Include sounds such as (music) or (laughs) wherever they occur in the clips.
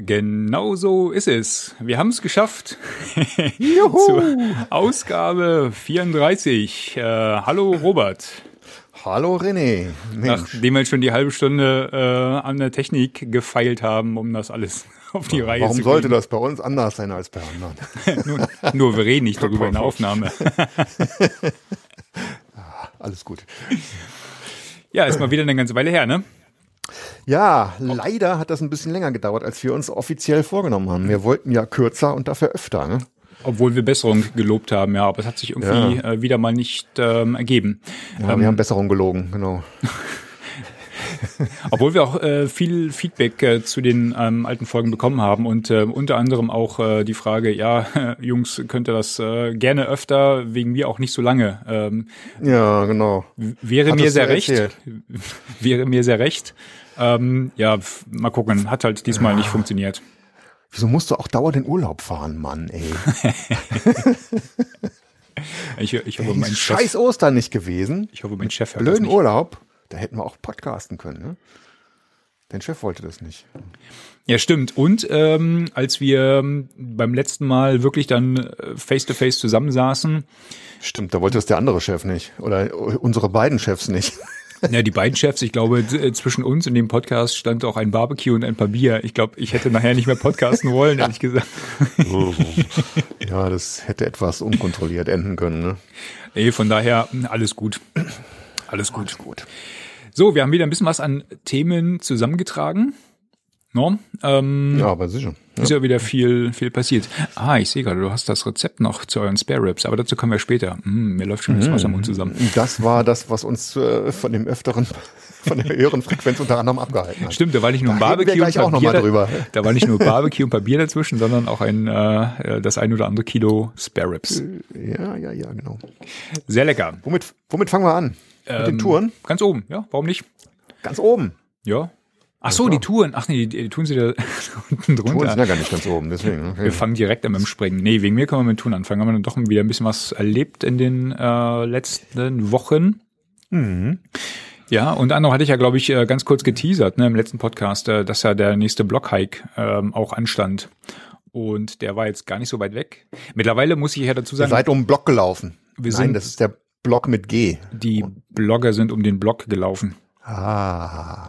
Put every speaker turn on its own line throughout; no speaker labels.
Genau so ist es. Wir haben es geschafft. (laughs) Juhu. Zur Ausgabe 34. Äh, hallo Robert.
Hallo René.
Mensch. Nachdem wir schon die halbe Stunde äh, an der Technik gefeilt haben, um das alles (laughs) auf die Reihe
Warum
zu
Warum sollte das bei uns anders sein als bei anderen? (laughs)
nur, nur wir reden nicht darüber in der Aufnahme.
alles gut.
Ja, ist mal wieder eine ganze Weile her, ne?
Ja, leider hat das ein bisschen länger gedauert, als wir uns offiziell vorgenommen haben. Wir wollten ja kürzer und dafür öfter. Ne?
Obwohl wir Besserung gelobt haben, ja, aber es hat sich irgendwie ja. äh, wieder mal nicht ähm, ergeben.
Ja, ähm, wir haben Besserung gelogen, genau. (laughs)
Obwohl wir auch äh, viel Feedback äh, zu den ähm, alten Folgen bekommen haben und äh, unter anderem auch äh, die Frage, ja, (laughs) Jungs, könnt ihr das äh, gerne öfter, wegen mir auch nicht so lange. Ähm,
ja, genau.
Wäre Hattest mir sehr recht. (laughs) wäre mir sehr recht. Ähm, ja, mal gucken, hat halt diesmal ja. nicht funktioniert.
Wieso musst du auch dauernd in Urlaub fahren, Mann, ey? (laughs)
ich, ich hoffe,
mein Chef, Scheiß Ostern nicht gewesen.
Ich hoffe, mein Chef hört
Blöden Urlaub. Da hätten wir auch podcasten können, ne? Dein Chef wollte das nicht.
Ja, stimmt. Und ähm, als wir ähm, beim letzten Mal wirklich dann face-to-face -face zusammensaßen.
Stimmt, da wollte das der andere Chef nicht. Oder unsere beiden Chefs nicht.
Ja, die beiden Chefs, ich glaube, äh, zwischen uns und dem Podcast stand auch ein Barbecue und ein paar Bier. Ich glaube, ich hätte nachher nicht mehr podcasten wollen, ehrlich gesagt. (laughs)
Ja, das hätte etwas unkontrolliert enden können. Ne?
Nee, von daher alles gut. Alles gut. Alles gut. So, wir haben wieder ein bisschen was an Themen zusammengetragen. No? Ähm,
ja, aber sicher.
Ja. Ist ja wieder viel, viel passiert. Ah, ich sehe gerade, du hast das Rezept noch zu euren Spare Ribs, aber dazu kommen wir später. Mm, mir läuft schon das Wasser im Mund zusammen.
Das war das, was uns äh, von dem öfteren, von der höheren Frequenz unter anderem abgehalten hat.
Stimmt, da war nicht nur
da
Barbecue
und auch noch mal drüber.
Da, da war nicht nur Barbecue und Papier dazwischen, sondern auch ein, äh, das ein oder andere Kilo Spare Ribs.
Ja, ja, ja, genau.
Sehr lecker.
Womit, womit fangen wir an? Mit den ähm, Touren?
Ganz oben, ja, warum nicht?
Ganz oben?
Ja. Ach so, die Touren. Ach nee, die, die tun sie da unten drunter.
Touren sind ja gar nicht ganz oben, deswegen.
Okay. Wir fangen direkt an mit dem Springen. Nee, wegen mir können wir mit Touren anfangen. Haben wir dann doch wieder ein bisschen was erlebt in den äh, letzten Wochen. Mhm. Ja, und andere hatte ich ja, glaube ich, äh, ganz kurz geteasert ne, im letzten Podcast, äh, dass ja der nächste Blockhike ähm, auch anstand. Und der war jetzt gar nicht so weit weg. Mittlerweile muss ich ja dazu sagen.
Ihr seid um den Block gelaufen. Wir Nein, sind, das ist der Block mit G.
Die Blogger sind um den Block gelaufen.
Ah.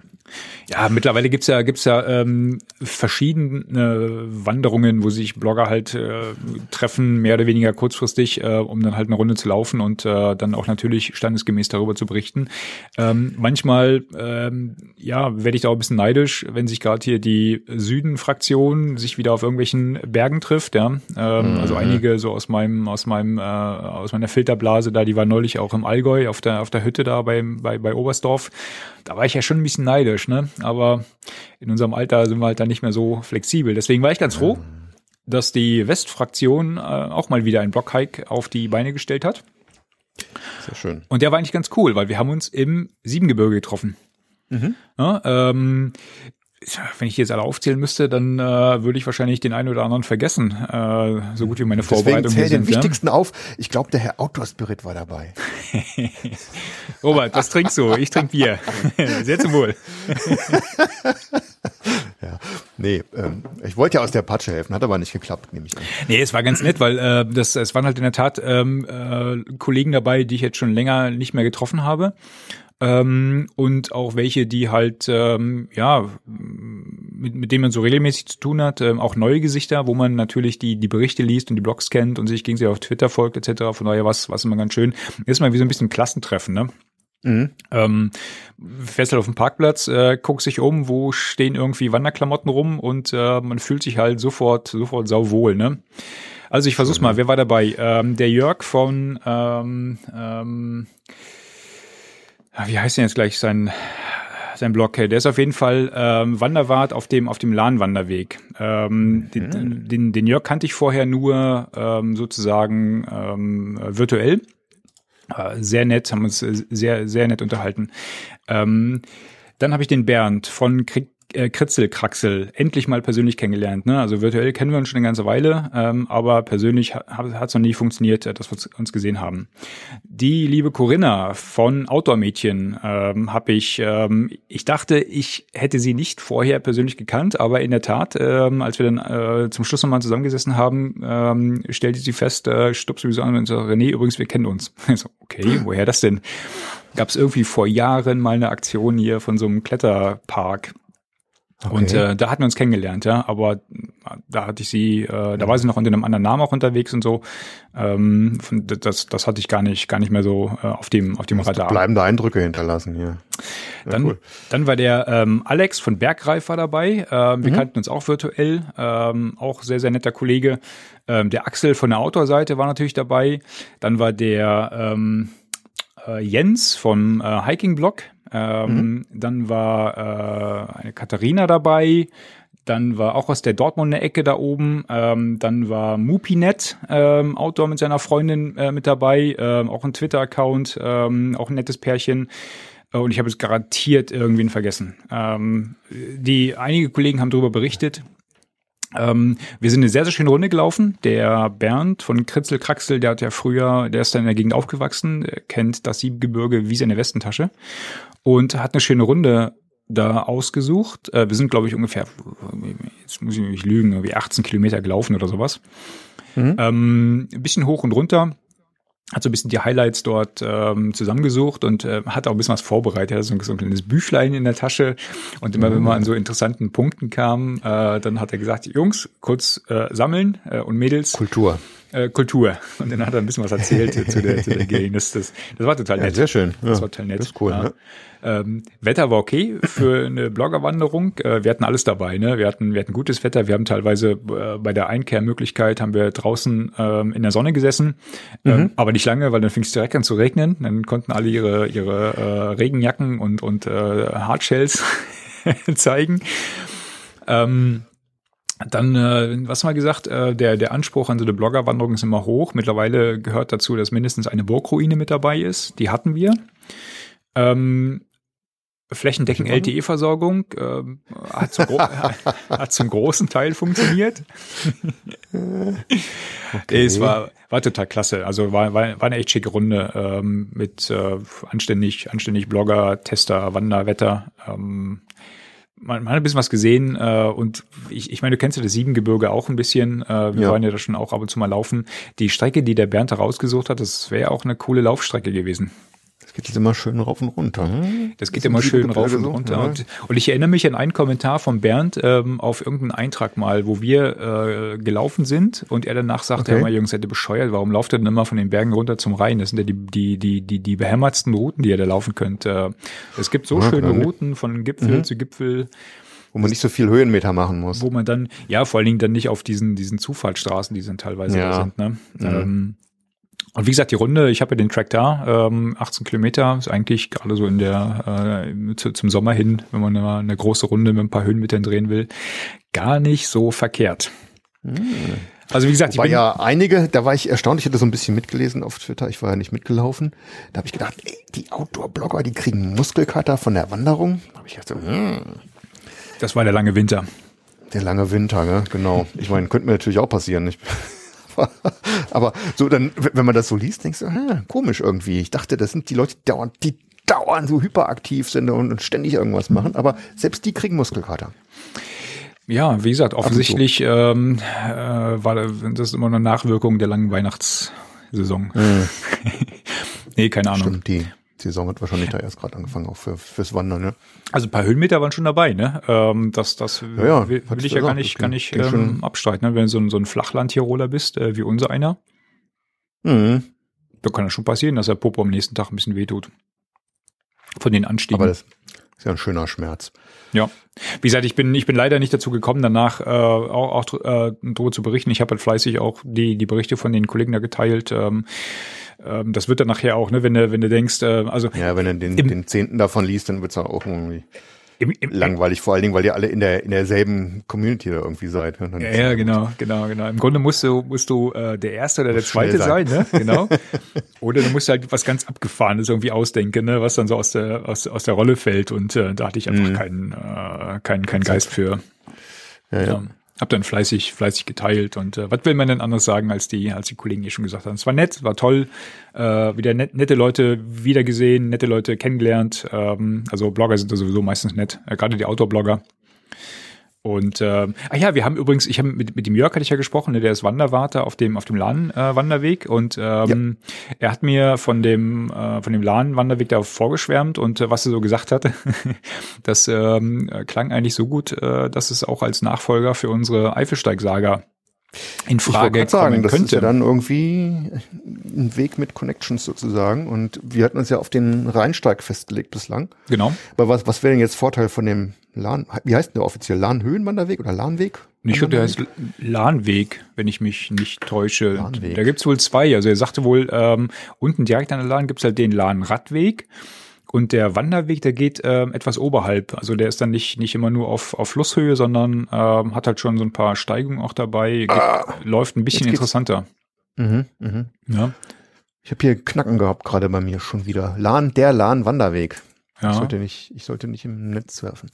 Ja, mittlerweile gibt's ja, gibt's ja ähm, verschiedene Wanderungen, wo sich Blogger halt äh, treffen, mehr oder weniger kurzfristig, äh, um dann halt eine Runde zu laufen und äh, dann auch natürlich standesgemäß darüber zu berichten. Ähm, manchmal, ähm, ja, werde ich da auch ein bisschen neidisch, wenn sich gerade hier die Süden-Fraktion sich wieder auf irgendwelchen Bergen trifft, ja. Ähm, mhm. Also einige so aus meinem, aus meinem, äh, aus meiner Filterblase da, die war neulich auch im Allgäu auf der, auf der Hütte da bei, bei, bei Oberstdorf. Da war ich ja schon ein bisschen neidisch ne? Aber in unserem Alter sind wir halt dann nicht mehr so flexibel. Deswegen war ich ganz froh, dass die Westfraktion äh, auch mal wieder einen Blockhike auf die Beine gestellt hat.
Sehr schön.
Und der war eigentlich ganz cool, weil wir haben uns im Siebengebirge getroffen. Mhm. Ja, ähm, wenn ich jetzt alle aufzählen müsste, dann äh, würde ich wahrscheinlich den einen oder anderen vergessen, äh, so gut wie meine Vorbereitung
Deswegen zähl den wichtigsten ja? auf. Ich glaube, der Herr Outdoor Spirit war dabei. (laughs)
Robert, was trinkst du? Ich trinke Bier. (laughs) Sehr zum Wohl. (laughs)
ja, nee, ähm, ich wollte ja aus der Patsche helfen, hat aber nicht geklappt, nehme ich an.
Nee, es war ganz nett, weil äh, das, es waren halt in der Tat ähm, äh, Kollegen dabei, die ich jetzt schon länger nicht mehr getroffen habe ähm, und auch welche, die halt ähm, ja mit, mit denen man so regelmäßig zu tun hat, ähm, auch neue Gesichter, wo man natürlich die die Berichte liest und die Blogs kennt und sich gegenseitig auf Twitter folgt etc. Von daher was was immer ganz schön. Ist mal wie so ein bisschen Klassentreffen, ne? Mhm. Ähm, fährst halt auf dem Parkplatz, äh, guckst sich um, wo stehen irgendwie Wanderklamotten rum und äh, man fühlt sich halt sofort sofort sauwohl, ne? Also ich versuch's mal. Wer war dabei? Ähm, der Jörg von ähm, ähm, wie heißt denn jetzt gleich sein sein Blog? Der ist auf jeden Fall ähm, Wanderwart auf dem auf dem Lahnwanderweg. Ähm, den, mhm. den, den Jörg kannte ich vorher nur ähm, sozusagen ähm, virtuell. Äh, sehr nett, haben uns sehr sehr nett unterhalten. Ähm, dann habe ich den Bernd von Krieg äh, Kritzelkraxel endlich mal persönlich kennengelernt. Ne? Also virtuell kennen wir uns schon eine ganze Weile, ähm, aber persönlich hat es noch nie funktioniert, äh, dass wir uns gesehen haben. Die liebe Corinna von Outdoor-Mädchen ähm, habe ich, ähm, ich dachte, ich hätte sie nicht vorher persönlich gekannt, aber in der Tat, ähm, als wir dann äh, zum Schluss nochmal zusammengesessen haben, ähm, stellte sie fest, äh, stupp sowieso an und so, René, übrigens, wir kennen uns. (laughs) so, okay, woher das denn? Gab es irgendwie vor Jahren mal eine Aktion hier von so einem Kletterpark Okay. Und äh, da hatten wir uns kennengelernt, ja. Aber äh, da hatte ich sie, äh, da war sie noch unter einem anderen Namen auch unterwegs und so. Ähm, das, das hatte ich gar nicht, gar nicht mehr so äh, auf dem, auf dem Radar.
Bleibende Eindrücke hinterlassen hier.
Ja, dann, cool. dann war der ähm, Alex von Bergreif war dabei. Ähm, wir mhm. kannten uns auch virtuell, ähm, auch sehr, sehr netter Kollege. Ähm, der Axel von der Outdoor-Seite war natürlich dabei. Dann war der ähm, äh, Jens vom äh, Hiking-Blog ähm, mhm. Dann war äh, eine Katharina dabei. Dann war auch aus der Dortmunder Ecke da oben. Ähm, dann war Mupinet ähm, Outdoor mit seiner Freundin äh, mit dabei. Ähm, auch ein Twitter-Account, ähm, auch ein nettes Pärchen. Äh, und ich habe es garantiert irgendwen vergessen. Ähm, die einige Kollegen haben darüber berichtet. Ähm, wir sind eine sehr, sehr schöne Runde gelaufen. Der Bernd von Kritzel Kraxel, der hat ja früher, der ist dann in der Gegend aufgewachsen, kennt das Siebengebirge wie seine Westentasche und hat eine schöne Runde da ausgesucht. Äh, wir sind, glaube ich, ungefähr, jetzt muss ich mich lügen, irgendwie 18 Kilometer gelaufen oder sowas. Mhm. Ähm, ein bisschen hoch und runter. Hat so ein bisschen die Highlights dort ähm, zusammengesucht und äh, hat auch ein bisschen was vorbereitet. Er hat so ein, so ein kleines Büchlein in der Tasche. Und immer, mhm. wenn man an so interessanten Punkten kam, äh, dann hat er gesagt, Jungs, kurz äh, sammeln äh, und Mädels.
Kultur
äh, Kultur. Und dann hat er ein bisschen was erzählt zu der, zu der (laughs) Gegend. Das, das, das war total nett.
Ja, sehr schön.
Ja, das war total nett.
Das ist cool. Ja. Ne?
Ähm, Wetter war okay für eine Bloggerwanderung. Äh, wir hatten alles dabei. Ne? Wir hatten, wir hatten gutes Wetter. Wir haben teilweise äh, bei der Einkehrmöglichkeit haben wir draußen ähm, in der Sonne gesessen, ähm, mhm. ähm, aber nicht lange, weil dann fing es direkt an zu regnen. Dann konnten alle ihre ihre äh, Regenjacken und und äh, Hardshells (laughs) zeigen. Ähm, dann, äh, was mal gesagt, äh, der, der Anspruch an so eine Bloggerwanderung ist immer hoch. Mittlerweile gehört dazu, dass mindestens eine Burgruine mit dabei ist. Die hatten wir. Ähm, Flächendeckend LTE-Versorgung äh, hat, zum (laughs) hat zum großen Teil funktioniert. okay. Es war, war total klasse. Also war, war, war eine echt schicke Runde ähm, mit äh, anständig, anständig Blogger, Tester, Wanderwetter. Ähm, man, man hat ein bisschen was gesehen äh, und ich, ich meine, du kennst ja das Siebengebirge auch ein bisschen. Äh, wir ja. waren ja da schon auch ab und zu mal laufen. Die Strecke, die der Bernd da rausgesucht hat, das wäre auch eine coole Laufstrecke gewesen.
Das geht jetzt immer schön rauf und runter. Hm?
Das geht das immer schön rauf und runter. Ja. Und, und, ich erinnere mich an einen Kommentar von Bernd ähm, auf irgendeinen Eintrag mal, wo wir äh, gelaufen sind und er danach sagte, okay. ja, Jungs, hätte bescheuert, warum lauft ihr denn immer von den Bergen runter zum Rhein? Das sind ja die, die, die, die, die behämmertsten Routen, die ihr da laufen könnt. Äh, es gibt so ja, schöne Routen von Gipfel mhm. zu Gipfel.
Wo man nicht so viel Höhenmeter machen muss.
Wo man dann, ja, vor allen Dingen dann nicht auf diesen, diesen Zufallsstraßen, die sind teilweise ja. sind, ne? Mhm. Ähm, und wie gesagt, die Runde, ich habe ja den Track da, ähm, 18 Kilometer, ist eigentlich gerade so in der äh, zu, zum Sommer hin, wenn man eine, eine große Runde mit ein paar Höhenmetern drehen will, gar nicht so verkehrt.
Mhm. Also wie gesagt, ich war ja einige, da war ich erstaunt, ich hatte so ein bisschen mitgelesen auf Twitter, ich war ja nicht mitgelaufen. Da habe ich gedacht, ey, die Outdoor-Blogger, die kriegen Muskelkater von der Wanderung. Da habe ich gedacht, hm.
Das war der lange Winter.
Der lange Winter, ne? genau. Ich meine, könnte mir natürlich auch passieren. Ich (laughs) aber so dann, wenn man das so liest, denkst du, ah, komisch irgendwie. Ich dachte, das sind die Leute, die dauernd, die dauernd so hyperaktiv sind und, und ständig irgendwas machen. Aber selbst die kriegen Muskelkater.
Ja, wie gesagt, offensichtlich ähm, äh, war das immer eine Nachwirkung der langen Weihnachtssaison. Mhm. (laughs) nee, keine Ahnung.
Stimmt, die Saison hat wahrscheinlich da erst gerade angefangen, auch für, fürs Wandern, ne?
Also ein paar Höhenmeter waren schon dabei, ne? Ähm, das das
ja, ja,
will, will ich ja gar nicht, gar nicht ähm, abstreiten, ne? Wenn du so ein, so ein Flachland-Tiroler bist, äh, wie unser einer. Mhm. Da kann es schon passieren, dass der Popo am nächsten Tag ein bisschen wehtut. Von den Anstiegen.
Aber das ist ja ein schöner Schmerz.
Ja. Wie gesagt, ich bin, ich bin leider nicht dazu gekommen, danach äh, auch, auch äh, darüber zu berichten. Ich habe halt fleißig auch die, die Berichte von den Kollegen da geteilt. Ähm, ähm, das wird dann nachher auch, ne, wenn du, wenn du denkst, äh, also.
Ja, wenn du den, den Zehnten davon liest, dann wird's auch irgendwie. Im, im, langweilig, vor allen Dingen, weil ihr alle in der in derselben Community da irgendwie seid.
Ne? Ja, ja, genau, genau, genau. Im Grunde musst du musst du äh, der erste oder der zweite sein. sein, ne? (laughs) Genau. oder du musst halt was ganz abgefahrenes irgendwie ausdenken, ne? was dann so aus der aus, aus der Rolle fällt und äh, da hatte ich einfach mhm. keinen äh, keinen keinen Geist für. Ja, ja. ja. Hab dann fleißig, fleißig geteilt und äh, was will man denn anders sagen, als die, als die Kollegen hier schon gesagt haben. Es war nett, war toll, äh, wieder net, nette Leute wiedergesehen, nette Leute kennengelernt. Ähm, also Blogger sind da sowieso meistens nett, äh, gerade die Outdoor-Blogger. Und äh, ah ja, wir haben übrigens, ich habe mit, mit dem Jörg hatte ich ja gesprochen, ne, der ist Wanderwarte auf dem auf dem LAN-Wanderweg äh, und ähm, ja. er hat mir von dem äh, von dem LAN-Wanderweg da vorgeschwärmt und äh, was er so gesagt hatte, (laughs) das ähm, klang eigentlich so gut, äh, dass es auch als Nachfolger für unsere Eifelsteig-Saga in Frage
ich sagen, das könnte. ist ja dann irgendwie ein Weg mit Connections sozusagen. Und wir hatten uns ja auf den Rheinsteig festgelegt bislang.
Genau.
Aber was, was wäre denn jetzt Vorteil von dem Lahn, wie heißt der offiziell? Lahnhöhenwanderweg oder Lahnweg?
Ich glaube, der heißt Lahnweg, wenn ich mich nicht täusche. Lahnweg. Da gibt's wohl zwei. Also er sagte wohl, ähm, unten direkt an der Lahn gibt's halt den Lahnradweg. Und der Wanderweg, der geht äh, etwas oberhalb. Also der ist dann nicht, nicht immer nur auf, auf Flusshöhe, sondern äh, hat halt schon so ein paar Steigungen auch dabei. Geht, ah, läuft ein bisschen interessanter. Mhm,
mh. Ja. Ich habe hier Knacken gehabt gerade bei mir schon wieder. Lahn, der Lahn-Wanderweg. Ja. Ich, sollte nicht, ich sollte nicht im Netz werfen.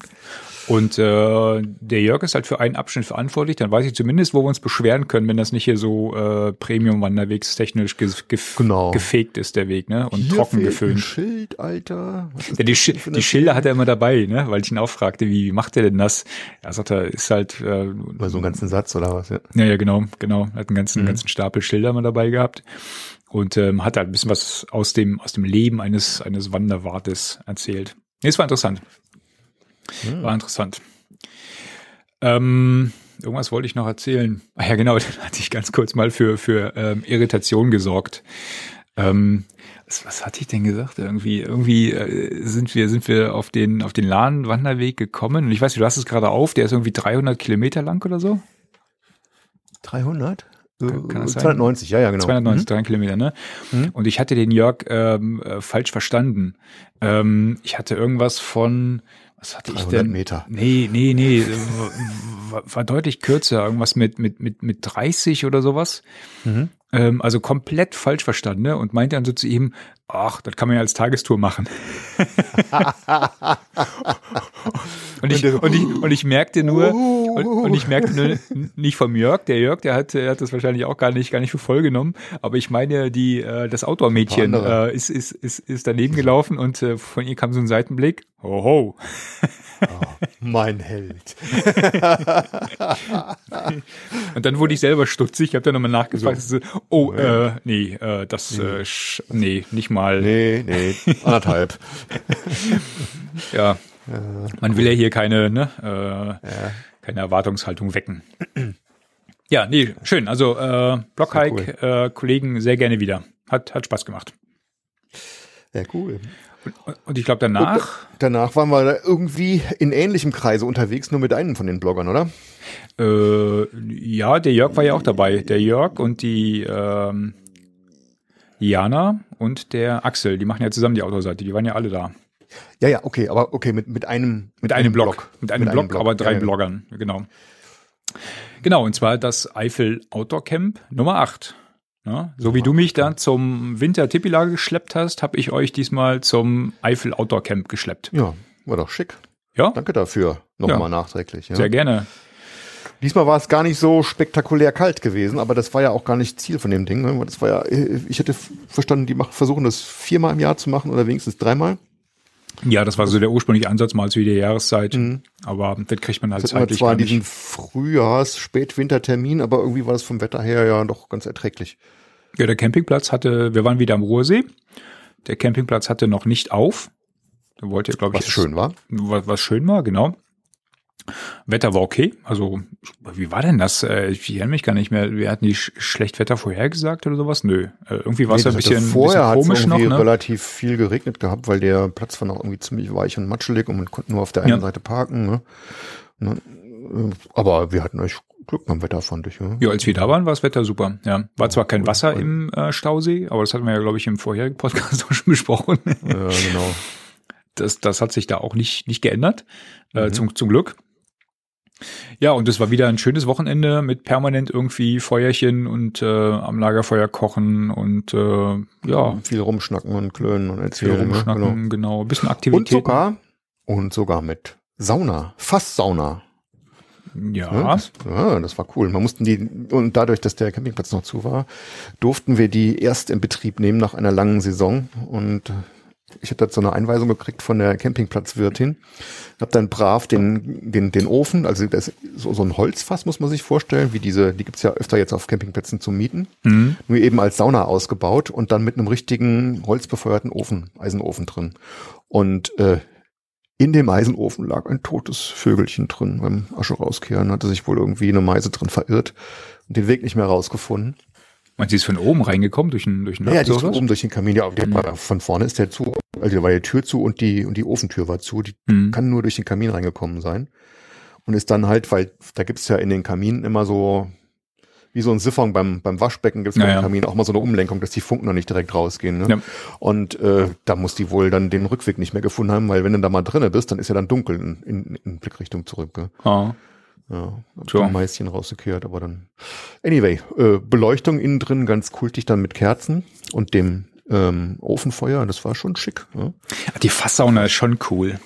Und äh, der Jörg ist halt für einen Abschnitt verantwortlich. Dann weiß ich zumindest, wo wir uns beschweren können, wenn das nicht hier so äh, Premium-Wanderwegs technisch ge ge genau. gefegt ist, der Weg, ne? Und hier trocken geföhnt. Ein
Schild, Alter.
Ja, die, Sch die Schilder hat er immer dabei, ne? Weil ich ihn auch fragte, wie, wie macht er denn das? Er sagt er, ist halt äh,
Bei so einen ganzen Satz oder was,
ja. Ja, ja, genau, genau. Hat einen ganzen, mhm. ganzen Stapel Schilder immer dabei gehabt und ähm, hat halt ein bisschen was aus dem aus dem Leben eines eines Wanderwartes erzählt. Nee, es war interessant. Hm. War interessant. Ähm, irgendwas wollte ich noch erzählen. Ah ja, genau, (laughs) dann hatte ich ganz kurz mal für für ähm, Irritation gesorgt. Ähm, was, was hatte ich denn gesagt? Irgendwie, irgendwie äh, sind wir sind wir auf den auf den Lahn-Wanderweg gekommen. Und ich weiß, du hast es gerade auf. Der ist irgendwie 300 Kilometer lang oder so.
300?
Kann, kann
290, ja, ja, genau.
290, mhm. drei Kilometer, ne? Mhm. Und ich hatte den Jörg ähm, äh, falsch verstanden. Ähm, ich hatte irgendwas von, was hatte ich denn?
Meter.
Nee, nee, nee, war, war, deutlich kürzer, irgendwas mit, mit, mit, mit 30 oder sowas. Mhm. Ähm, also komplett falsch verstanden, ne? Und meinte dann so zu ihm, ach, das kann man ja als Tagestour machen. (laughs) (laughs) und, ich, und, ich, und ich merkte nur, und, und ich merkte nur (laughs) nicht vom Jörg, der Jörg, der hat, der hat das wahrscheinlich auch gar nicht, gar nicht für voll genommen, aber ich meine, die, äh, das Outdoor-Mädchen äh, ist, ist, ist, ist daneben gelaufen und äh, von ihr kam so ein Seitenblick, ho ho. (laughs)
Oh, mein Held. (laughs)
und dann wurde ich selber stutzig, ich habe dann nochmal nachgefragt, so. oh, äh, nee, äh, das, äh, nee, nicht mal.
Nee, nee, anderthalb.
ja, man will ja hier keine, ne, äh, ja. keine Erwartungshaltung wecken. ja, nee, schön. Also äh, Blockhike, cool. äh, Kollegen sehr gerne wieder. Hat, hat Spaß gemacht.
Ja, cool.
Und, und ich glaube danach. Und
danach waren wir irgendwie in ähnlichem Kreise unterwegs, nur mit einem von den Bloggern, oder?
Äh, ja, der Jörg war ja auch dabei. Der Jörg und die ähm, Jana und der Axel, die machen ja zusammen die Autoseite, die waren ja alle da.
Ja, ja, okay, aber okay, mit, mit einem
mit einem Blog. Blog. Mit einem mit Blog, einem Blog, aber drei ja, Bloggern, genau. Genau, und zwar das Eifel Outdoor Camp Nummer 8. Ja, so wie du mich dann zum Winter Tippilager geschleppt hast, habe ich euch diesmal zum Eifel Outdoor Camp geschleppt.
Ja, war doch schick.
Ja.
Danke dafür. Nochmal nachträglich. Ja.
Sehr gerne.
Diesmal war es gar nicht so spektakulär kalt gewesen, aber das war ja auch gar nicht Ziel von dem Ding. Ne? Das war ja, ich hätte verstanden, die versuchen das viermal im Jahr zu machen oder wenigstens dreimal.
Ja, das war so der ursprüngliche Ansatz mal zu jeder Jahreszeit. Mhm. Aber das kriegt man halt das zeitlich
zwar diesen Frühjahrs-, Spätwintertermin, aber irgendwie war das vom Wetter her ja doch ganz erträglich.
Ja, der Campingplatz hatte, wir waren wieder am Ruhrsee. Der Campingplatz hatte noch nicht auf. Da wollte, glaube
ich. Was schön war.
Was, was schön war, genau. Wetter war okay. Also, wie war denn das? Äh, ich erinnere mich gar nicht mehr. Wir hatten die Schlechtwetter vorhergesagt oder sowas? Nö. Äh, irgendwie war es nee, ein bisschen,
vorher
bisschen
komisch noch. Ne? relativ viel geregnet gehabt, weil der Platz war noch irgendwie ziemlich weich und matschelig und man konnte nur auf der einen ja. Seite parken. Ne? Dann, äh, aber wir hatten echt Glück beim Wetter, fand ich. Ja.
ja, als wir da waren, war das Wetter super. Ja, war zwar kein Wasser im äh, Stausee, aber das hatten wir ja, glaube ich, im vorherigen Podcast (laughs) auch schon besprochen.
Ja, genau.
das, das hat sich da auch nicht, nicht geändert, äh, zum, zum Glück. Ja, und es war wieder ein schönes Wochenende mit permanent irgendwie Feuerchen und äh, am Lagerfeuer kochen und äh, ja.
Viel rumschnacken und klönen und
Viel
erzählen.
rumschnacken,
Ne? Genau.
genau. Ein bisschen
Und
Aktivität.
sogar, und sogar mit Sauna, fast Sauna.
Ja.
Ne? Das, ja, das war cool. Man mussten die, und dadurch, dass der Campingplatz noch zu war, durften wir die erst in Betrieb nehmen nach einer langen Saison. Und ich hatte so eine Einweisung gekriegt von der Campingplatzwirtin. Hab dann brav den, den, den Ofen, also das, so, so ein Holzfass muss man sich vorstellen, wie diese, die gibt's ja öfter jetzt auf Campingplätzen zum Mieten.
Mhm.
Nur eben als Sauna ausgebaut und dann mit einem richtigen holzbefeuerten Ofen, Eisenofen drin. Und äh, in dem Eisenofen lag ein totes Vögelchen drin. Beim Asche rauskehren hatte sich wohl irgendwie eine Meise drin verirrt und den Weg nicht mehr rausgefunden.
Meinst du, ist von oben reingekommen durch einen durch
Naja,
Loch,
die ist
sowas?
oben durch den Kamin, ja, der war, von vorne ist der zu, also da war die Tür zu und die, und die Ofentür war zu. Die
Mhm.
kann nur durch den Kamin reingekommen sein. Und ist dann halt, weil da gibt's ja in den Kaminen immer so, wie so ein Siphon beim, beim Waschbecken gibt's
Ja,
beim
ja.
Kamin auch mal so eine Umlenkung, dass die Funken noch nicht direkt rausgehen. Ne?
Ja.
Und äh, da muss die wohl dann den Rückweg nicht mehr gefunden haben, weil wenn du da mal drinne bist, dann ist ja dann dunkel in, in, in Blickrichtung zurück. Gell?
Ah.
Ja, hab so ein Meischen rausgekehrt, aber dann. Anyway, äh, Beleuchtung innen drin ganz kultig dann mit Kerzen und dem ähm, Ofenfeuer, das war schon schick. Ja?
Die Fasssauna ist schon cool.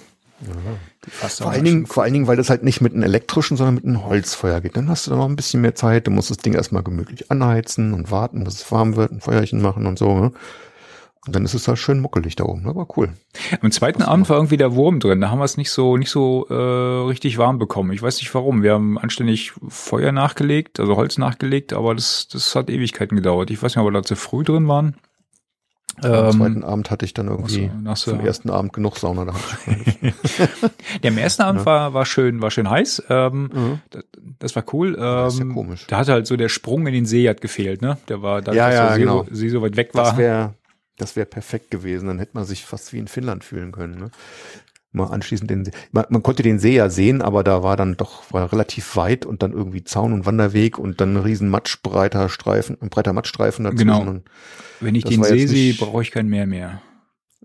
Fasssauna
Vor allen Dingen, vor allen Dingen, weil das halt nicht mit einem elektrischen, sondern mit einem Holzfeuer geht. Dann hast du da noch ein bisschen mehr Zeit. Du musst das Ding erstmal gemütlich anheizen und warten, bis es warm wird, ein Feuerchen machen und so. Ne? Und dann ist es halt schön muckelig da oben. Aber cool.
schon- Am zweiten Abend war irgendwie der Wurm drin. Da haben wir es nicht so nicht so äh, richtig warm bekommen. Ich weiß nicht warum. Wir haben anständig Feuer nachgelegt, also Holz nachgelegt, aber das das hat Ewigkeiten gedauert. Ich weiß nicht, ob wir da zu früh drin waren.
Am
Ähm,
zweiten Abend hatte ich dann irgendwie
so,
zum ersten Abend genug Sauna. Da (laughs) (laughs)
Der am ersten Abend war, war schön, war schön heiß. Ähm,
Mhm.
das, das war cool.
Das ist ja
Ähm,
komisch.
Da hatte halt so der Sprung in den See hat gefehlt, ne? Der war, da
Ja, ja,
der See,
genau.
so, See so weit weg war.
Das wäre das wäre perfekt gewesen. Dann hätte man sich fast wie in Finnland fühlen können. Ne? Mal anschließend den See. Man, man konnte den See ja sehen, aber da war dann doch war relativ weit und dann irgendwie Zaun und Wanderweg und dann ein riesen matschbreiter Streifen, ein breiter Matschstreifen dazwischen.
Genau. Wenn ich den See sehe, brauche ich kein Meer mehr.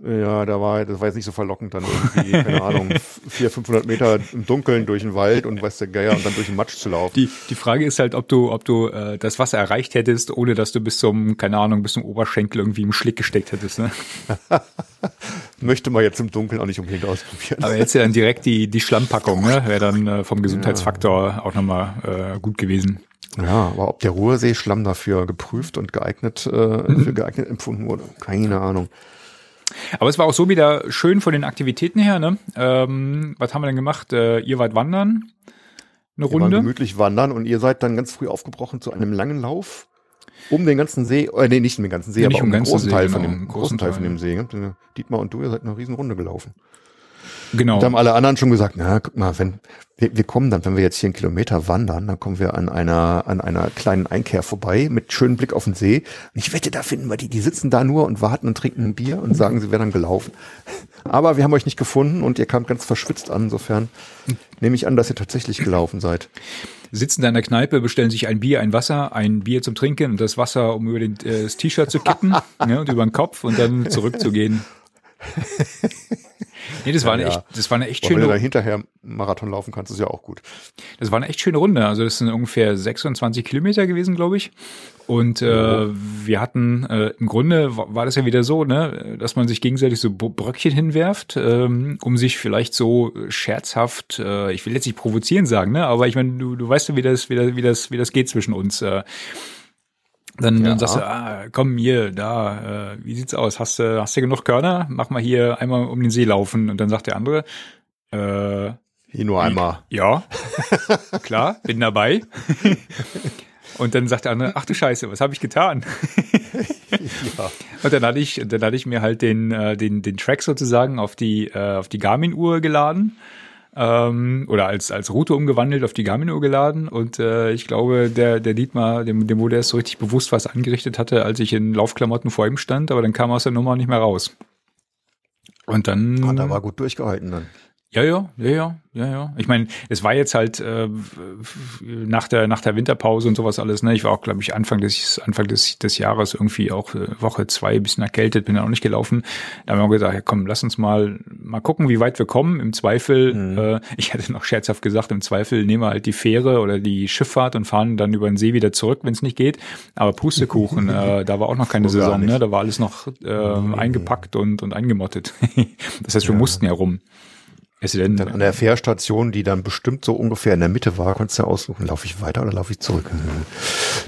Ja, da war, das war jetzt nicht so verlockend dann irgendwie, keine Ahnung, (laughs) 400, 500 Meter im Dunkeln durch den Wald und weiß der Geier und dann durch den Matsch zu laufen.
Die, die Frage ist halt, ob du, ob du äh, das Wasser erreicht hättest, ohne dass du bis zum, keine Ahnung, bis zum Oberschenkel irgendwie im Schlick gesteckt hättest. Ne? (laughs)
Möchte man jetzt im Dunkeln auch nicht unbedingt ausprobieren.
Aber jetzt ja dann direkt die, die Schlammpackung, ne? wäre dann äh, vom Gesundheitsfaktor auch nochmal äh, gut gewesen.
Ja, aber ob der Ruhrseeschlamm dafür geprüft und geeignet, äh,
Mhm.
für geeignet empfunden wurde, keine Ahnung.
Aber es war auch so wieder schön von den Aktivitäten her. Ne? Ähm, was haben wir denn gemacht? Äh, ihr wart wandern, eine
Wir waren
Runde.
gemütlich wandern und ihr seid dann ganz früh aufgebrochen zu einem langen Lauf um den ganzen See, äh, nee, nicht um den ganzen See,
Ja,
aber
nicht
um den großen
See,
Teil
genau,
von dem großen Teil von dem See. Dietmar und du, ihr seid eine riesen Runde gelaufen.
Genau.
Und da haben alle anderen schon gesagt, na, guck mal, wenn, wir, wir kommen dann, wenn wir jetzt hier einen Kilometer wandern, dann kommen wir an einer, an einer kleinen Einkehr vorbei mit schönem Blick auf den See. Und ich wette, da finden wir die, die sitzen da nur und warten und trinken ein Bier und sagen, sie wären dann gelaufen. Aber wir haben euch nicht gefunden und ihr kamt ganz verschwitzt an. Insofern nehme ich an, dass ihr tatsächlich gelaufen seid.
sitzen da in der Kneipe, bestellen sich ein Bier, ein Wasser, ein Bier zum Trinken und das Wasser, um über den, äh, das T-Shirt zu kippen (laughs) ne, und über den Kopf und dann zurückzugehen. (laughs) Nee, das war eine
Ja, ja.
echt, das war eine echt
Aber wenn du da
schöne,
hinterher Marathon laufen kannst, ist ja auch gut.
das war eine echt schöne Runde. Also das sind ungefähr 26 Kilometer gewesen, glaube ich. Und äh, wir hatten äh, im Grunde wa- war das ja wieder so, ne, dass man sich gegenseitig so Bröckchen hinwerft, ähm, um sich vielleicht so scherzhaft, äh, ich will jetzt nicht provozieren sagen, ne, aber ich meine, du, du weißt ja, wie das, wie das, wie das, wie das geht zwischen uns. Äh, dann,
Ja.
sagst du, ah, komm hier, da, äh, wie sieht's aus? Hast du, hast du genug Körner? Mach mal hier einmal um den See laufen. Und dann sagt der andere, äh,
Hier nur einmal.
ja, (laughs) klar, bin dabei. (laughs) Und dann sagt der andere, ach du Scheiße, was habe ich getan? (laughs)
Ja.
Und dann hatte ich, dann hatte ich mir halt den, äh, den, den Track sozusagen auf die, äh, auf die Garmin-Uhr geladen. Ähm, oder als, als Route umgewandelt auf die Garmin-Uhr geladen. Und äh, ich glaube, der, der Dietmar, dem, dem wurde erst so richtig bewusst, was angerichtet hatte, als ich in Laufklamotten vor ihm stand, aber dann kam er aus der Nummer nicht mehr raus. Und dann.
Und da war gut durchgehalten dann.
Ja, ja, ja, ja, ja, ja. Ich meine, es war jetzt halt äh, nach der nach der Winterpause und sowas alles. Ne, ich war auch, glaube ich, Anfang des Anfang des, des Jahres irgendwie auch äh, Woche zwei ein bisschen erkältet, bin dann auch nicht gelaufen. Da haben wir gesagt, ja, komm, lass uns mal mal gucken, wie weit wir kommen. Im Zweifel, mhm. äh, (laughs) ich hatte noch scherzhaft gesagt, im Zweifel nehmen wir halt die Fähre oder die Schifffahrt und fahren dann über den See wieder zurück, wenn es nicht geht. Aber Pustekuchen, (laughs) äh, da war auch noch keine Saison, ne? Da war alles noch äh, mhm. eingepackt und und eingemottet. (laughs) das heißt, wir ja. mussten ja rum.
Denn, dann an der Fährstation, die dann bestimmt so ungefähr in der Mitte war, konntest du aussuchen, laufe ich weiter oder laufe ich zurück?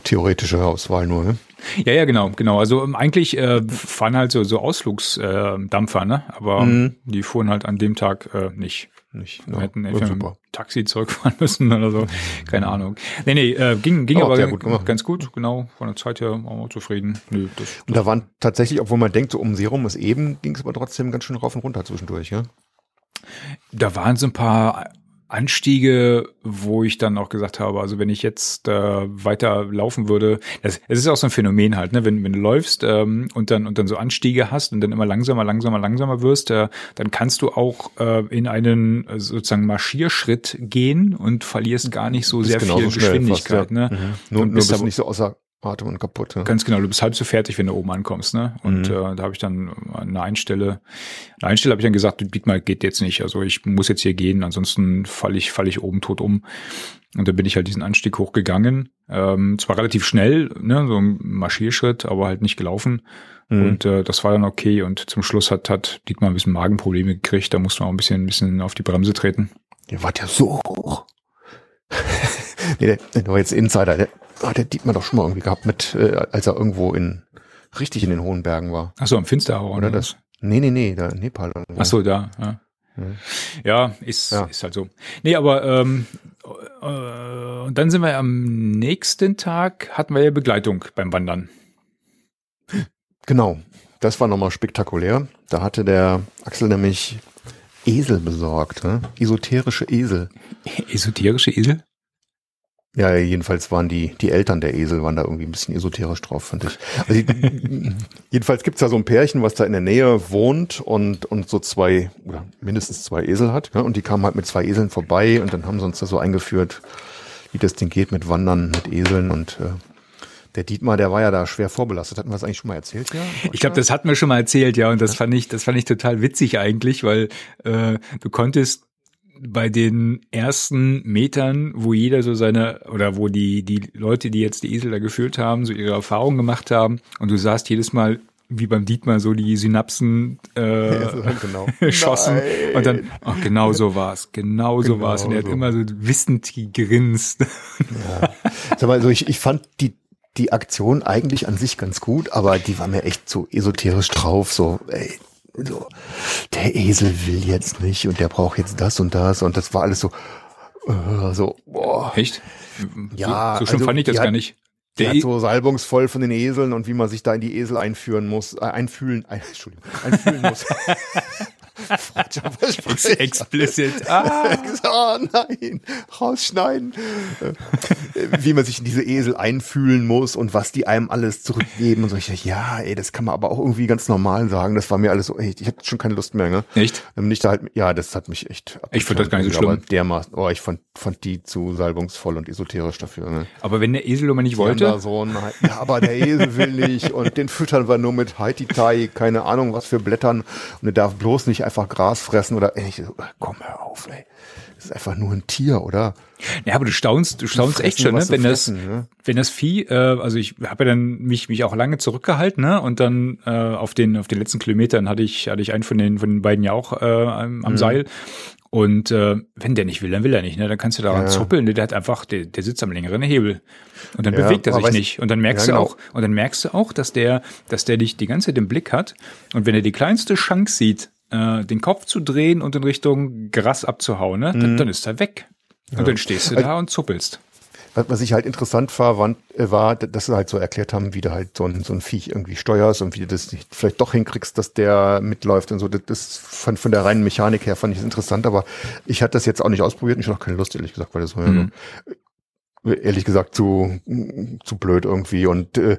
Theoretische Auswahl nur, ne?
Ja, ja, genau, genau. Also ähm, eigentlich äh, fahren halt so, so Ausflugsdampfer, äh, ne? Aber mhm. die fuhren halt an dem Tag äh, nicht. Nicht. Wir ja, hätten entweder mit Taxi zurückfahren (laughs) müssen oder so. Keine Ahnung. Nee, nee, äh, ging, ging oh, aber gut ganz gut, genau. Von der Zeit her waren wir zufrieden.
Nö, das, das und da waren tatsächlich, obwohl man denkt, so um Serum ist eben, ging es aber trotzdem ganz schön rauf und runter zwischendurch, ja?
Da waren so ein paar Anstiege, wo ich dann auch gesagt habe, also wenn ich jetzt äh, weiter laufen würde, es ist auch so ein Phänomen halt, ne? wenn, wenn du läufst ähm, und dann und dann so Anstiege hast und dann immer langsamer, langsamer, langsamer wirst, äh, dann kannst du auch äh, in einen äh, sozusagen Marschierschritt gehen und verlierst gar nicht so sehr viel Geschwindigkeit. Fast, ja.
ne? Mhm. Nur, nur bist du nicht so außer Atem und kaputt.
Ja. Ganz genau, du bist halb so fertig, wenn du oben ankommst, ne? Und mhm. äh, da habe ich dann eine Einstelle, eine Einstelle habe ich dann gesagt, Dietmar geht jetzt nicht. Also ich muss jetzt hier gehen, ansonsten falle ich, falle ich oben tot um. Und dann bin ich halt diesen Anstieg hochgegangen. Ähm, zwar relativ schnell, ne, so ein Marschierschritt, aber halt nicht gelaufen. Mhm. Und äh, das war dann okay. Und zum Schluss hat, hat Dietmar ein bisschen Magenprobleme gekriegt. Da musste man auch ein bisschen, ein bisschen auf die Bremse treten.
Ihr wart ja so hoch. (laughs) nee, der, der war jetzt Insider. Der, ah, der Dietmar doch schon mal irgendwie gehabt mit, äh, als er irgendwo in richtig in den hohen Bergen war.
Ach so, im Finsterau
oder, oder das? Nee, nee, nee, da in Nepal.
Ach so, da, ja. Ja, ist, ja. ist halt so. Nee, aber ähm, äh, und dann sind wir am nächsten Tag, hatten wir ja Begleitung beim Wandern.
Genau, das war nochmal spektakulär. Da hatte der Axel nämlich Esel besorgt, ne? esoterische Esel.
Esoterische Esel?
Ja, jedenfalls waren die, die Eltern der Esel waren da irgendwie ein bisschen esoterisch drauf, fand ich. Also, (laughs) jedenfalls gibt's da so ein Pärchen, was da in der Nähe wohnt und, und so zwei, oder mindestens zwei Esel hat. Ja, und die kamen halt mit zwei Eseln vorbei und dann haben sie uns da so eingeführt, wie das Ding geht mit Wandern, mit Eseln und äh, der Dietmar, der war ja da schwer vorbelastet. Hatten wir das eigentlich schon mal erzählt, ja?
Ich glaube, das hatten wir schon mal erzählt, ja. Und das fand ich, das fand ich total witzig eigentlich, weil äh, du konntest bei den ersten Metern, wo jeder so seine, oder wo die, die Leute, die jetzt die Esel da geführt haben, so ihre Erfahrungen gemacht haben und du sahst jedes Mal, wie beim Dietmar so die Synapsen äh, (laughs) ja, genau. (laughs) schossen Nein. und dann, ach, genau so war's, genau so genau war's und er hat immer so wissend gegrinst.
Ja. Sag mal, so ich, ich fand die die Aktion eigentlich an sich ganz gut, aber die war mir echt so esoterisch drauf, so, ey, so, der Esel will jetzt nicht und der braucht jetzt das und das und das war alles so, äh, so, boah.
Echt?
Ja.
So, so schlimm also, fand ich das gar nicht.
Der hat so salbungsvoll von den Eseln und wie man sich da in die Esel einführen muss, äh, einfühlen, ein, (laughs) Entschuldigung, einfühlen muss. (laughs)
Explicit. (laughs) Ah.
oh nein, rausschneiden. Äh, wie man sich in diese Esel einfühlen muss und was die einem alles zurückgeben und so. Ich dachte, ja, ey, das kann man aber auch irgendwie ganz normal sagen. Das war mir alles so, ey, ich hatte schon keine Lust mehr, ne?
Echt?
Ich da halt, ja, das hat mich echt.
Ich fand das gar nicht so schlimm.
dermaßen, oh, ich fand, fand die zu salbungsvoll und esoterisch dafür, ne?
Aber wenn der Esel immer nicht die wollte.
So ein, ja, aber der Esel will nicht und den füttern wir nur mit Haiti-Tai, keine Ahnung was für Blättern und der darf bloß nicht einfach Gras fressen oder ey, komm hör auf, ey. Das ist einfach nur ein Tier, oder?
Ja, aber du staunst, du staunst fressen, echt schon, ne? Wenn fressen, das, ne? wenn das Vieh, äh, also ich habe ja dann mich mich auch lange zurückgehalten, ne? Und dann äh, auf den auf den letzten Kilometern hatte ich hatte ich einen von den von den beiden ja auch äh, am, am mhm. Seil. Und äh, wenn der nicht will, dann will er nicht. Ne? Dann kannst du daran ja. zuppeln. Der hat einfach, der, der sitzt am längeren Hebel. Und dann ja, bewegt er sich nicht. Und dann merkst ja, genau. du auch, und dann merkst du auch, dass der, dass der dich die ganze Zeit im Blick hat. Und wenn er die kleinste Chance sieht, äh, den Kopf zu drehen und in Richtung Gras abzuhauen, ne? Mhm. Dann, dann, ist er weg. Und ja. dann stehst du da und zuppelst.
Was ich halt interessant war, war, äh, war, dass sie halt so erklärt haben, wie du halt so ein, so ein Viech irgendwie steuerst und wie du das vielleicht doch hinkriegst, dass der mitläuft und so. Das, von, von der reinen Mechanik her fand ich es interessant, aber ich hatte das jetzt auch nicht ausprobiert und ich hatte auch keine Lust, ehrlich gesagt, weil das war mhm. ja so, ehrlich gesagt zu, zu blöd irgendwie. Und äh,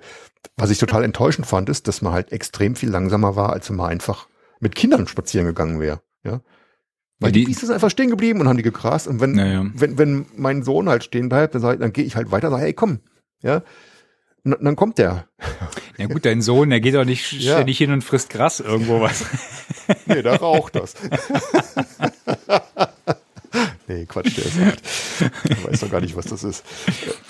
was ich total enttäuschend fand, ist, dass man halt extrem viel langsamer war, als wenn man einfach mit Kindern spazieren gegangen wäre. Ja. Weil die,
die-
Biester sind einfach stehen geblieben und haben die gegrast. Und wenn,
Naja.
wenn, wenn mein Sohn halt stehen bleibt, dann, sag dann gehe ich halt weiter und sage, hey, komm. Ja. Und dann kommt der.
Ja gut, dein Sohn, der geht doch nicht
Ja.
ständig hin und frisst Gras irgendwo was. (laughs)
Nee, da raucht das. (laughs) nee, Quatsch, der ist alt. Ich weiß doch gar nicht, was das ist.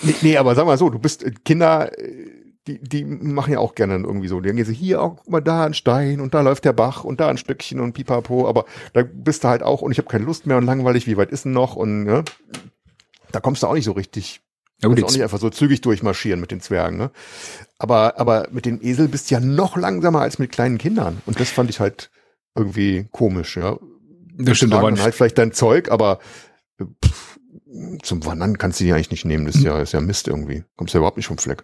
Nee, nee, aber sag mal so, du bist äh, Kinder, äh, die, die machen ja auch gerne irgendwie so. Die gehen sie hier, auch guck mal da ein Stein und da läuft der Bach und da ein Stückchen und pipapo, aber da bist du halt auch und ich habe keine Lust mehr und langweilig, wie weit ist denn noch? Und ja, da kommst du auch nicht so richtig
Ja
Du
gut,
kannst auch nicht einfach so zügig durchmarschieren mit den Zwergen, ne? Aber, aber mit den Esel bist du ja noch langsamer als mit kleinen Kindern. Und das fand ich halt irgendwie komisch, ja.
das stimmt, aber
halt vielleicht dein Zeug, aber äh, pff, zum Wandern kannst du die eigentlich nicht nehmen. Das ist ja, ist ja Mist irgendwie. Kommst ja überhaupt nicht vom Fleck.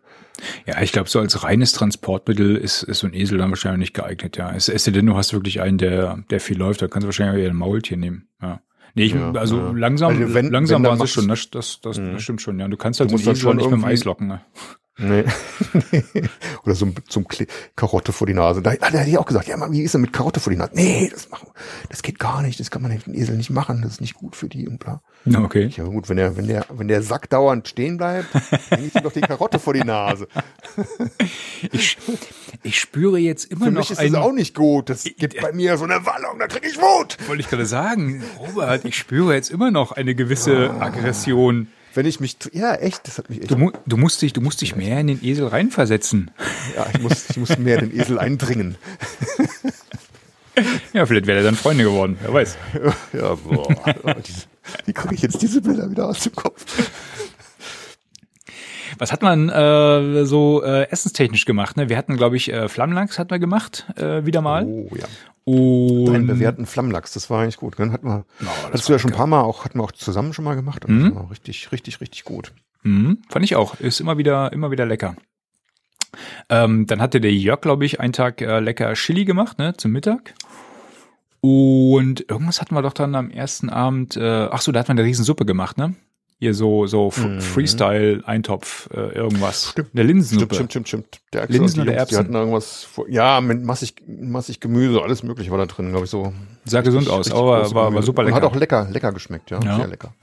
Ja, ich glaube, so als reines Transportmittel ist, ist so ein Esel dann wahrscheinlich nicht geeignet, ja. Es es sei denn, du hast wirklich einen, der, der viel läuft, da kannst du wahrscheinlich auch eher ein Maultier nehmen, ja. Nee, ich,
Ja,
also
ja.
langsam,
Also wenn-
langsam
wenn,
sie
machst-
schon, das, das, das,
Mhm.
das stimmt schon, ja. Du kannst halt
Du
so einen Esel
schon
nicht mit dem Eis locken, ne?
Nee. (laughs) Oder so zum Kle Karotte vor die Nase. Da, da hätte ich auch gesagt, ja, Mann, wie ist denn mit Karotte vor die Nase? Nee, das machen, das geht gar nicht. Das kann man mit dem Esel nicht machen. Das ist nicht gut für die und bla.
Ja, okay.
Ja gut, wenn der, wenn der, wenn der Sack dauernd stehen bleibt, dann ich ihm doch die Karotte vor die Nase. (laughs)
Ich, ich spüre jetzt immer
Für
noch
mich ist
ein,
das auch nicht gut. Das gibt bei mir so eine Wallung, da krieg ich Wut.
wollte ich gerade sagen, Robert, ich spüre jetzt immer noch eine gewisse Aggression.
Wenn ich mich, ja echt, das hat mich echt,
Du, mu du musst dich, du musst dich mehr in den Esel reinversetzen.
ja, ich muss, ich muss mehr den Esel eindringen.
Ja, vielleicht wäre er dann Freunde geworden, wer weiß.
Ja, boah. Die, wie kriege ich jetzt diese Bilder wieder aus dem Kopf?
Was hat man äh, so äh, essenstechnisch gemacht? Ne? Wir hatten, glaube ich, äh, Flammlachs hat man gemacht, äh, wieder mal.
Oh ja.
Und
Einen bewährten Flammlachs, das war eigentlich gut. Dann hatten wir,
das
hast du ja schon ein paar Mal auch, hatten wir auch zusammen schon mal gemacht. Und das war richtig, richtig, richtig gut.
Mhm, fand ich auch. Ist immer wieder, immer wieder lecker. Ähm, dann hatte der Jörg, glaube ich, einen Tag äh, lecker Chili gemacht, ne, zum Mittag. Und irgendwas hatten wir doch dann am ersten Abend, äh, ach so, da hat man eine Riesensuppe gemacht, ne? Hier so, so F Freestyle-Eintopf, äh, irgendwas.
Stimmt.
Eine Linsensuppe.
Stimmt, stimmt, stimmt, stimmt. Der Axel
Linsen
und die
oder
Jungs, die
Erbsen?
hatten irgendwas, vor, ja, mit massig, massig Gemüse, alles mögliche war da drin, glaube ich, so.
Sah gesund aus,
Richtig
aber war, war super
Und
lecker.
Hat auch lecker, lecker geschmeckt, ja,
Ja.
sehr lecker.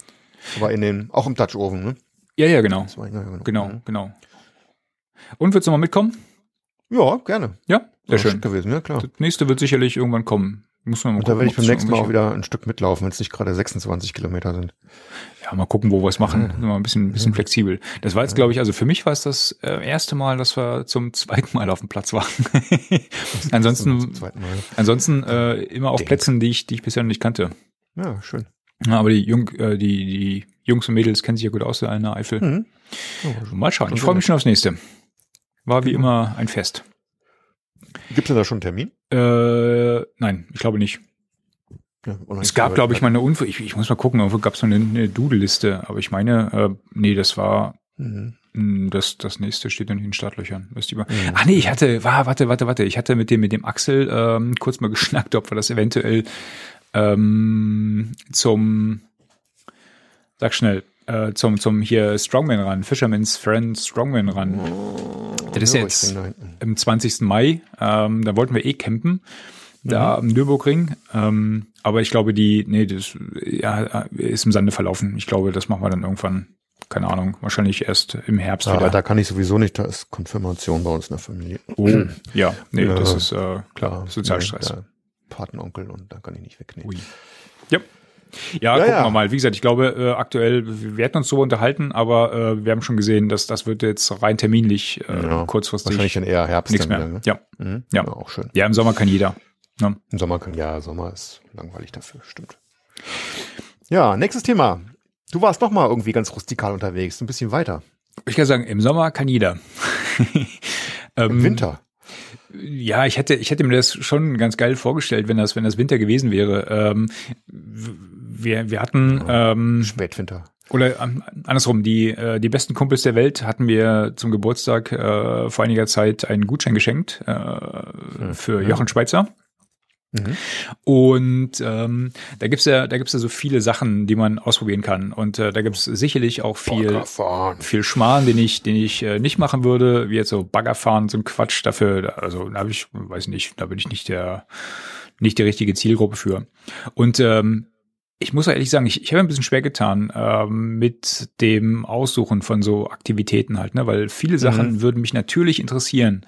Aber in den, auch im Touchoven, ne?
ja, ja, genau.
War, ja, genau.
Genau, genau. Und willst du mal mitkommen?
Ja, gerne.
Ja, sehr schön.
gewesen, ja klar.
Das nächste wird sicherlich irgendwann kommen. Muss man mal
Und da werde ich beim nächsten Mal auch wieder ein Stück mitlaufen, wenn es nicht gerade 26 Kilometer sind.
Ja, mal gucken, wo wir es machen. Sind wir ein bisschen, ein bisschen flexibel. Das war jetzt, glaube ich, also für mich war es das äh, erste Mal, dass wir zum zweiten Mal auf dem Platz waren. (laughs) Ansonsten, ansonsten äh, immer auf
Denk.
Plätzen, die ich, die ich bisher noch nicht kannte.
Ja, schön.
Ja, aber die, Jung, äh, die, die Jungs und Mädels kennen sich ja gut aus in der Eifel.
Mhm. Ja,
Mal schauen. Ich freue mich schon aufs nächste. War wie
Genau.
immer ein Fest.
Gibt es denn da schon einen Termin?
Äh, nein, ich glaube nicht.
Ja,
Es gab, glaube ich, mal eine Unfall. Ich, ich muss mal gucken, irgendwo gab es eine, eine Doodle-Liste. Aber ich meine, äh, nee, das war
Mhm.
mh, das, das nächste steht dann in den Startlöchern. Wisst ihr mal.
Mhm.
Ach nee, ich hatte, war, warte, warte, warte. Ich hatte mit dem, mit dem Axel ähm, kurz mal (laughs) geschnackt, ob wir das eventuell ähm, zum, sag schnell, äh, zum, zum hier Strongman ran, Fisherman's Friend Strongman ran. Das ist jetzt am 20. Mai. Ähm, da wollten wir eh campen. Da am Nürburgring. Ähm, aber ich glaube, die, nee, das ja, ist im Sande verlaufen. Ich glaube, das machen wir dann irgendwann, keine Ahnung, wahrscheinlich erst im Herbst
Ja,
wieder.
aber da kann ich sowieso nicht, da ist Konfirmation bei uns in der Familie.
Oh, ja, nee,
Ja.
das ist äh, klar, Sozialstress.
nee, Patenonkel und da kann ich nicht wegnehmen.
Ui. Ja. Ja,
Ja,
gucken
ja.
wir mal. Wie gesagt, ich glaube, äh, aktuell, wir hätten uns so unterhalten, aber äh, wir haben schon gesehen, dass das wird jetzt rein terminlich äh,
Ja,
kurzfristig
Wahrscheinlich dann eher Herbst
nichts mehr.
wieder, ne?
Ja.
Mhm.
Ja.
Auch schön.
ja, im Sommer kann jeder. Ne?
Im Sommer kann, ja, Sommer ist langweilig dafür, stimmt. Ja, nächstes Thema. Du warst noch mal irgendwie ganz rustikal unterwegs, ein bisschen weiter.
Ich kann sagen, im Sommer kann jeder. (laughs)
Im
ähm,
Winter.
Ja, ich hätte, ich hätte mir das schon ganz geil vorgestellt, wenn das, wenn das Winter gewesen wäre. Ähm, wir, wir hatten, ähm,
Spätwinter.
oder ähm, andersrum, die, äh, die besten Kumpels der Welt hatten mir zum Geburtstag äh, vor einiger Zeit einen Gutschein geschenkt äh, für Jochen Schweizer.
Mhm.
Und ähm, da gibt's ja, da gibt's ja so viele Sachen, die man ausprobieren kann. Und äh, da gibt's sicherlich auch viel, viel Schmarrn, den ich, den ich äh, nicht machen würde, wie jetzt so Baggerfahren, so ein Quatsch dafür. Also da habe ich, weiß nicht, da bin ich nicht der, nicht die richtige Zielgruppe für. Und ähm, ich muss ehrlich sagen, ich, ich habe ein bisschen schwer getan ähm, mit dem Aussuchen von so Aktivitäten halt, ne? weil viele Sachen mhm. würden mich natürlich interessieren.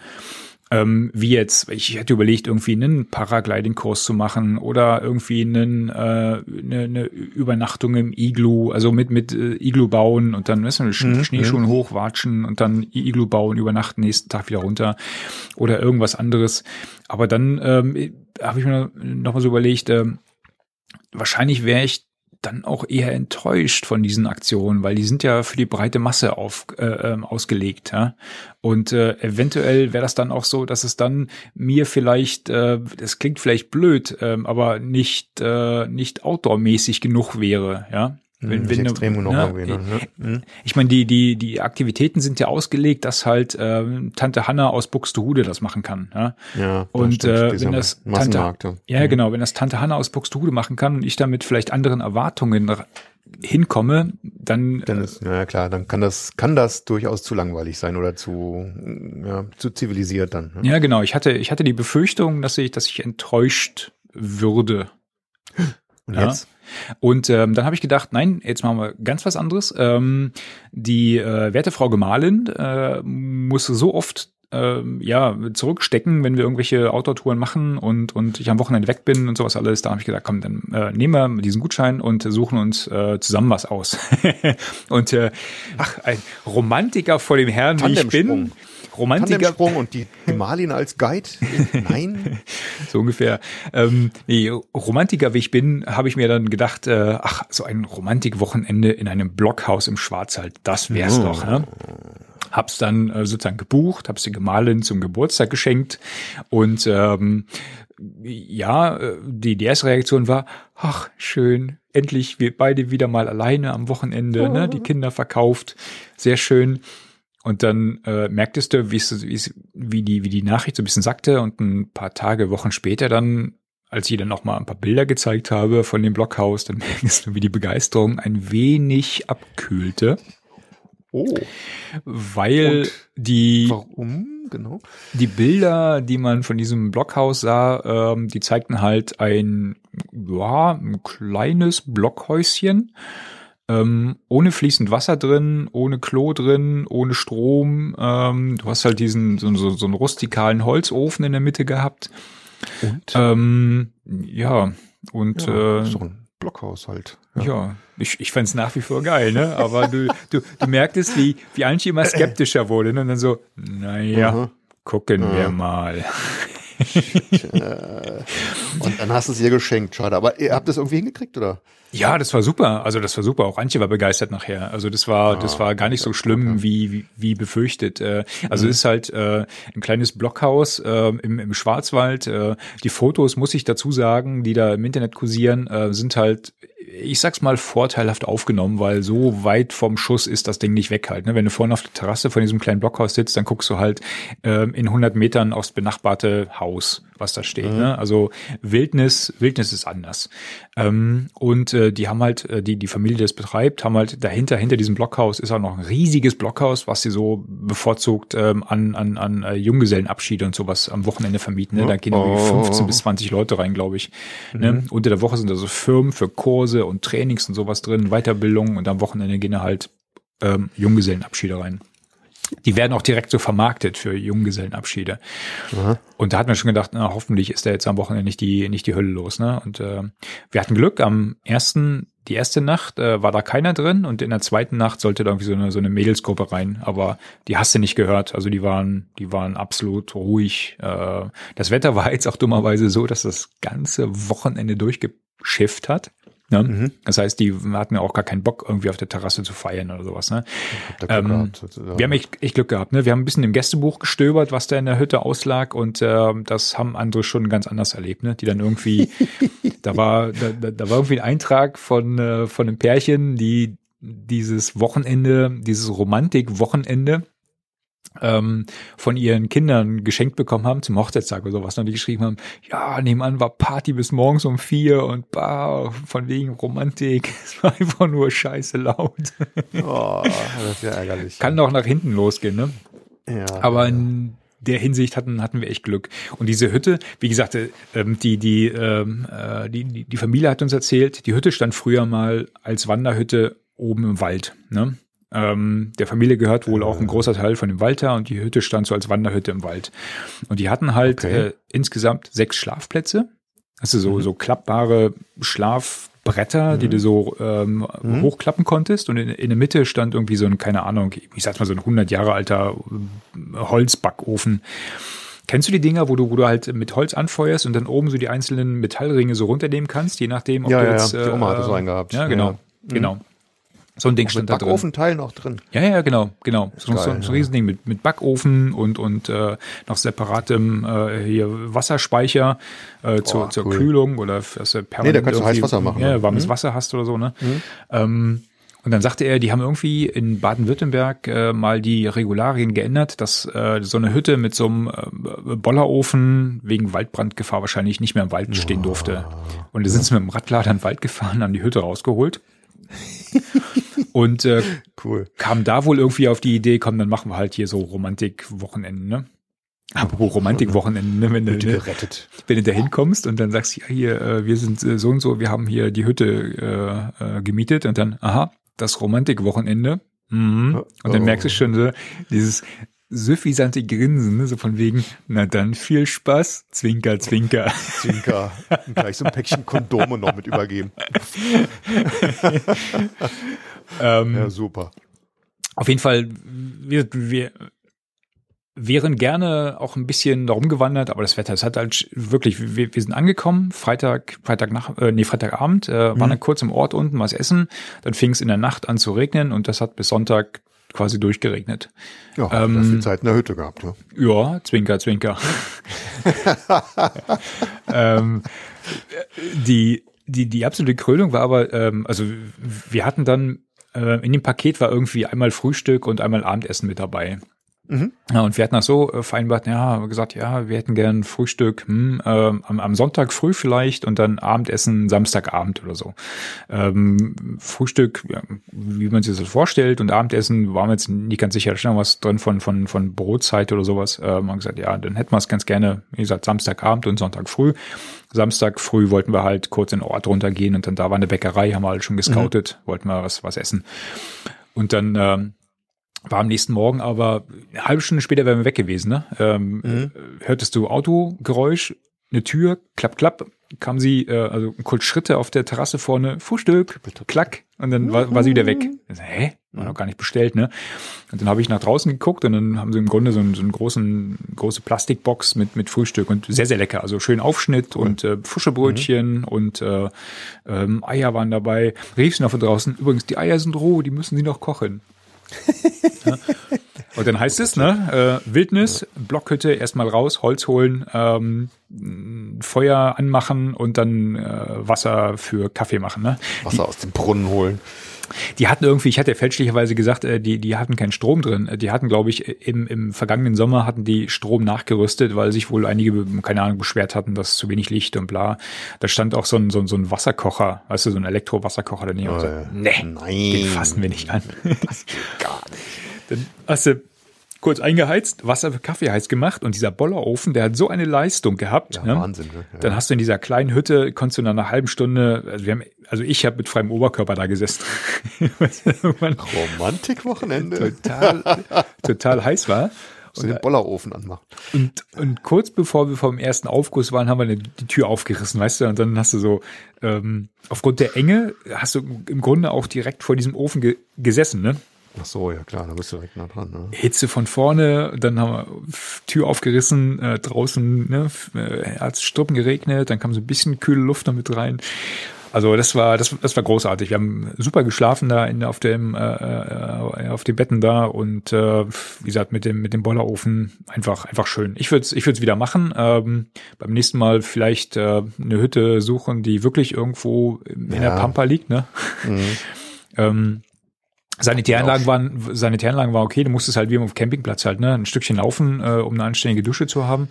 Ähm, wie jetzt, ich hätte überlegt, irgendwie einen Paragliding-Kurs zu machen oder irgendwie einen, äh, eine, eine Übernachtung im Iglu, also mit, mit äh, Iglu bauen und dann weißt du, mhm. Schneeschuhen mhm. hochwatschen und dann Iglu bauen, übernachten, nächsten Tag wieder runter oder irgendwas anderes. Aber dann ähm, habe ich mir noch mal so überlegt, äh, wahrscheinlich wäre ich dann auch eher enttäuscht von diesen Aktionen, weil die sind ja für die breite Masse auf, äh, ähm, ausgelegt. Ja? Und äh, eventuell wäre das dann auch so, dass es dann mir vielleicht, äh, das klingt vielleicht blöd, äh, aber nicht, äh, nicht outdoor-mäßig genug wäre. Ja,
wenn, wenn extrem genug ne, ne?
Mhm. Ich meine, die, die, die Aktivitäten sind ja ausgelegt, dass halt äh, Tante Hanna aus Buxtehude das machen kann. Ja,
ja
und äh, wenn das Tante, ja,
mhm.
genau, wenn das Tante Hanna aus Buxtehude machen kann und ich damit vielleicht anderen Erwartungen hinkomme, dann
dann ist ja klar, dann kann das kann das durchaus zu langweilig sein oder zu ja, zu zivilisiert dann.
Ne? Ja, genau. Ich hatte ich hatte die Befürchtung, dass ich dass ich enttäuscht würde.
Und jetzt?
Und ähm, dann habe ich gedacht, nein, jetzt machen wir ganz was anderes. Ähm, die äh, werte Frau Gemahlin äh, muss so oft ähm, ja, zurückstecken, wenn wir irgendwelche Outdoor-Touren machen und, und ich am Wochenende weg bin und sowas alles. Da habe ich gesagt, komm, dann äh, nehmen wir diesen Gutschein und suchen uns äh, zusammen was aus. (laughs) und äh, ach, ein Romantiker vor dem Herrn, wie ich bin.
Romantiker. und die (laughs) Gemahlin als Guide? Nein. (laughs)
so ungefähr. Ähm, nee, Romantiker, wie ich bin, habe ich mir dann gedacht, äh, ach, so ein Romantikwochenende in einem Blockhaus im Schwarzwald, das wär's oh. doch. Ne? Hab's dann äh, sozusagen gebucht, hab's der Gemahlin zum Geburtstag geschenkt und ähm, ja, äh, die, die erste Reaktion war, ach, schön, endlich wir beide wieder mal alleine am Wochenende, oh. ne, die Kinder verkauft, sehr schön. Und dann äh, merktest du, wie wie die, wie die Nachricht so ein bisschen sagte und ein paar Tage, Wochen später dann, als ich dann noch mal ein paar Bilder gezeigt habe von dem Blockhaus, dann (laughs) merkst du, wie die Begeisterung ein wenig abkühlte.
Oh.
Weil und die.
Warum? Genau.
Die Bilder, die man von diesem Blockhaus sah, ähm, die zeigten halt ein, ja, ein kleines Blockhäuschen ähm, ohne fließend Wasser drin, ohne Klo drin, ohne Strom. Ähm, du hast halt diesen so, so, so einen rustikalen Holzofen in der Mitte gehabt.
Und?
Ähm, ja, und ja,
äh, so ein Blockhaus halt.
Ja, ja ich, ich fand es nach wie vor geil, ne? Aber du, du, du merktest, wie, wie Anchi immer skeptischer wurde, ne? Und dann so, naja, mhm. gucken mhm. wir mal. (laughs)
und dann hast du es ihr geschenkt, schade. Aber ihr habt es irgendwie hingekriegt, oder?
Ja, das war super. Also das war super. Auch Antje war begeistert nachher. Also das war, ah, das war gar nicht so schlimm okay. wie, wie, wie befürchtet. Äh, also mhm. es ist halt äh, ein kleines Blockhaus äh, im, im Schwarzwald. Äh, die Fotos, muss ich dazu sagen, die da im Internet kursieren, äh, sind halt ich sag's mal, vorteilhaft aufgenommen, weil so weit vom Schuss ist das Ding nicht weg halt. Ne? Wenn du vorne auf der Terrasse von diesem kleinen Blockhaus sitzt, dann guckst du halt ähm, in 100 Metern aufs benachbarte Haus, was da steht. Mhm. Ne? Also Wildnis, Wildnis ist anders. Ähm, und äh, die haben halt, äh, die die Familie, die das betreibt, haben halt dahinter, hinter diesem Blockhaus ist auch noch ein riesiges Blockhaus, was sie so bevorzugt ähm, an, an, an äh, Junggesellenabschiede und sowas am Wochenende vermieten. Ne? Da gehen irgendwie 15 bis 20 Leute rein, glaube ich. Ne? Mhm. Ne? Unter der Woche sind da so Firmen für Kurse und Trainings und sowas drin, Weiterbildung und am Wochenende gehen da halt ähm, Junggesellenabschiede rein. Die werden auch direkt so vermarktet für Junggesellenabschiede. Mhm. Und da hat man schon gedacht, na, hoffentlich ist da jetzt am Wochenende nicht die, nicht die Hölle los. Ne? Und äh, wir hatten Glück, am ersten, die erste Nacht äh, war da keiner drin und in der zweiten Nacht sollte da irgendwie so eine, so eine Mädelsgruppe rein. Aber die hast du nicht gehört. Also die waren, die waren absolut ruhig. Äh, das Wetter war jetzt auch dummerweise so, dass das ganze Wochenende durchgeschifft hat. Ne? Mhm. Das heißt, die hatten ja auch gar keinen Bock, irgendwie auf der Terrasse zu feiern oder sowas. Ne? Ähm, gehabt, wir haben echt, echt Glück gehabt. Ne? Wir haben ein bisschen im Gästebuch gestöbert, was da in der Hütte auslag und äh, das haben andere schon ganz anders erlebt. Ne? Die dann irgendwie, (laughs) da war da, da war irgendwie ein Eintrag von äh, von einem Pärchen, die dieses Wochenende, dieses Romantik-Wochenende ähm, von ihren Kindern geschenkt bekommen haben zum Hochzeitstag oder sowas, und die geschrieben haben, ja, nebenan war Party bis morgens um vier und bah, von wegen Romantik. (laughs) Es war einfach nur scheiße laut.
Oh, das ist ja ärgerlich.
Kann doch nach hinten losgehen, ne?
Ja.
Aber
ja.
der Hinsicht hatten, hatten wir echt Glück. Und diese Hütte, wie gesagt, äh, ähm, die, die, ähm, äh, die, die Familie hat uns erzählt, die Hütte stand früher mal als Wanderhütte oben im Wald. Ne? Ähm, der Familie gehört wohl auch ein großer Teil von dem Wald da und die Hütte stand so als Wanderhütte im Wald. Und die hatten halt
Okay.
äh, insgesamt sechs Schlafplätze. Also so,
Mhm.
so klappbare Schlafbretter, die du so ähm,
Mhm.
hochklappen konntest. Und in, in der Mitte stand irgendwie so ein, keine Ahnung, ich sag mal so ein 100 Jahre alter äh, Holzbackofen. Kennst du die Dinger, wo du, wo du halt mit Holz anfeuerst und dann oben so die einzelnen Metallringe so runternehmen kannst, je nachdem, ob
Ja,
du
ja,
jetzt.
ja. Die Oma hatte so einen gehabt.
Ja, genau.
Ja. Mhm.
Genau. So ein Ding stand da drin.
Backofenteil noch drin.
Ja, ja, genau, genau. So,
geil,
so, so ein. Riesending mit, mit Backofen und, und äh, noch separatem äh, hier Wasserspeicher äh, zur,
Oh,
zur
cool.
Kühlung oder du permanent
Nee, da kannst du heißes Wasser machen,
Ja,
ne? Mhm.
warmes Wasser hast oder so, ne? Ähm, und dann sagte er, die haben irgendwie in Baden-Württemberg äh, mal die Regularien geändert, dass äh, so eine Hütte mit so einem äh, Bollerofen wegen Waldbrandgefahr wahrscheinlich nicht mehr im Wald stehen durfte. Und da sind sie mit dem Radlader in den Wald gefahren, haben die Hütte rausgeholt. (laughs) und äh,
Cool.
kam da wohl irgendwie auf die Idee, komm, dann machen wir halt hier so Romantik-Wochenenden, ne? Apropos Romantik-Wochenenden, ne? wenn, du,
Hütte
ne,
gerettet.
wenn du da hinkommst und dann sagst, ja, hier, äh, wir sind äh, so und so, wir haben hier die Hütte äh, äh, gemietet und dann, aha, das Romantik-Wochenende. Mhm. Und dann
Oh.
merkst du schon so, dieses suffisante Grinsen, ne? so von wegen, na dann viel Spaß, Zwinker, Zwinker.
Zwinker. Und gleich so ein Päckchen Kondome noch mit übergeben. (laughs)
ähm,
Ja, super.
Auf jeden Fall, wir, wir wären gerne auch ein bisschen rumgewandert, aber das Wetter, es hat halt wirklich, wir, wir sind angekommen, Freitag, Freitag nach, äh, nee, Freitagabend, äh, waren dann kurz im Ort unten, was essen, dann fing es in der Nacht an zu regnen und das hat bis Sonntag quasi durchgeregnet.
Ja,
Ähm,
ähm, viel Zeit in der Hütte gehabt. Ja.
Ja, Zwinker, Zwinker. (laughs) ähm, die, die, die absolute Krönung war aber, ähm, also wir hatten dann, äh, in dem Paket war irgendwie einmal Frühstück und einmal Abendessen mit dabei. Ja, und wir hatten das so äh, vereinbart, ja, gesagt, ja, wir hätten gern Frühstück hm, ähm, am, am Sonntag früh vielleicht und dann Abendessen Samstagabend oder so. Ähm, Frühstück, ja, wie man sich das vorstellt, und Abendessen waren wir jetzt nicht ganz sicher, da stand was drin von, von, von Brotzeit oder sowas. Ähm, haben gesagt, ja, dann hätten wir es ganz gerne, wie gesagt, Samstagabend und Sonntag früh. Samstag früh wollten wir halt kurz in den Ort runtergehen und dann da war eine Bäckerei, haben wir halt schon gescoutet, wollten wir was, was essen. Und dann ähm, war am nächsten Morgen, aber eine halbe Stunde später wären wir weg gewesen. Ne? Ähm, äh, Hörtest du Autogeräusch, eine Tür, klapp, klapp, kam sie, äh, also kurz Schritte auf der Terrasse vorne, Frühstück, klack, und dann war, war sie wieder weg. So, Hä? War noch gar nicht bestellt, ne? Und dann habe ich nach draußen geguckt und dann haben sie im Grunde so einen, so einen großen, große Plastikbox mit, mit Frühstück und sehr, sehr lecker. Also schön Aufschnitt und äh, Fuschebrötchen und äh, ähm, Eier waren dabei. Rief sie noch von draußen, übrigens, die Eier sind roh, die müssen sie noch kochen. Und dann heißt es, ne, äh, Wildnis, Blockhütte, erstmal raus, Holz holen, ähm, Feuer anmachen und dann äh, Wasser für Kaffee machen. Ne?
Wasser aus dem Brunnen holen.
Die hatten irgendwie, ich hatte ja fälschlicherweise gesagt, äh, die, die hatten keinen Strom drin. Die hatten, glaube ich, im, im vergangenen Sommer hatten die Strom nachgerüstet, weil sich wohl einige, keine Ahnung, beschwert hatten, dass zu wenig Licht und bla. Da stand auch so ein, so ein, so ein Wasserkocher, weißt du, so ein Elektrowasserkocher daneben.
Oh,
so, nee,
Nein.
den fassen wir nicht an. (laughs)
Das geht gar nicht.
Dann hast du kurz eingeheizt, Wasser für Kaffee heiß gemacht und dieser Bollerofen, der hat so eine Leistung gehabt.
Ja,
ne?
Wahnsinn. Ne? Ja.
Dann hast du in dieser kleinen Hütte, konntest du nach einer halben Stunde, also wir haben, also ich habe mit freiem Oberkörper da gesessen. (laughs)
Romantikwochenende.
total, total heiß war.
Du den Bollerofen anmachen.
Und, und kurz bevor wir vom ersten Aufguss waren, haben wir die, Tür aufgerissen, weißt du, und dann hast du so, ähm, aufgrund der Enge, hast du im Grunde auch direkt vor diesem Ofen ge gesessen, ne?
Ach so, ja klar, da bist du direkt nah dran. Ne?
Hitze von vorne, dann haben wir Tür aufgerissen, äh, draußen ne, äh, hat es Struppen geregnet, dann kam so ein bisschen kühle Luft noch mit rein. Also das war das, das war großartig. Wir haben super geschlafen da in, auf dem äh, äh, auf den Betten da und äh, wie gesagt mit dem mit dem Bollerofen einfach einfach schön. Ich würde ich würde es wieder machen. Ähm, beim nächsten Mal vielleicht äh, eine Hütte suchen, die wirklich irgendwo in der
Ja.
Pampa liegt. Ne? (laughs) ähm, Sanitäranlagen waren, Sanitäranlagen war okay, du musstest halt wie auf dem Campingplatz halt, ne, ein Stückchen laufen, äh, um eine anständige Dusche zu haben.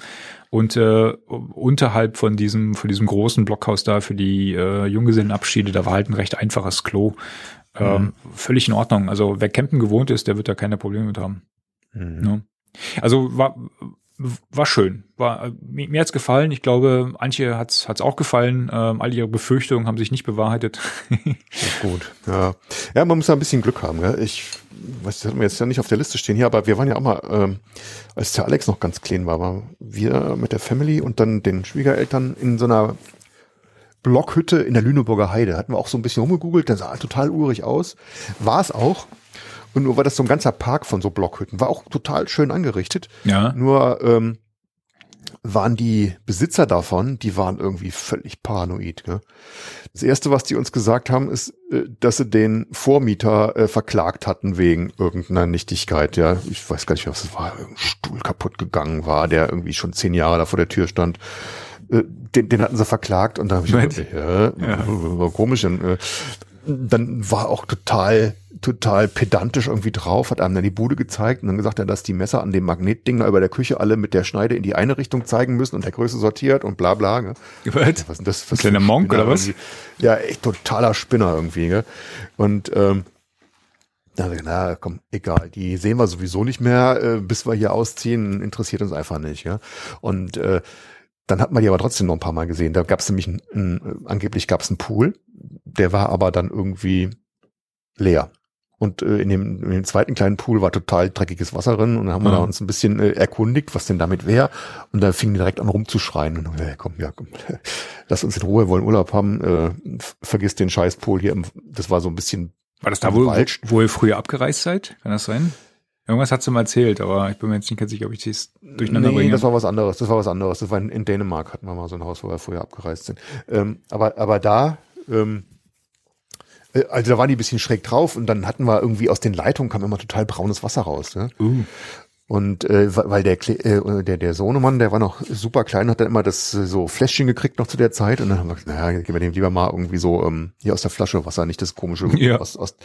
Und äh, unterhalb von diesem, von diesem großen Blockhaus da für die äh, Junggesellenabschiede, da war halt ein recht einfaches Klo. Ähm, Völlig in Ordnung. Also wer campen gewohnt ist, der wird da keine Probleme mit haben.
Mhm.
Ne? Also war, war schön. War, äh, mir, mir hat's gefallen. Ich glaube, Antje hat's hat's auch gefallen. Ähm, all ihre Befürchtungen haben sich nicht bewahrheitet.
gut, ja. Ja, man muss da ein bisschen Glück haben. Gell? Ich weiß, das hatten wir jetzt ja nicht auf der Liste stehen hier, aber wir waren ja auch mal, ähm, als der Alex noch ganz clean war, waren wir mit der Family und dann den Schwiegereltern in so einer Blockhütte in der Lüneburger Heide. Hatten wir auch so ein bisschen rumgegoogelt, der sah total urig aus. War es auch. Und nur war das so ein ganzer Park von so Blockhütten. War auch total schön angerichtet.
Ja.
Nur ähm, waren die Besitzer davon, die waren irgendwie völlig paranoid. Gell? Das erste, was die uns gesagt haben, ist, äh, dass sie den Vormieter äh, verklagt hatten wegen irgendeiner Nichtigkeit. Ja, ich weiß gar nicht, was es war. Ein Stuhl kaputt gegangen war, der irgendwie schon zehn Jahre da vor der Tür stand. Äh, den, den hatten sie verklagt und da habe ich gedacht, ja, ja. war komisch. Äh, dann war auch total, total pedantisch irgendwie drauf, hat einem dann die Bude gezeigt und dann gesagt, ja, dass die Messer an dem Magnetding da über der Küche alle mit der Schneide in die eine Richtung zeigen müssen und der Größe sortiert und bla bla. Gell?
Was?
was ist das? Was
Kleiner Monk oder was?
Irgendwie? Ja, echt totaler Spinner irgendwie. Gell? Und ähm, na komm, egal, die sehen wir sowieso nicht mehr, äh, bis wir hier ausziehen, interessiert uns einfach nicht. Ja? Und äh, dann hat man die aber trotzdem noch ein paar Mal gesehen. Da gab es nämlich, ein, ein, angeblich gab es einen Pool, der war aber dann irgendwie leer. Und äh, in, dem, in dem zweiten kleinen Pool war total dreckiges Wasser drin und dann haben wir da uns ein bisschen äh, erkundigt, was denn damit wäre. Und da fingen die direkt an rumzuschreien. Und dann, äh, komm, ja, komm, (laughs) lass uns in Ruhe, wollen Urlaub haben, äh, vergiss den scheiß Pool hier. Im, das war so ein bisschen.
War das da, wo, wo ihr früher abgereist seid? Kann das sein? Irgendwas hat sie mal erzählt, aber ich bin mir jetzt nicht ganz sicher, ob ich das durcheinander nee, bringe.
das war was anderes. Das war was anderes. Das war in, in Dänemark hatten wir mal so ein Haus, wo wir vorher abgereist sind. Ähm, aber, aber da, ähm, äh, also da waren die ein bisschen schräg drauf und dann hatten wir irgendwie aus den Leitungen kam immer total braunes Wasser raus. Ne?
Uh.
Und äh, weil der, äh, der der Sohnemann, der war noch super klein, hat dann immer das äh, so Fläschchen gekriegt noch zu der Zeit und dann haben wir gesagt, naja, geben wir dem lieber mal irgendwie so ähm, hier aus der Flasche Wasser, nicht das komische (laughs)
ja.
aus, aus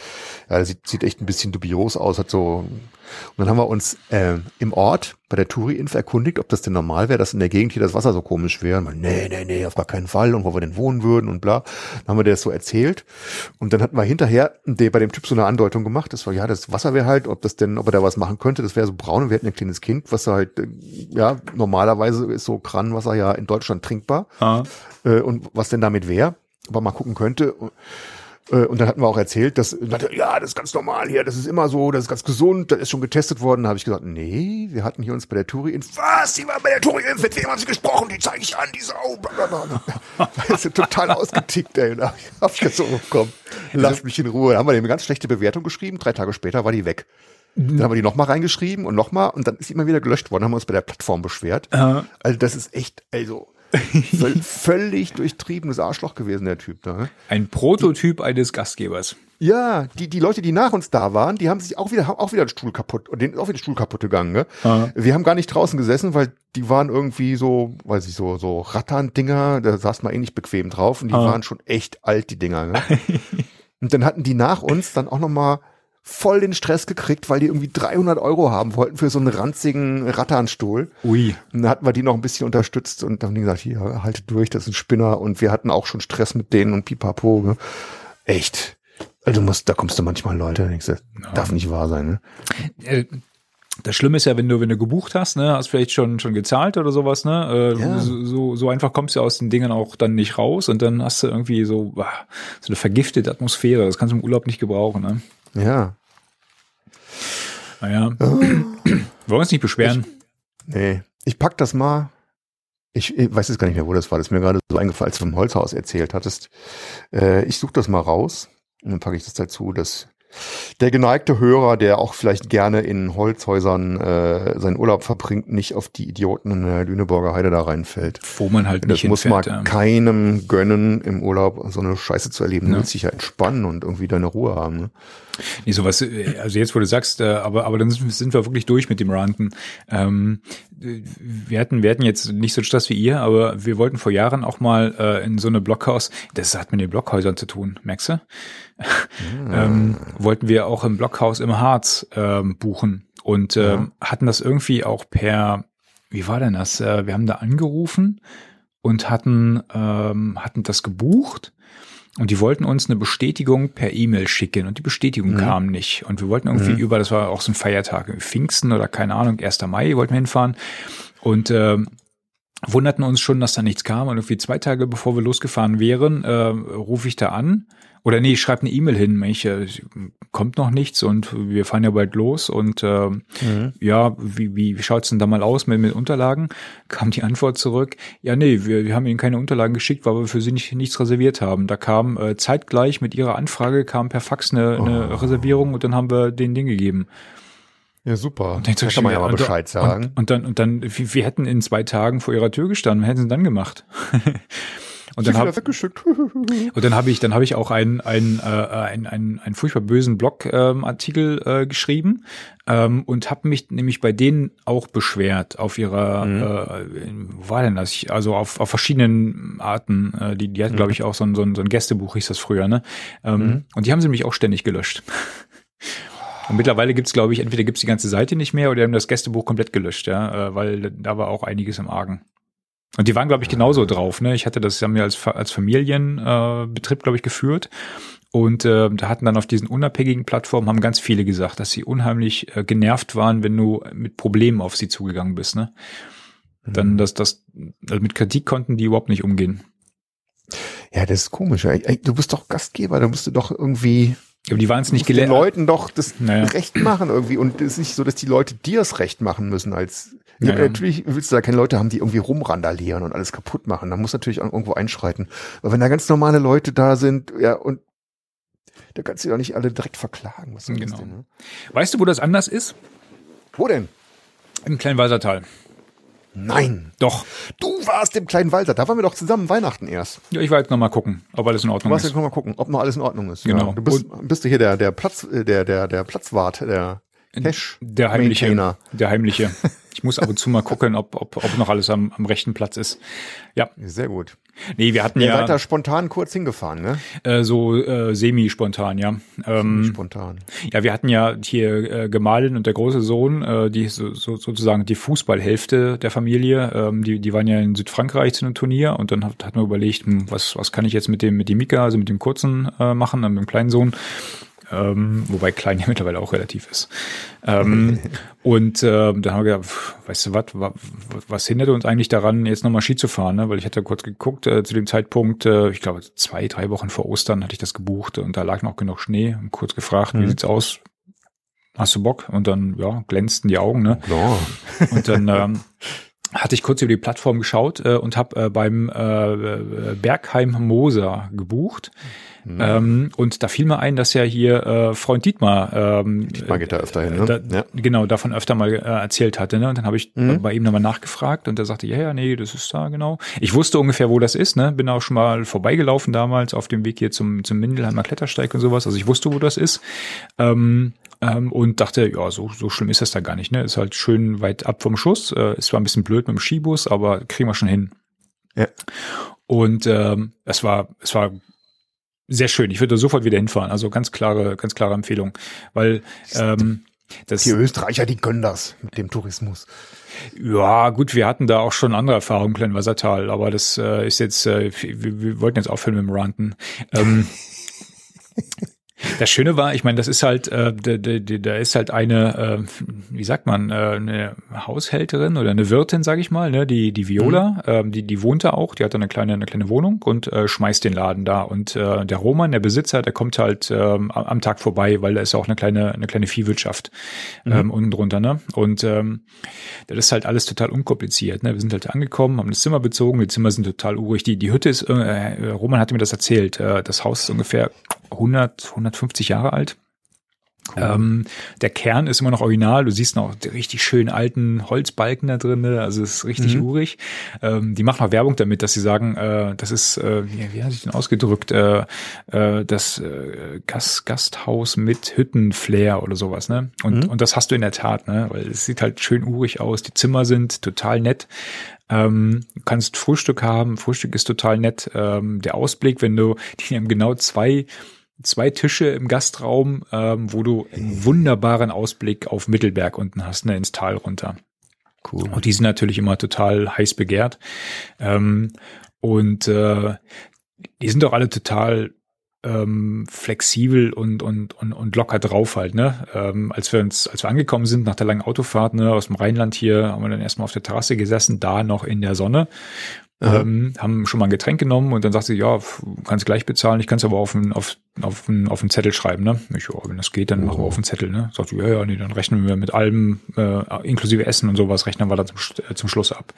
ja, sieht, sieht echt ein bisschen dubios aus, hat so und dann haben wir uns äh, im Ort bei der Touri-Inf erkundigt, ob das denn normal wäre, dass in der Gegend hier das Wasser so komisch wäre. Und man, nee, nee, nee, auf gar keinen Fall und wo wir denn wohnen würden und bla. Dann haben wir das so erzählt. Und dann hatten wir hinterher der, bei dem Typ so eine Andeutung gemacht. Das war, ja, das Wasser wäre halt, ob das denn, ob er da was machen könnte. Das wäre so braun und wir hätten ein kleines Kind, was halt, äh, ja, normalerweise ist so Kranwasser ja in Deutschland trinkbar.
Ah.
Äh, und was denn damit wäre, ob man mal gucken könnte. Äh, und dann hatten wir auch erzählt, dass, ja, das ist ganz normal hier, das ist immer so, das ist ganz gesund, das ist schon getestet worden. Da habe ich gesagt, nee, wir hatten hier uns bei der Touri-Inf, was, die waren bei der Touri-Inf, mit wem haben sie gesprochen, die zeige ich an, die Sau. Das (laughs) ist total ausgetickt, ey. Da habe ich gesagt, so, komm, lass mich in Ruhe. Da haben wir eine ganz schlechte Bewertung geschrieben, drei Tage später war die weg. Dann haben wir die nochmal reingeschrieben und nochmal und dann ist die immer wieder gelöscht worden, haben wir uns bei der Plattform beschwert. Also das ist echt, also (laughs) völlig durchtriebenes Arschloch gewesen, der Typ da. Ne?
Ein Prototyp die, eines Gastgebers.
Ja, die, die Leute, die nach uns da waren, die haben sich auch wieder, haben auch wieder den Stuhl kaputt, und den ist auch wieder der Stuhl kaputt gegangen, ne?
Ah.
Wir haben gar nicht draußen gesessen, weil die waren irgendwie so, weiß ich, so, so Rattern-Dinger, da saß man eh nicht bequem drauf und die ah. waren schon echt alt, die Dinger, ne? (laughs) und dann hatten die nach uns dann auch nochmal voll den Stress gekriegt, weil die irgendwie 300 Euro haben wollten für so einen ranzigen Ratternstuhl.
Ui.
Und dann hatten wir die noch ein bisschen unterstützt und dann haben die gesagt, hier, haltet durch, das ist ein Spinner. Und wir hatten auch schon Stress mit denen und pipapo. Ne? Echt. Also musst, da kommst du manchmal Leute, denkst du, ja. darf nicht wahr sein. Ne?
Äh, das Schlimme ist ja, wenn du, wenn du gebucht hast, ne, hast vielleicht schon, schon gezahlt oder sowas, ne, äh,
ja.
so, so einfach kommst du aus den Dingen auch dann nicht raus und dann hast du irgendwie so, so eine vergiftete Atmosphäre. Das kannst du im Urlaub nicht gebrauchen, ne?
Ja.
Naja. Oh. Wollen wir uns nicht beschweren?
Ich, nee. Ich pack das mal. Ich, ich, weiß jetzt gar nicht mehr, wo das war. Das ist mir gerade so eingefallen, als du vom Holzhaus erzählt hattest. Äh, ich suche das mal raus und dann packe ich das dazu, dass der geneigte Hörer, der auch vielleicht gerne in Holzhäusern äh, seinen Urlaub verbringt, nicht auf die Idioten in der Lüneburger Heide da reinfällt.
Wo man halt nicht
Das muss man ja. keinem gönnen, im Urlaub so eine Scheiße zu erleben. Ja. Du willst dich ja entspannen und irgendwie deine Ruhe haben. Ne?
Nee, sowas, äh, also jetzt, wo du sagst, äh, aber, aber dann sind wir wirklich durch mit dem Ranten. Ähm, wir hatten, wir hatten jetzt nicht so Stress wie ihr, aber wir wollten vor Jahren auch mal äh, in so eine Blockhaus, das hat mit den Blockhäusern zu tun, merkst du? Mhm. (laughs) ähm, wollten wir auch im Blockhaus im Harz ähm, buchen und ähm, ja. hatten das irgendwie auch per, wie war denn das? Äh, wir haben da angerufen und hatten, ähm, hatten das gebucht und die wollten uns eine Bestätigung per E-Mail schicken und die Bestätigung mhm. kam nicht. Und wir wollten irgendwie mhm. über, das war auch so ein Feiertag, Pfingsten oder keine Ahnung, 1. Mai wollten wir hinfahren. Und äh, wunderten uns schon, dass da nichts kam. Und irgendwie zwei Tage bevor wir losgefahren wären, äh, rufe ich da an. Oder nee, ich schreibe eine E-Mail hin, ich, äh, kommt noch nichts und wir fahren ja bald los und äh, mhm. ja, wie, wie, wie schaut's denn da mal aus mit, mit Unterlagen? (laughs) Kam die Antwort zurück, ja nee, wir, wir haben Ihnen keine Unterlagen geschickt, weil wir für Sie nicht, nichts reserviert haben. Da kam äh, zeitgleich mit Ihrer Anfrage kam per Fax eine, eine oh. Reservierung und dann haben wir den Ding gegeben.
Ja, super.
Und dann da kann man ja mal Bescheid sagen. Und, und dann, und dann, wir, wir hätten in zwei Tagen vor ihrer Tür gestanden. Was hätten sie dann gemacht? (laughs) (laughs) und dann habe und dann habe ich, dann habe ich auch einen, einen, äh, einen, einen, einen furchtbar bösen Blogartikel ähm, äh, geschrieben ähm, und habe mich nämlich bei denen auch beschwert auf ihrer, mhm. äh, wo war denn das? Also auf, auf verschiedenen Arten. Äh, die, die hatten, mhm. glaube ich, auch so ein, so, ein, so ein Gästebuch, hieß das früher, ne? Ähm, mhm. Und die haben sie nämlich auch ständig gelöscht. Und mittlerweile gibt's, glaube ich, entweder gibt's die ganze Seite nicht mehr oder die haben das Gästebuch komplett gelöscht, ja, äh, weil da war auch einiges im Argen. Und die waren, glaube ich, genauso drauf. Ne? Ich hatte das, haben wir als, als Familienbetrieb, äh, glaube ich, geführt. Und äh, da hatten dann auf diesen unabhängigen Plattformen haben ganz viele gesagt, dass sie unheimlich äh, genervt waren, wenn du mit Problemen auf sie zugegangen bist. Ne? Dann, mhm. dass das, also mit Kritik konnten die überhaupt nicht umgehen.
Ja, das ist komisch. Ey, du bist doch Gastgeber, da musst du doch irgendwie
aber die waren es nicht gelernt.
Den Leuten doch das naja. Recht machen irgendwie. Und es ist nicht so, dass die Leute dir das Recht machen müssen als, naja. natürlich willst du da keine Leute haben, die irgendwie rumrandalieren und alles kaputt machen. Da muss natürlich irgendwo einschreiten. Aber wenn da ganz normale Leute da sind, ja, und da kannst du ja nicht alle direkt verklagen.
Was genau. Denn, ne? Weißt du, wo das anders ist?
Wo denn?
Im Kleinwalsertal.
Nein.
Doch.
Du warst im kleinen Walter. Da waren wir doch zusammen Weihnachten erst.
Ja, ich war jetzt noch mal gucken, ob alles in Ordnung
du warst ist. jetzt noch mal gucken, ob noch alles in Ordnung ist.
Genau. Ja,
du bist, bist du hier der, der Platz, äh, der, der, der Platzwart, der
Cash. Der heimliche. Maintainer. Der heimliche. (laughs) Ich muss ab und zu mal gucken, ob, ob, ob noch alles am, am rechten Platz ist. Ja.
Sehr gut.
Nee, wir hatten ja.
ja weiter spontan kurz hingefahren, ne?
Äh, so äh, semi-spontan, ja. Ähm,
spontan.
Ja, wir hatten ja hier äh, Gemahlin und der große Sohn, äh, die so, so, sozusagen die Fußballhälfte der Familie. Ähm, die, die waren ja in Südfrankreich zu einem Turnier und dann hat, hat man überlegt, hm, was, was kann ich jetzt mit dem mit dem Mika, also mit dem kurzen äh, machen, mit dem kleinen Sohn ähm, wobei klein (laughs) ja mittlerweile auch relativ ist. Ähm, (laughs) und äh, dann haben wir gedacht, weißt du was, was hindert uns eigentlich daran, jetzt nochmal Ski zu fahren? Ne? Weil ich hatte kurz geguckt, äh, zu dem Zeitpunkt, äh, ich glaube zwei, drei Wochen vor Ostern hatte ich das gebucht und da lag noch genug Schnee und kurz gefragt, mhm. wie sieht's aus? Hast du Bock? Und dann, ja, glänzten die Augen, ne?
Ja.
Und dann (laughs) ähm, hatte ich kurz über die Plattform geschaut äh, und habe äh, beim äh, Bergheim Moser gebucht. Mhm. Ähm, und da fiel mir ein, dass ja hier äh, Freund Dietmar, ähm,
Dietmar geht da öfter hin, ne?
Da, ja. genau davon öfter mal äh, erzählt hatte. Ne? Und dann habe ich mhm. bei ihm nochmal nachgefragt und er sagte, ja, ja, nee, das ist da genau. Ich wusste ungefähr, wo das ist. Ne? Bin auch schon mal vorbeigelaufen damals auf dem Weg hier zum zum Mindelheimer Klettersteig und sowas. Also ich wusste, wo das ist. Ähm, ähm, und dachte, ja, so, so schlimm ist das da gar nicht. Ne? Ist halt schön weit ab vom Schuss. Äh, ist zwar ein bisschen blöd mit dem Skibus, aber kriegen wir schon hin.
Ja.
Und ähm, es war, es war sehr schön. Ich würde sofort wieder hinfahren. Also ganz klare, ganz klare Empfehlung. Weil ähm, das,
die Österreicher, die können das mit dem Tourismus.
Ja, gut, wir hatten da auch schon andere Erfahrungen, Kleinwassertal, aber das äh, ist jetzt, äh, wir, wir wollten jetzt aufhören mit dem Ranten. Ähm, (laughs) Das Schöne war, ich meine, das ist halt, äh, da, da, da ist halt eine, äh, wie sagt man, äh, eine Haushälterin oder eine Wirtin, sage ich mal, ne, die die Viola, mhm. ähm, die die wohnt da auch, die hat da eine kleine eine kleine Wohnung und äh, schmeißt den Laden da und äh, der Roman, der Besitzer, der kommt halt ähm, am Tag vorbei, weil da ist auch eine kleine eine kleine Viehwirtschaft mhm. ähm, unten drunter, ne? Und ähm, das ist halt alles total unkompliziert, ne? Wir sind halt angekommen, haben das Zimmer bezogen, die Zimmer sind total urig, die die Hütte ist, äh, Roman hatte mir das erzählt, äh, das Haus ist ungefähr 100 150 Jahre alt. Cool. Ähm, der Kern ist immer noch original. Du siehst noch die richtig schönen alten Holzbalken da drin. Also es ist richtig mhm. urig. Ähm, die machen auch Werbung damit, dass sie sagen, äh, das ist, äh, wie, wie hat sich denn ausgedrückt, äh, äh, das äh, Gast, Gasthaus mit Hüttenflair oder sowas. Ne? Und, mhm. und das hast du in der Tat, ne? weil es sieht halt schön urig aus. Die Zimmer sind total nett. Ähm, du kannst Frühstück haben. Frühstück ist total nett. Ähm, der Ausblick, wenn du, (laughs) die haben genau zwei zwei Tische im Gastraum, ähm, wo du einen wunderbaren Ausblick auf Mittelberg unten hast, ne, ins Tal runter. Cool. Und die sind natürlich immer total heiß begehrt. Ähm, und äh, die sind doch alle total ähm, flexibel und, und, und, und locker drauf halt, ne? Ähm, als wir uns, als wir angekommen sind nach der langen Autofahrt, ne, aus dem Rheinland hier, haben wir dann erstmal auf der Terrasse gesessen, da noch in der Sonne. Ähm, haben schon mal ein Getränk genommen und dann sagt sie, ja, kannst gleich bezahlen, ich kann es aber auf einen auf, auf einen, auf einen Zettel schreiben, ne? Ich, ja, wenn das geht, dann machen wir auf einen Zettel, ne? Sagt sie, ja, ja, nee, dann rechnen wir mit allem, äh, inklusive Essen und sowas, rechnen wir dann zum, äh, zum Schluss ab.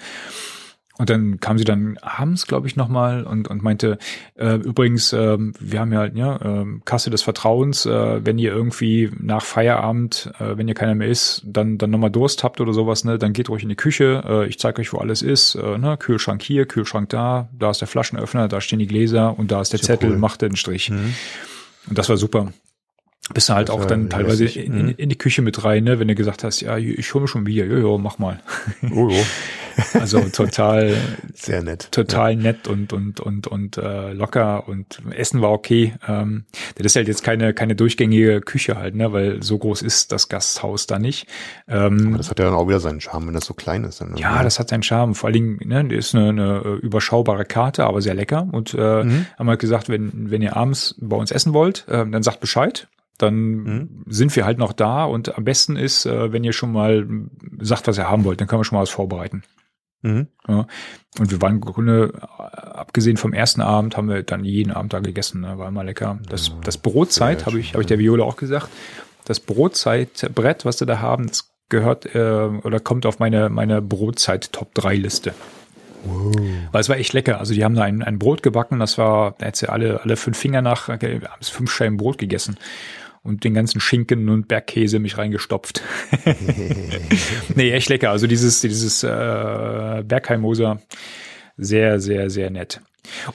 Und dann kam sie dann abends, glaube ich, nochmal und, und meinte, äh, übrigens, ähm, wir haben ja halt, ja, ähm, Kasse des Vertrauens, äh, wenn ihr irgendwie nach Feierabend, äh, wenn ihr keiner mehr ist, dann, dann nochmal Durst habt oder sowas, ne, dann geht ruhig in die Küche, äh, ich zeige euch, wo alles ist, äh, ne, Kühlschrank hier, Kühlschrank da, da ist der Flaschenöffner, da stehen die Gläser und da ist der
Ist ja
Zettel,
cool.
macht den Strich.
Mhm.
Und das war super. Bist du halt
Das
auch dann teilweise in, in,
Mhm.
in die Küche mit rein, ne, wenn du gesagt hast, ja, ich hole mir schon Bier, jojo, mach mal.
Oh, oh. (laughs)
Also total, (laughs)
Sehr nett.
total nett und und und und äh, locker und Essen war okay. Ähm, das ist halt jetzt keine keine durchgängige Küche halt, ne, weil so groß ist das Gasthaus da nicht. Ähm,
Aber das hat ja dann auch wieder seinen Charme, wenn das so klein ist. Dann, ne?
ja, das hat seinen Charme. Vor allen Dingen, ne, ist eine, eine äh, überschaubare Karte, aber sehr lecker. Und äh,
Mhm.
haben halt gesagt, wenn wenn ihr abends bei uns essen wollt, äh, dann sagt Bescheid. Dann
Mhm.
sind wir halt noch da und am besten ist, äh, wenn ihr schon mal sagt, was ihr haben wollt, dann können wir schon mal was vorbereiten.
Mhm.
Ja. Und wir waren im Grunde, äh, abgesehen vom ersten Abend, haben wir dann jeden Abend da gegessen. Ne? War immer lecker. Das, das Brotzeit, habe ich, habe ich der Viola auch gesagt. Das Brotzeitbrett, was wir da haben, das gehört äh, oder kommt auf meine, meine Brotzeit-Top-3-Liste. Weil es war echt lecker. Also die haben da ein, ein Brot gebacken, das war, da hätte sie alle, alle fünf Finger nach, äh, haben es fünf Scheiben Brot gegessen. Und den ganzen Schinken und Bergkäse mich reingestopft. (laughs) nee, echt lecker. Also dieses, dieses äh, Bergheimmoser, sehr, sehr, sehr nett.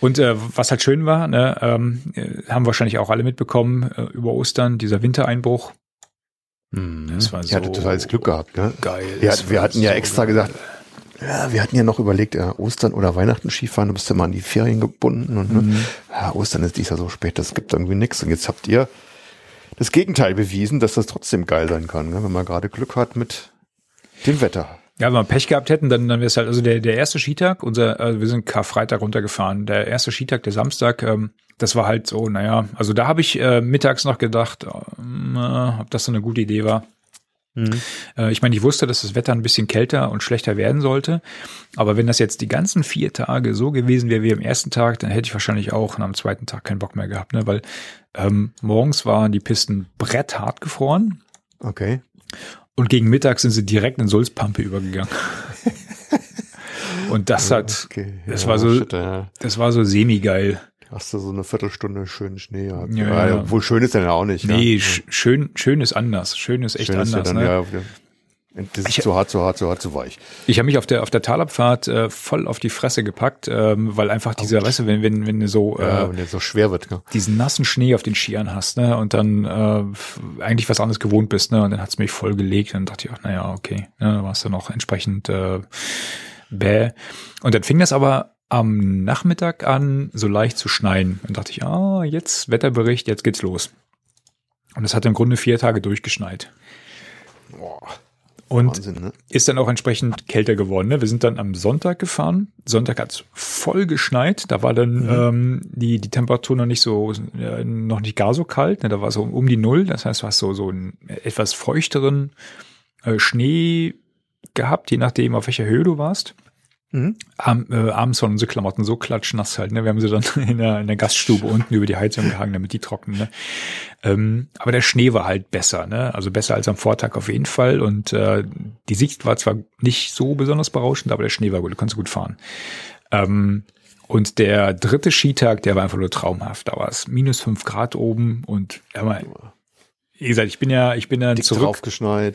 Und äh, was halt schön war, ne, ähm, äh, haben wahrscheinlich auch alle mitbekommen äh, über Ostern, dieser Wintereinbruch.
Mhm.
Das war
Ich hatte
so
totales Glück gehabt. Ne?
Geil.
Wir, hat- wir hatten ja
so
extra
geil.
gesagt, ja, wir hatten ja noch überlegt, ja, Ostern oder Weihnachten Skifahren, du bist ja mal an die Ferien gebunden und
Mhm.
ne, ja, Ostern ist dies Jahr so spät, das gibt irgendwie nichts. Und jetzt habt ihr das Gegenteil bewiesen, dass das trotzdem geil sein kann, ne, wenn man gerade Glück hat mit dem Wetter.
Ja, wenn wir Pech gehabt hätten, dann, dann wäre es halt, also der, der erste Skitag, unser, also wir sind Karfreitag runtergefahren. Der erste Skitag, der Samstag, ähm, das war halt so, naja, also da habe ich äh, mittags noch gedacht, äh, ob das so eine gute Idee war. Äh, ich meine, ich wusste, dass das Wetter ein bisschen kälter und schlechter werden sollte. Aber wenn das jetzt die ganzen vier Tage so gewesen wäre wie am ersten Tag, dann hätte ich wahrscheinlich auch am zweiten Tag keinen Bock mehr gehabt, ne? Weil ähm, morgens waren die Pisten bretthart gefroren
Okay.
und gegen Mittag sind sie direkt in Sulzpampe übergegangen. (laughs) und das hat,
Okay.
das
ja,
war so,
shit, ja.
das war so semi-geil.
Hast du so eine Viertelstunde schönen Schnee gehabt.
Ja,
Ja,
ja.
Wohl schön ist dann ja auch nicht.
Nee,
ja.
sch schön, schön ist anders. Schön ist echt
schön ist ja
anders.
dann,
ne?
ja, das ist zu hart, zu hart, zu hart, zu weich.
Ich habe mich auf der auf der Talabfahrt äh, voll auf die Fresse gepackt, ähm, weil einfach dieser, weißt du, wenn wenn wenn du so
Ja,
äh,
wenn der so schwer wird. Ne?
diesen nassen Schnee auf den Skiern hast, ne, und dann äh, eigentlich was anderes gewohnt bist, ne, und dann hat's mich voll gelegt, und dann dachte ich, ach, naja, okay, ne, warst du noch entsprechend äh, bäh. Und dann fing das aber am Nachmittag an, so leicht zu schneien. Dann dachte ich, ah, jetzt Wetterbericht, jetzt geht's los. Und es hat im Grunde vier Tage durchgeschneit.
Boah,
Und
Wahnsinn, ne?
ist dann auch entsprechend kälter geworden. Ne? Wir sind dann am Sonntag gefahren. Sonntag hat's voll geschneit. Da war dann ähm, die, die Temperatur noch nicht so, äh, noch nicht gar so kalt. Ne? Da war so um die Null. Das heißt, du hast so, so einen etwas feuchteren äh, Schnee gehabt, je nachdem, auf welcher Höhe du warst.
Mhm.
Am, äh, abends waren unsere Klamotten so klatschnass halt. Ne? Wir haben sie dann (laughs) in der, in der Gaststube unten über die Heizung gehangen, damit die trocknen. Ne? Ähm, aber der Schnee war halt besser, ne? Also besser als am Vortag auf jeden Fall. Und äh, die Sicht war zwar nicht so besonders berauschend, aber der Schnee war gut, du konntest gut fahren. Ähm, und der dritte Skitag, der war einfach nur traumhaft. Da war es minus fünf Grad oben und ja, wie gesagt, ich bin ja, ich bin ja
Dick
zurück.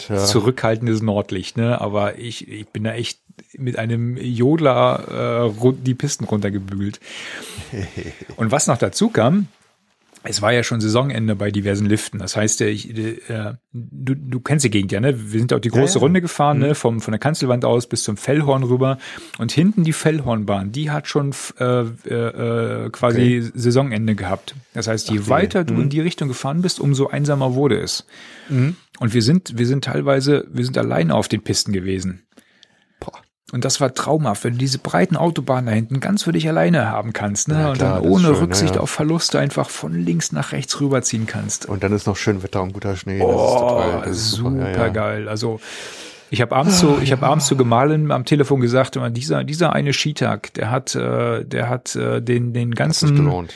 Ja.
zurückhaltendes Nordlicht, ne? Aber ich, ich bin da echt mit einem Jodler äh, die Pisten runtergebügelt. (laughs) Und was noch dazu kam, es war ja schon Saisonende bei diversen Liften. Das heißt, ich, äh, du, du kennst die Gegend ja, ne? Wir sind auch die große
Ja, ja.
Runde gefahren, ne? Vom, von der Kanzelwand aus bis zum Fellhorn rüber. Und hinten die Fellhornbahn, die hat schon äh, äh, äh, quasi Saisonende gehabt. Das heißt, je
Ach,
weiter du in die Richtung gefahren bist, umso einsamer wurde es. Und wir sind, wir sind teilweise, wir sind alleine auf den Pisten gewesen. Und das war traumhaft, wenn du diese breiten Autobahnen da hinten ganz für dich alleine haben kannst, ne?
Ja,
und
klar,
dann
das ist
ohne
schön,
Rücksicht
ja,
auf Verluste einfach von links nach rechts rüberziehen kannst.
Und dann ist noch schön Wetter und guter Schnee.
Oh,
das ist
super,
Ja, ja.
geil. Also ich habe abends zu, ich habe abends zu Gemahlen am Telefon gesagt, immer, dieser dieser eine Skitag, der hat äh, der hat äh, den den ganzen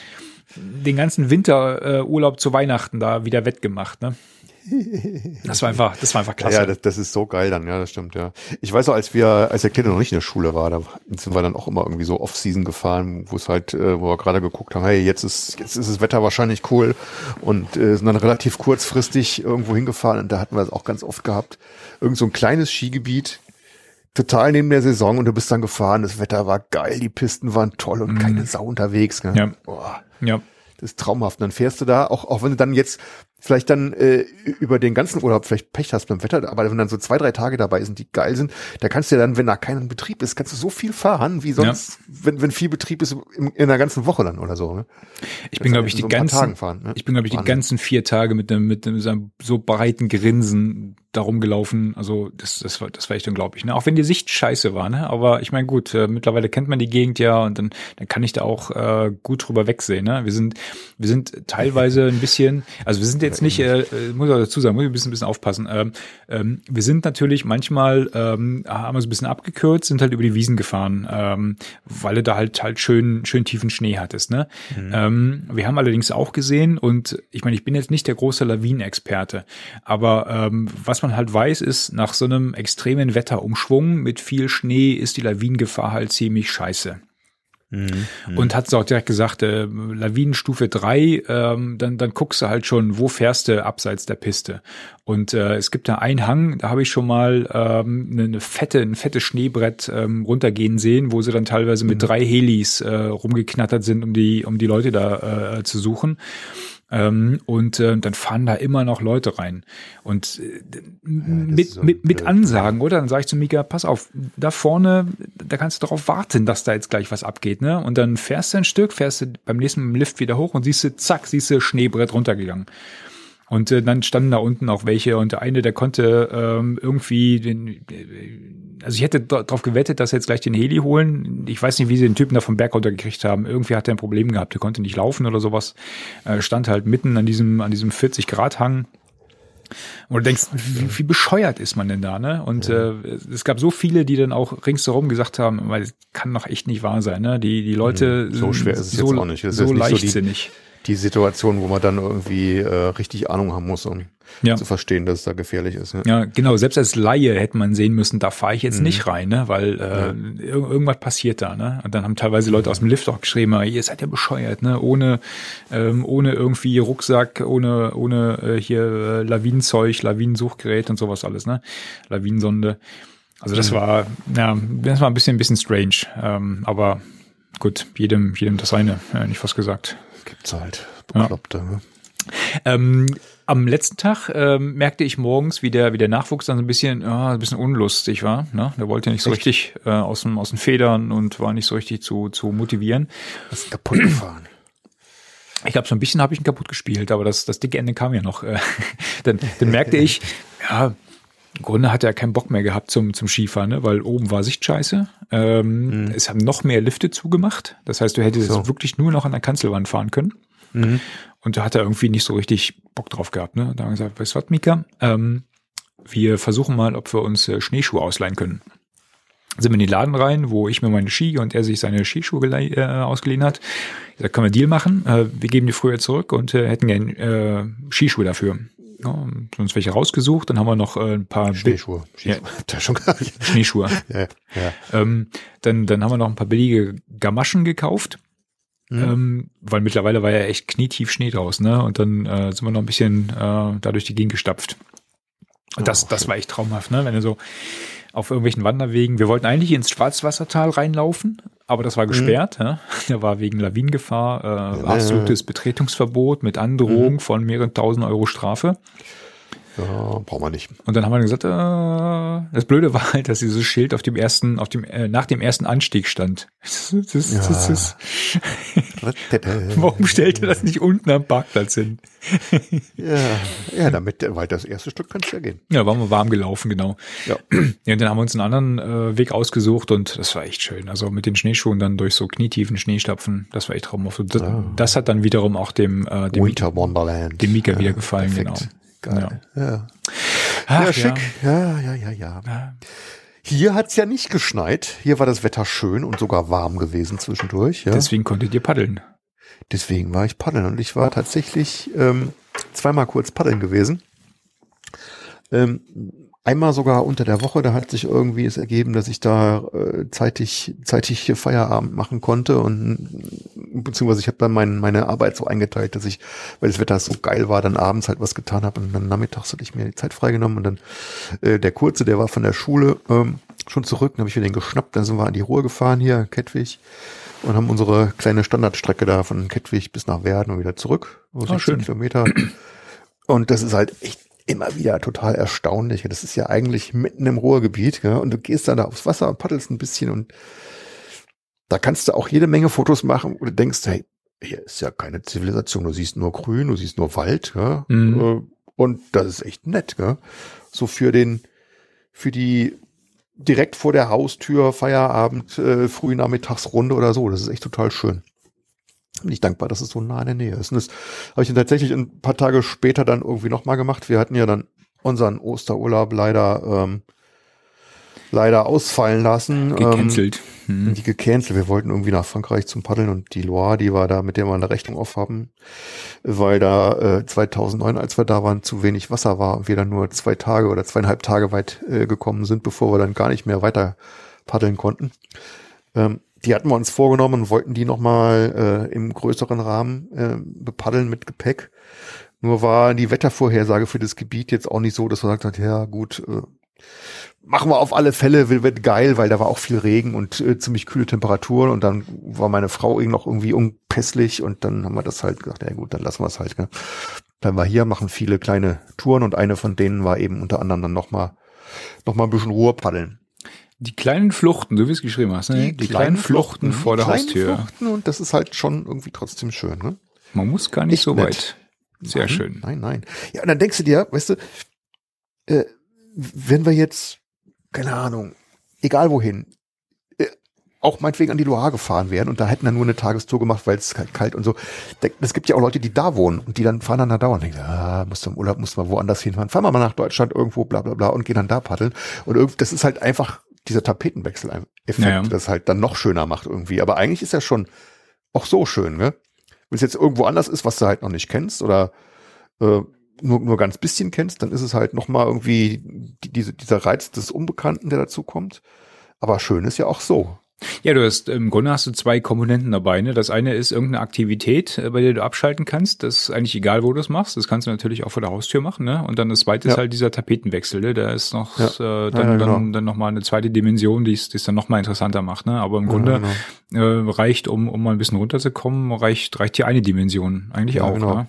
den ganzen Winterurlaub äh, zu Weihnachten da wieder wettgemacht, ne? Das war einfach, das war einfach klasse.
Ja, ja das, das ist so geil dann, ja, das stimmt, ja. Ich weiß auch, als wir, als der Kleine noch nicht in der Schule war, da sind wir dann auch immer irgendwie so Off-Season gefahren, wo es halt, äh, wo wir gerade geguckt haben, hey, jetzt ist, jetzt ist das Wetter wahrscheinlich cool und äh, sind dann relativ kurzfristig irgendwo hingefahren und da hatten wir es auch ganz oft gehabt. Irgend so ein kleines Skigebiet, total neben der Saison und du bist dann gefahren, das Wetter war geil, die Pisten waren toll und keine Sau unterwegs.
Mhm. Ja.
Boah.
ja.
Das ist traumhaft. Und dann fährst du da, auch, auch wenn du dann jetzt vielleicht dann äh, über den ganzen Urlaub vielleicht Pech hast beim Wetter, aber wenn dann so zwei, drei Tage dabei sind, die geil sind, da kannst du ja dann, wenn da kein Betrieb ist, kannst du so viel fahren, wie sonst, wenn, wenn viel Betrieb ist in, in der ganzen Woche dann oder so. Ne?
Ich bin, glaube ich, die
so paar
ganzen,
Tagen fahren, ne?
ich bin, glaube ich, die ganzen vier Tage mit einem, mit einem so einem so breiten Grinsen darum gelaufen. Also das, das war, das war echt unglaublich. Ne? Auch wenn die Sicht scheiße war, ne? Aber ich meine, gut, äh, mittlerweile kennt man die Gegend ja und dann, dann kann ich da auch äh, gut drüber wegsehen. Ne? Wir sind, wir sind teilweise ein bisschen, also wir sind jetzt nicht, äh, äh, muss ich dazu sagen, muss ich ein bisschen, ein bisschen aufpassen. Ähm, ähm, wir sind natürlich manchmal, ähm, haben wir so ein bisschen abgekürzt, sind halt über die Wiesen gefahren, ähm, weil du da halt halt schön, schön tiefen Schnee hattest. Ne? Ähm, wir haben allerdings auch gesehen und ich meine, ich bin jetzt nicht der große Lawinenexperte, aber ähm, was man halt weiß, ist, nach so einem extremen Wetterumschwung mit viel Schnee ist die Lawinengefahr halt ziemlich scheiße. Und hat auch direkt gesagt, äh, Lawinenstufe drei, ähm, dann, dann guckst du halt schon, wo fährst du abseits der Piste. Und äh, es gibt da einen Hang, da habe ich schon mal ähm, eine, eine fette, ein fettes Schneebrett ähm, runtergehen sehen, wo sie dann teilweise mit drei Helis äh, rumgeknattert sind, um die, um die Leute da äh, zu suchen. Ähm, und äh, dann fahren da immer noch Leute rein. Und äh, mit,
so
mit, mit. Ansagen, oder? Dann sage ich zu Mika, pass auf, da vorne, da kannst du darauf warten, dass da jetzt gleich was abgeht, ne? Und dann fährst du ein Stück, fährst du beim nächsten Mal im Lift wieder hoch und siehst du, zack, siehst du Schneebrett runtergegangen. Und äh, dann standen da unten auch welche und der eine, der konnte ähm, irgendwie den, äh, also ich hätte darauf gewettet, dass sie jetzt gleich den Heli holen. Ich weiß nicht, wie sie den Typen da vom Berg runtergekriegt haben. Irgendwie hat er ein Problem gehabt, der konnte nicht laufen oder sowas. Äh, stand halt mitten an diesem, an diesem 40 Grad Hang. Und du denkst, wie, wie bescheuert ist man denn da, ne? Und äh, es gab so viele, die dann auch ringsherum gesagt haben, weil es kann doch echt nicht wahr sein, ne? Die, die Leute
Mhm. So schwer ist es
so,
jetzt auch nicht. Das ist
so
jetzt nicht so die-
leichtsinnig.
Die Situation, wo man dann irgendwie äh, richtig Ahnung haben muss, um
Ja.
zu verstehen, dass es da gefährlich ist. Ne?
Ja, genau. Selbst als Laie hätte man sehen müssen, da fahre ich jetzt
Mhm.
nicht rein, ne? weil äh, ir irgendwas passiert da. Ne? Und dann haben teilweise Leute aus dem Lift auch geschrieben, ihr seid ja bescheuert, ne? ohne ähm, ohne irgendwie Rucksack, ohne ohne äh, hier äh, Lawinenzeug, Lawinensuchgerät und sowas alles, ne? Lawinensonde. Also
Mhm.
das war ja, das war ein bisschen ein bisschen strange, ähm, aber gut, jedem jedem das seine, äh, nicht was gesagt.
Gibt's halt Bekloppte. Ne?
Ähm, am letzten Tag ähm, merkte ich morgens, wie der, wie der Nachwuchs dann so ein bisschen, ah, ein bisschen unlustig war. Ne? Der wollte nicht so richtig äh, aus, dem, aus den Federn und war nicht so richtig zu, zu motivieren.
Was ist kaputt gefahren?
Ich glaube, so ein bisschen habe ich ihn kaputt gespielt, aber das, das dicke Ende kam ja noch. Äh, (laughs) dann, dann merkte ich, ja, im Grunde hat er keinen Bock mehr gehabt zum, zum Skifahren, ne? weil oben war Sicht scheiße. Ähm, Es haben noch mehr Lifte zugemacht. Das heißt, du hättest
So.
jetzt wirklich nur noch an der Kanzelwand fahren können. Und da hat er irgendwie nicht so richtig Bock drauf gehabt. Ne? Da haben wir gesagt, weißt du was, Mika? Ähm, wir versuchen mal, ob wir uns äh, Schneeschuhe ausleihen können. Sind wir in den Laden rein, wo ich mir meine Ski und er sich seine Skischuhe äh, ausgeliehen hat. Ich sag, können wir einen Deal machen? Äh, wir geben die früher zurück und äh, hätten gern äh, Skischuhe dafür. Ja, uns welche rausgesucht, dann haben wir noch äh, ein paar
Schneeschuhe.
Ja.
Schneeschuhe. (laughs) Da schon.
Schneeschuhe. (laughs)
Ja, ja.
Ähm, dann, dann haben wir noch ein paar billige Gamaschen gekauft. Ähm, weil mittlerweile war ja echt knietief Schnee draußen, ne? Und dann äh, sind wir noch ein bisschen äh, da durch die Gegend gestapft. Und das, das war echt traumhaft, ne? Wenn du so auf irgendwelchen Wanderwegen, wir wollten eigentlich ins Schwarzwassertal reinlaufen, aber das war gesperrt, ja? (laughs) Da war wegen Lawinengefahr äh, absolutes Betretungsverbot mit Androhung von mehreren tausend Euro Strafe.
Ja, brauchen wir nicht.
Und dann haben wir gesagt, äh, das Blöde war halt, dass dieses Schild auf dem ersten, auf dem, äh, nach dem ersten Anstieg stand. (laughs) Das, das,
Ja.
das ist, warum stellt ihr das nicht unten am Parkplatz hin? (laughs)
Ja, ja, damit, weil das erste Stück kannst du ja gehen.
Ja, waren wir warm gelaufen, genau.
Ja.
Ja, und dann haben wir uns einen anderen äh, Weg ausgesucht und das war echt schön. Also mit den Schneeschuhen dann durch so knietiefen Schneestapfen, das war echt traumhaft. Das,
Ah.
das hat dann wiederum auch dem, äh, dem,
Winter Wonderland.
dem Mika wieder gefallen,
perfekt.
genau.
Geil. Ja.
Ach,
ja, schick. Ja, ja, ja, ja.
Ja.
Hier hat's ja nicht geschneit. Hier war das Wetter schön und sogar warm gewesen zwischendurch. Ja.
Deswegen konntet ihr paddeln.
Deswegen war ich paddeln und ich war tatsächlich ähm, zweimal kurz paddeln gewesen. Ähm, einmal sogar unter der Woche, da hat sich irgendwie es ergeben, dass ich da äh, zeitig, zeitig Feierabend machen konnte und beziehungsweise ich habe dann mein, meine Arbeit so eingeteilt, dass ich, weil das Wetter so geil war, dann abends halt was getan habe und dann nachmittags hatte ich mir die Zeit freigenommen und dann äh, der Kurze, der war von der Schule ähm, schon zurück, dann habe ich mir den geschnappt, dann sind wir an die Ruhr gefahren hier, Kettwig und haben unsere kleine Standardstrecke da von Kettwig bis nach Werden und wieder zurück. So 16
schön.
Kilometer. Und das ist halt echt immer wieder total erstaunlich. Das ist ja eigentlich mitten im Ruhrgebiet, gell? und du gehst dann da aufs Wasser und paddelst ein bisschen und da kannst du auch jede Menge Fotos machen, wo du denkst, hey, hier ist ja keine Zivilisation, du siehst nur Grün, du siehst nur Wald, gell?
Mhm.
Äh, und das ist echt nett, gell? So für den, für die direkt vor der Haustür Feierabend, äh, Frühnachmittagsrunde oder so, das ist echt total schön. Bin ich dankbar, dass es so nah in der Nähe ist. Und das habe ich dann tatsächlich ein paar Tage später dann irgendwie nochmal gemacht. Wir hatten ja dann unseren Osterurlaub leider ähm, leider ausfallen lassen.
Gecancelt.
Ähm,
Hm.
die gecancelt. Wir wollten irgendwie nach Frankreich zum Paddeln und die Loire, die war da, mit der wir eine Rechnung aufhaben, weil da äh, 2009, als wir da waren, zu wenig Wasser war und wir dann nur zwei Tage oder zweieinhalb Tage weit äh, gekommen sind, bevor wir dann gar nicht mehr weiter paddeln konnten. Ähm, die hatten wir uns vorgenommen und wollten die nochmal äh, im größeren Rahmen äh, bepaddeln mit Gepäck. Nur war die Wettervorhersage für das Gebiet jetzt auch nicht so, dass man hat, ja gut, äh, machen wir auf alle Fälle, wird, geil, weil da war auch viel Regen und äh, ziemlich kühle Temperaturen und dann war meine Frau irgendwie noch irgendwie unpässlich und dann haben wir das halt gesagt, ja gut, dann lassen wir es halt. Gell. Dann war hier, machen viele kleine Touren und eine von denen war eben unter anderem dann nochmal noch mal ein bisschen Ruhe paddeln.
Die kleinen Fluchten, so wie es geschrieben hast, ne? Die, kleinen, Fluchten, vor der
die kleinen
Haustür.
Fluchten und das ist halt schon irgendwie trotzdem schön, ne?
Man muss gar nicht
Echt
so
nett.
weit. Sehr
nein,
schön.
Nein, nein. Ja, und dann denkst du dir, weißt du, äh, wenn wir jetzt, keine Ahnung, egal wohin, äh, auch meinetwegen an die Loire gefahren wären und da hätten dann nur eine Tagestour gemacht, weil es kalt, kalt und so. Es gibt ja auch Leute, die da wohnen und die dann fahren dann da dauernd denken, ah, musst du im Urlaub, musst du mal woanders hinfahren. Fahren wir mal nach Deutschland irgendwo, bla bla bla und gehen dann da paddeln. Und irgend, das ist halt einfach dieser Tapetenwechsel-Effekt,
Ja, ja.
das halt dann noch schöner macht irgendwie. Aber eigentlich ist ja schon auch so schön, ne? Wenn es jetzt irgendwo anders ist, was du halt noch nicht kennst oder äh, nur, nur ganz bisschen kennst, dann ist es halt nochmal irgendwie die, diese, dieser Reiz des Unbekannten, der dazu kommt. Aber schön ist ja auch so.
Ja, du hast im Grunde hast du zwei Komponenten dabei. Ne? Das eine ist irgendeine Aktivität, äh, bei der du abschalten kannst. Das ist eigentlich egal, wo du es machst. Das kannst du natürlich auch vor der Haustür machen. Ne? Und dann das zweite ist
Ja.
halt dieser Tapetenwechsel. Ne? Da ist noch
Ja.
äh, dann,
Ja,
dann,
genau.
dann noch mal eine zweite Dimension, die es die es dann noch mal interessanter macht. Ne? Aber im Grunde
genau.
äh, reicht, um, um mal ein bisschen runterzukommen, reicht reicht hier eine Dimension eigentlich auch.
genau.
Ne?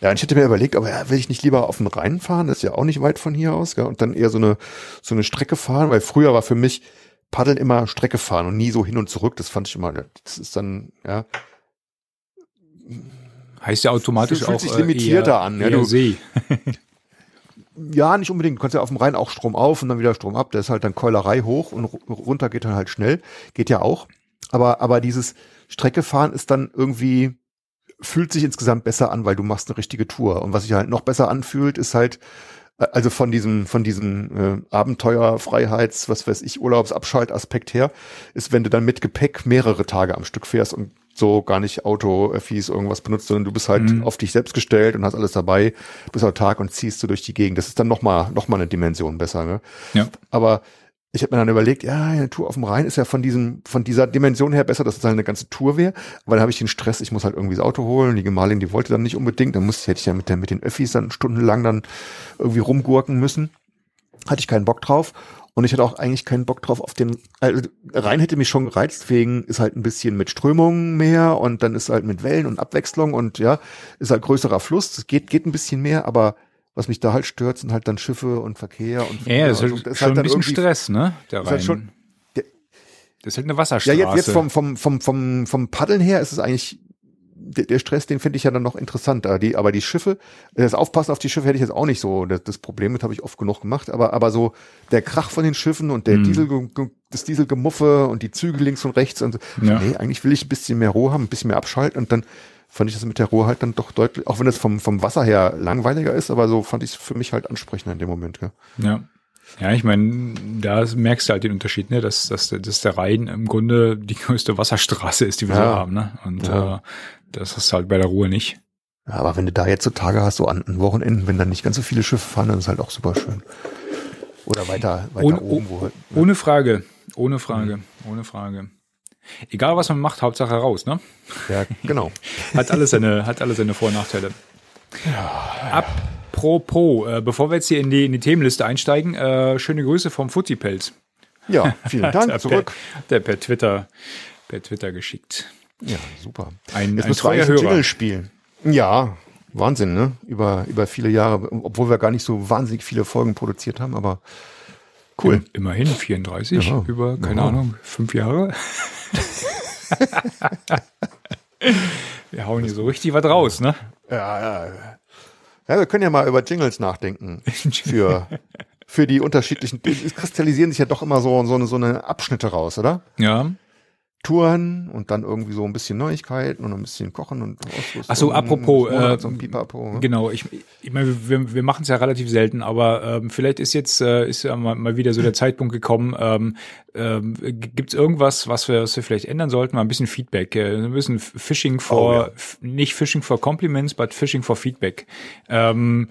Ja, ich hätte mir überlegt, aber ja, will ich nicht lieber auf den Rhein fahren? Das ist ja auch nicht weit von hier aus, gell? Und dann eher so eine, so eine Strecke fahren, weil früher war für mich Paddeln immer Strecke fahren und nie so hin und zurück. Das fand ich immer, das ist dann, ja,
Heißt ja automatisch
Fühlt
auch
sich
äh,
limitierter
eher,
an, ja, du-
See. (laughs)
Ja, nicht unbedingt. Du kannst ja auf dem Rhein auch Strom auf und dann wieder Strom ab. Da ist halt dann Keulerei hoch und ru- runter geht dann halt schnell. Geht ja auch. Aber, aber dieses Strecke fahren ist dann irgendwie, fühlt sich insgesamt besser an, weil du machst eine richtige Tour. Und was sich halt noch besser anfühlt, ist halt, also von diesem, von diesem äh, Abenteuer, Freiheits, was weiß ich, Urlaubsabschaltaspekt her, ist, wenn du dann mit Gepäck mehrere Tage am Stück fährst und so gar nicht Auto, Öffis, irgendwas benutzt, sondern du bist halt
Mhm.
auf dich selbst gestellt und hast alles dabei, bist autark und ziehst du durch die Gegend. Das ist dann nochmal noch mal eine Dimension besser. Ne?
Ja.
Aber ich habe mir dann überlegt, ja, eine Tour auf dem Rhein ist ja von diesem, von dieser Dimension her besser, dass es halt eine ganze Tour wäre. Aber dann habe ich den Stress, ich muss halt irgendwie das Auto holen. Die Gemahlin, die wollte dann nicht unbedingt. Dann musste, hätte ich ja mit, der, mit den Öffis dann stundenlang dann irgendwie rumgurken müssen. Hatte ich keinen Bock drauf. Und ich hatte auch eigentlich keinen Bock drauf auf den, also Rhein hätte mich schon gereizt, wegen ist halt ein bisschen mit Strömungen mehr und dann ist halt mit Wellen und Abwechslung und ja, ist halt größerer Fluss. Das geht, geht ein bisschen mehr, aber Was mich da halt stört, sind halt dann Schiffe und Verkehr und
Ja, ja das ist,
also,
halt
das ist
schon
halt
ein bisschen Stress, ne? Der
ist halt
Rhein.
schon- der-
das ist halt eine
Ja,
Wasserstraße.
jetzt, jetzt vom, vom, vom, vom, vom Paddeln her ist es eigentlich, der, Stress, den finde ich ja dann noch interessanter. Die, aber die Schiffe, das Aufpassen auf die Schiffe hätte ich jetzt auch nicht so. Das, das Problem mit habe ich oft genug gemacht. Aber, aber so der Krach von den Schiffen und der
Mhm.
Diesel, das Dieselgemuffe und die Züge links und rechts und so.
Ja.
nee, eigentlich will ich ein bisschen mehr Ruhe haben, ein bisschen mehr abschalten und dann fand ich das mit der Ruhe halt dann doch deutlich, auch wenn es vom, vom Wasser her langweiliger ist, aber so fand ich es für mich halt ansprechender in dem Moment. Gell?
Ja. Ja, ich meine, da merkst du halt den Unterschied, ne, dass, dass, dass der Rhein im Grunde die größte Wasserstraße ist, die wir so
Ja.
haben, ne? Und
Ja.
äh, das ist halt bei der Ruhe nicht.
Ja, aber wenn du da jetzt so Tage hast, so an, an Wochenenden, wenn dann nicht ganz so viele Schiffe fahren, dann ist halt auch super schön. Oder weiter, weiter
Ohne,
oben, wo halt.
ohne Frage, ohne Frage, ohne Frage. Egal was man macht, Hauptsache raus, ne?
Ja, genau. (laughs)
Hat alles seine, hat alles seine Vor- und Nachteile. Apropos, äh, bevor wir jetzt hier in die, in die Themenliste einsteigen, äh, schöne Grüße vom Futtipelz.
Ja, vielen (laughs)
Der
Dank
per-
zurück.
Der per Twitter, per Twitter geschickt.
Ja, super.
Ein,
Jetzt
ein
müssen wir eigentlich
Hörer.
Jingle spielen. Ja, Wahnsinn, ne? Über, über viele Jahre, obwohl wir gar nicht so wahnsinnig viele Folgen produziert haben, aber cool.
Immerhin 34
Ja.
über, keine
Ja.
Ahnung, fünf Jahre. (laughs) Wir hauen hier so richtig was raus, ne?
Ja, ja. Ja, wir können ja mal über Jingles nachdenken. Für, für die unterschiedlichen, es kristallisieren sich ja doch immer so, so, eine, so eine Abschnitte raus, oder?
Ja.
Touren und dann irgendwie so ein bisschen Neuigkeiten und ein bisschen Kochen und Ausrüstung.
Ach so, apropos, äh,
Pipapo, ne?
Genau, ich, ich meine, wir, wir machen es ja relativ selten, aber ähm, vielleicht ist jetzt äh, ist ja mal, mal wieder so der Zeitpunkt gekommen. Ähm, ähm, Gibt es irgendwas, was wir, was wir vielleicht ändern sollten? Mal ein bisschen Feedback, äh, ein bisschen Fishing for,
Oh, ja.
nicht Fishing for Compliments, but Fishing for Feedback. Ähm,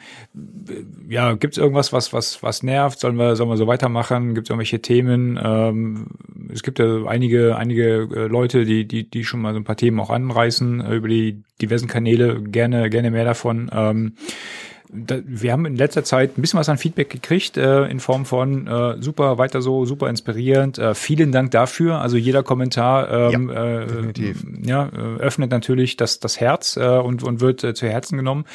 ja, gibt es irgendwas, was was was nervt? Sollen wir sollen wir so weitermachen? Gibt es irgendwelche Themen? Ähm, es gibt ja einige einige äh, Leute, die die die schon mal so ein paar Themen auch anreißen äh, über die diversen Kanäle. Gerne gerne mehr davon. Ähm, da, wir haben in letzter Zeit ein bisschen was an Feedback gekriegt äh, in Form von äh, super weiter so, super inspirierend. Äh, vielen Dank dafür. Also jeder Kommentar ähm, äh,
definitiv.
ja, äh, öffnet natürlich das, das Herz äh, und, und wird äh, zu Herzen genommen.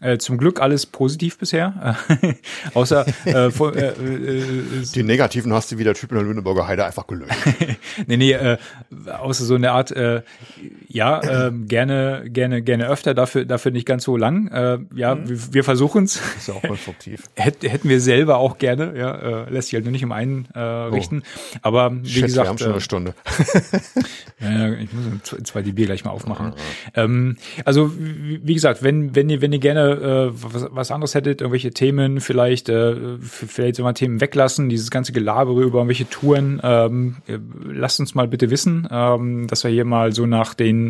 Äh, zum Glück alles positiv bisher. (laughs) Außer äh, vor, äh, äh,
Die negativen hast du wie der Typ in der Lüneburger Heide einfach gelöst. (laughs)
nee, nee, äh, außer so eine Art, äh, ja, (laughs) äh, gerne, gerne, gerne öfter, dafür, dafür nicht ganz so lang. Äh, ja,
Mhm.
wir, wir versuchen's.
Ist ja auch konstruktiv. (laughs)
Hätt, hätten wir selber auch gerne, ja, äh, lässt sich halt nur nicht um einen äh, richten. Aber wie
Oh. Schätze, wir
gesagt,
haben schon
äh,
eine Stunde. (laughs)
ja, ich muss zwei Bier gleich mal aufmachen. Ähm, also wie gesagt, wenn wenn ihr wenn ihr gerne äh, was, was anderes hättet, irgendwelche Themen vielleicht äh, vielleicht so mal Themen weglassen, dieses ganze Gelabere über irgendwelche Touren, ähm, äh, lasst uns mal bitte wissen, ähm, dass wir hier mal so nach den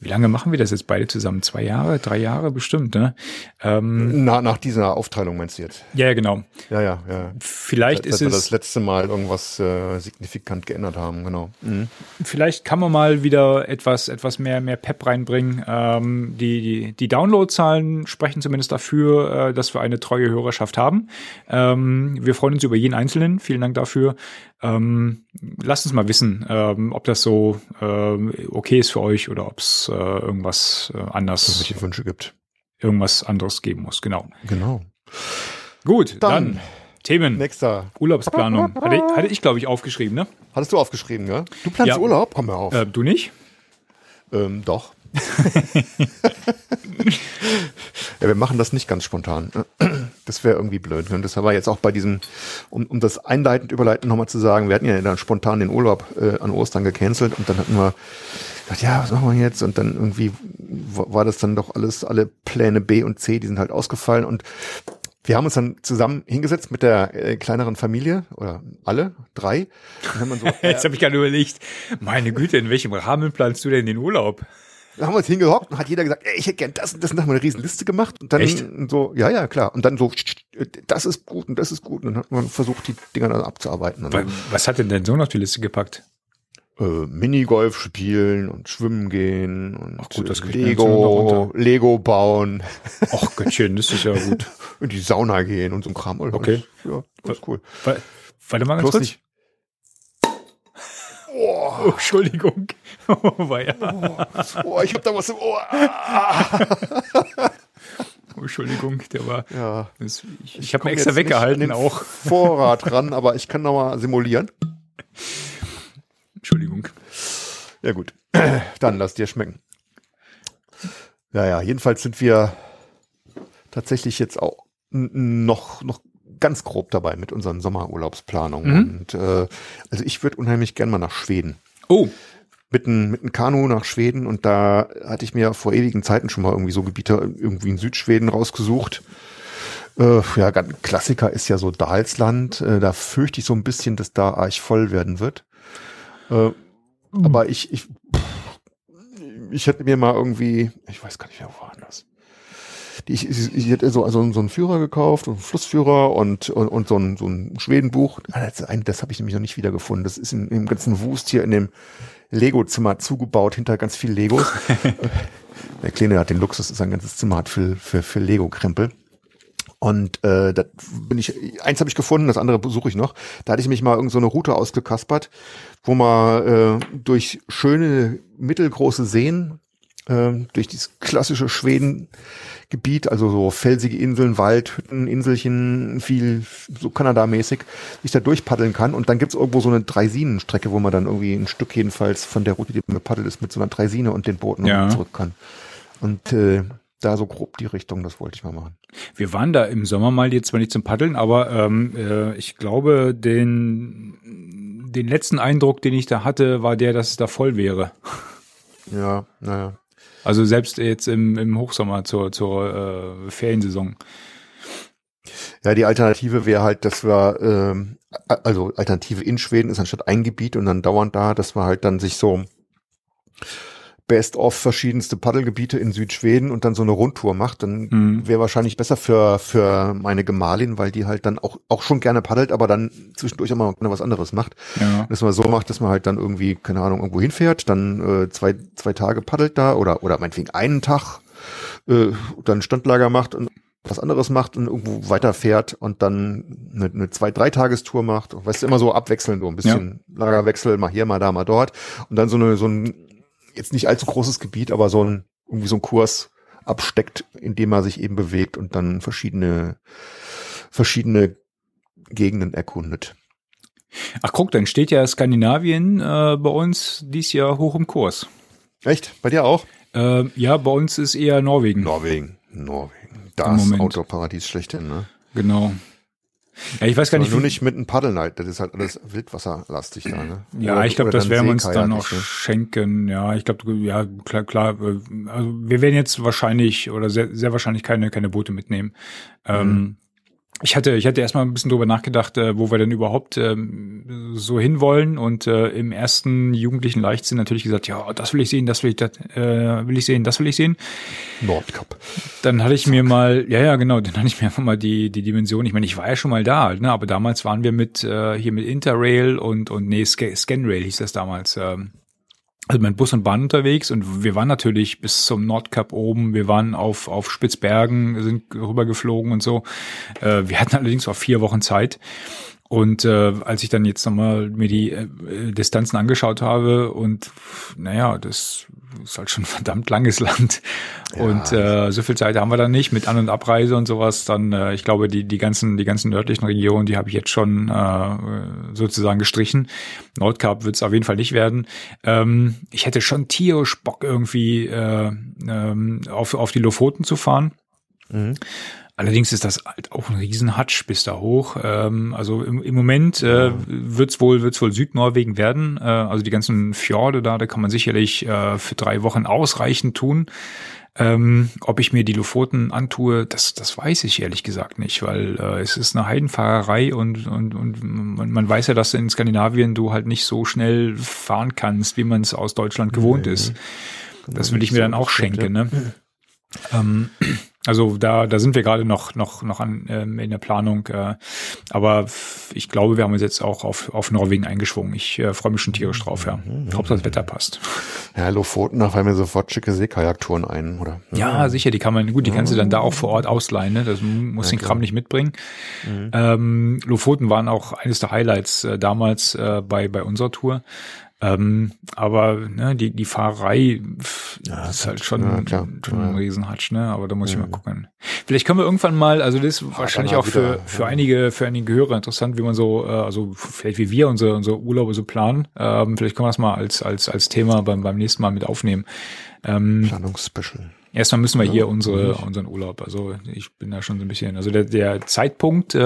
wie lange machen wir das jetzt beide zusammen? Zwei Jahre, drei Jahre bestimmt, ne? Ähm,
Na, nach dieser Aufteilung meinst du jetzt?
ja, ja, genau.
Ja, ja, ja.
Vielleicht
Seit
ist
wir
es
das letzte Mal irgendwas äh, signifikant geändert haben, genau. Mhm.
vielleicht kann man mal wieder etwas, etwas mehr, mehr Pep reinbringen. Ähm, die, die, die Downloadzahlen sprechen zumindest dafür, äh, dass wir eine treue Hörerschaft haben. Ähm, wir freuen uns über jeden Einzelnen. Vielen Dank dafür. Ähm, lasst uns mal wissen, ähm, ob das so ähm, okay ist für euch oder ob es äh, irgendwas äh, anders,
Welche Wünsche gibt.
irgendwas anderes geben muss. Genau.
Genau.
Gut, dann,
Dann.
Themen.
Nächster.
Urlaubsplanung. Hatte, ich- hatte ich, glaube ich, aufgeschrieben, ne?
Hattest du aufgeschrieben, gell? Du planst
Ja.
Urlaub? Komm mal auf.
Äh, du nicht?
Ähm, doch. (laughs) ja, wir machen das nicht ganz spontan. Das wäre irgendwie blöd. Und das war jetzt auch bei diesem, um, um das einleitend überleitend nochmal zu sagen, wir hatten ja dann spontan den Urlaub äh, an Ostern gecancelt und dann hatten wir gedacht, ja, was machen wir jetzt? Und dann irgendwie wa- war das dann doch alles, alle Pläne B und C, die sind halt ausgefallen und wir haben uns dann zusammen hingesetzt mit der äh, kleineren Familie oder alle drei. So, (laughs)
Jetzt habe ich gerade überlegt, meine Güte, in welchem Rahmen planst du denn den Urlaub?
Da haben wir uns hingehockt und hat jeder gesagt, ey, ich hätte gern das und das und dann haben wir eine riesen Liste gemacht und dann
Echt?
so, ja, ja, klar. Und dann so, das ist gut und das ist gut. Und dann hat man versucht, die Dinger dann abzuarbeiten. Und
Was hat denn dein Sohn auf die Liste gepackt?
äh, Minigolf spielen und schwimmen gehen und
Ach gut, das
Lego. Lego bauen,
Ach Göttchen, das ist ja (laughs) gut.
in die Sauna gehen und so ein Kram.
Okay.
Ja, das ist cool.
Wa- Warte mal ganz
Bloß
kurz.
nicht.
Oh, Entschuldigung. (laughs) Oh, war ja.
Oh, ich hab da was im Ohr. Ah. (laughs)
Entschuldigung, der war.
Ja.
Das, ich ich habe mir extra weggehalten auch.
Vorrat ran, aber ich kann noch mal simulieren.
Entschuldigung.
Ja gut, (clears throat) dann lass dir schmecken. Ja, ja, jedenfalls sind wir tatsächlich jetzt auch noch, noch ganz grob dabei mit unseren Sommerurlaubsplanungen. Mhm. Und äh, also ich würde unheimlich gern mal nach Schweden.
Oh.
Mit einem mit einem Kanu nach Schweden und da hatte ich mir vor ewigen Zeiten schon mal irgendwie so Gebiete irgendwie in Südschweden rausgesucht. Äh, ja, ganz Klassiker ist ja so Dalsland. Äh, da fürchte ich so ein bisschen, dass da arg voll werden wird. Äh, mhm. Aber ich, ich, ich hätte mir mal irgendwie, ich weiß gar nicht mehr, wo Die, ich, ich hätte so, also so einen Führer gekauft, einen Flussführer und, und, und so ein, so ein Schwedenbuch. Ah, das, das habe ich nämlich noch nicht wiedergefunden. Das ist in, im ganzen Wust hier in dem Lego-Zimmer zugebaut, hinter ganz viel Legos. (laughs) Der Kleine hat den Luxus, dass sein ganzes Zimmer hat für, für, für Lego-Krempel. Und äh, da bin ich, eins habe ich gefunden, das andere besuche ich noch. Da hatte ich mich mal irgend so eine Route ausgekaspert, wo man äh, durch schöne mittelgroße Seen, äh, durch dieses klassische Schwedengebiet, also so felsige Inseln, Wald, Hütten, Inselchen, viel so Kanada-mäßig, sich da durchpaddeln kann. Und dann gibt's irgendwo so eine Dreisinenstrecke, wo man dann irgendwie ein Stück jedenfalls von der Route, die man paddelt ist, mit so einer Dreisine und den Booten ja. zurück kann. Und äh, da so grob die Richtung, das wollte ich mal machen.
Wir waren da im Sommer mal jetzt zwar nicht zum Paddeln, aber ähm, äh, ich glaube, den, den letzten Eindruck, den ich da hatte, war der, dass es da voll wäre.
Ja, naja.
Also selbst jetzt im, im Hochsommer zur, zur äh, Feriensaison.
Ja, die Alternative wäre halt, dass wir, ähm, also Alternative in Schweden ist anstatt ein Gebiet und dann dauernd da, dass wir halt dann sich so Best-of verschiedenste Paddelgebiete in Südschweden und dann so eine Rundtour macht, dann mhm. wäre wahrscheinlich besser für, für meine Gemahlin, weil die halt dann auch, auch schon gerne paddelt, aber dann zwischendurch immer was anderes macht. Ja. Dass man so macht, dass man halt dann irgendwie, keine Ahnung, irgendwo hinfährt, dann äh, zwei, zwei Tage paddelt da oder, oder meinetwegen einen Tag, äh, dann Standlager macht und was anderes macht und irgendwo weiterfährt und dann eine, eine zwei, drei Tagestour macht. Weißt du, immer so abwechselnd, so ein bisschen ja. Lagerwechsel, mal hier, mal da, mal dort. Und dann so eine, so ein jetzt nicht allzu großes Gebiet, aber so ein, irgendwie so ein Kurs absteckt, in dem er sich eben bewegt und dann verschiedene, verschiedene Gegenden erkundet.
Ach guck, dann steht ja Skandinavien äh, bei uns dies Jahr hoch im Kurs.
Echt? Bei dir auch?
Äh, ja, bei uns ist eher Norwegen.
Norwegen, Norwegen. Das Autoparadies schlechthin, ne?
Genau. Ja, ich weiß gar nicht.
Nur nicht mit einem Paddeln halt. Das ist halt alles wildwasserlastig da, ne?
Ja, oder, ich glaube, das werden wir uns dann noch ne? schenken. Ja, ich glaube, ja, klar, klar. Äh, also wir werden jetzt wahrscheinlich oder sehr, sehr wahrscheinlich keine, keine Boote mitnehmen. Mhm. Ähm, ich hatte, ich hatte erstmal ein bisschen drüber nachgedacht, äh, wo wir denn überhaupt ähm, so hinwollen und äh, im ersten jugendlichen Leichtsinn natürlich gesagt, ja, das will ich sehen, das will ich, das äh, will ich sehen, das will ich sehen.
Nordkap.
Dann hatte ich mir mal, ja, ja, genau, dann hatte ich mir einfach mal die die Dimension. Ich meine, ich war ja schon mal da, halt, ne, aber damals waren wir mit äh, hier mit Interrail und und nee, Scanrail hieß das damals. Ähm, also mit Bus und Bahn unterwegs und wir waren natürlich bis zum Nordkap oben, wir waren auf, auf Spitzbergen, sind rübergeflogen und so. Äh, wir hatten allerdings auch vier Wochen Zeit. Und äh, als ich dann jetzt nochmal mir die äh, Distanzen angeschaut habe und naja, das ist halt schon ein (laughs) verdammt langes Land. Ja. Und äh, so viel Zeit haben wir dann nicht mit An- und Abreise und sowas. Dann, äh, ich glaube, die, die ganzen, die ganzen nördlichen Regionen, die habe ich jetzt schon äh, sozusagen gestrichen. Nordkap wird es auf jeden Fall nicht werden. Ähm, ich hätte schon tierisch Bock irgendwie äh, ähm, auf, auf die Lofoten zu fahren. Mhm. Allerdings ist das halt auch ein Riesenhatsch bis da hoch. Ähm, also im, im Moment äh, wird's wohl wird's wohl Südnorwegen werden. Äh, also die ganzen Fjorde da, da kann man sicherlich äh, für drei Wochen ausreichend tun. Ähm, ob ich mir die Lofoten antue, das, das weiß ich ehrlich gesagt nicht, weil äh, es ist eine Heidenfahrerei und, und, und man, man weiß ja, dass in Skandinavien du halt nicht so schnell fahren kannst, wie man es aus Deutschland gewohnt nee, ist. Das will ich mir dann auch schenken. Ne? Ähm, also da, da sind wir gerade noch, noch, noch an, ähm, in der Planung. Äh, aber ich glaube, wir haben uns jetzt auch auf, auf Norwegen eingeschwungen. Ich äh, freue mich schon tierisch drauf, ja. Mhm. Hauptsache das Wetter passt.
Ja, Lofoten, da fallen mir sofort schicke Seekajaktouren ein, oder?
Ja, sicher, die kann man, gut, die kannst du dann da auch vor Ort ausleihen, ne? Das muss ja, den Kram nicht mitbringen. Mhm. Ähm, Lofoten waren auch eines der Highlights äh, damals äh, bei, bei unserer Tour. Ähm, aber ne, die, die Fahrerei pff,
Ja,
ist halt schon,
ja, klar.
schon ein. Riesenhatsch, ne? Aber da muss ich mal gucken. Vielleicht können wir irgendwann mal, also das ist wahrscheinlich auch für,
wieder,
für einige, für einige Hörer interessant, wie man so, äh, also vielleicht wie wir unsere, unsere Urlaube so planen. Ähm, vielleicht können wir das mal als, als, als Thema beim, beim nächsten Mal mit aufnehmen. Ähm,
Planungsspecial.
Erstmal müssen wir hier unsere,
natürlich.
unseren Urlaub. Also ich bin da schon so ein bisschen, also der, der Zeitpunkt, äh,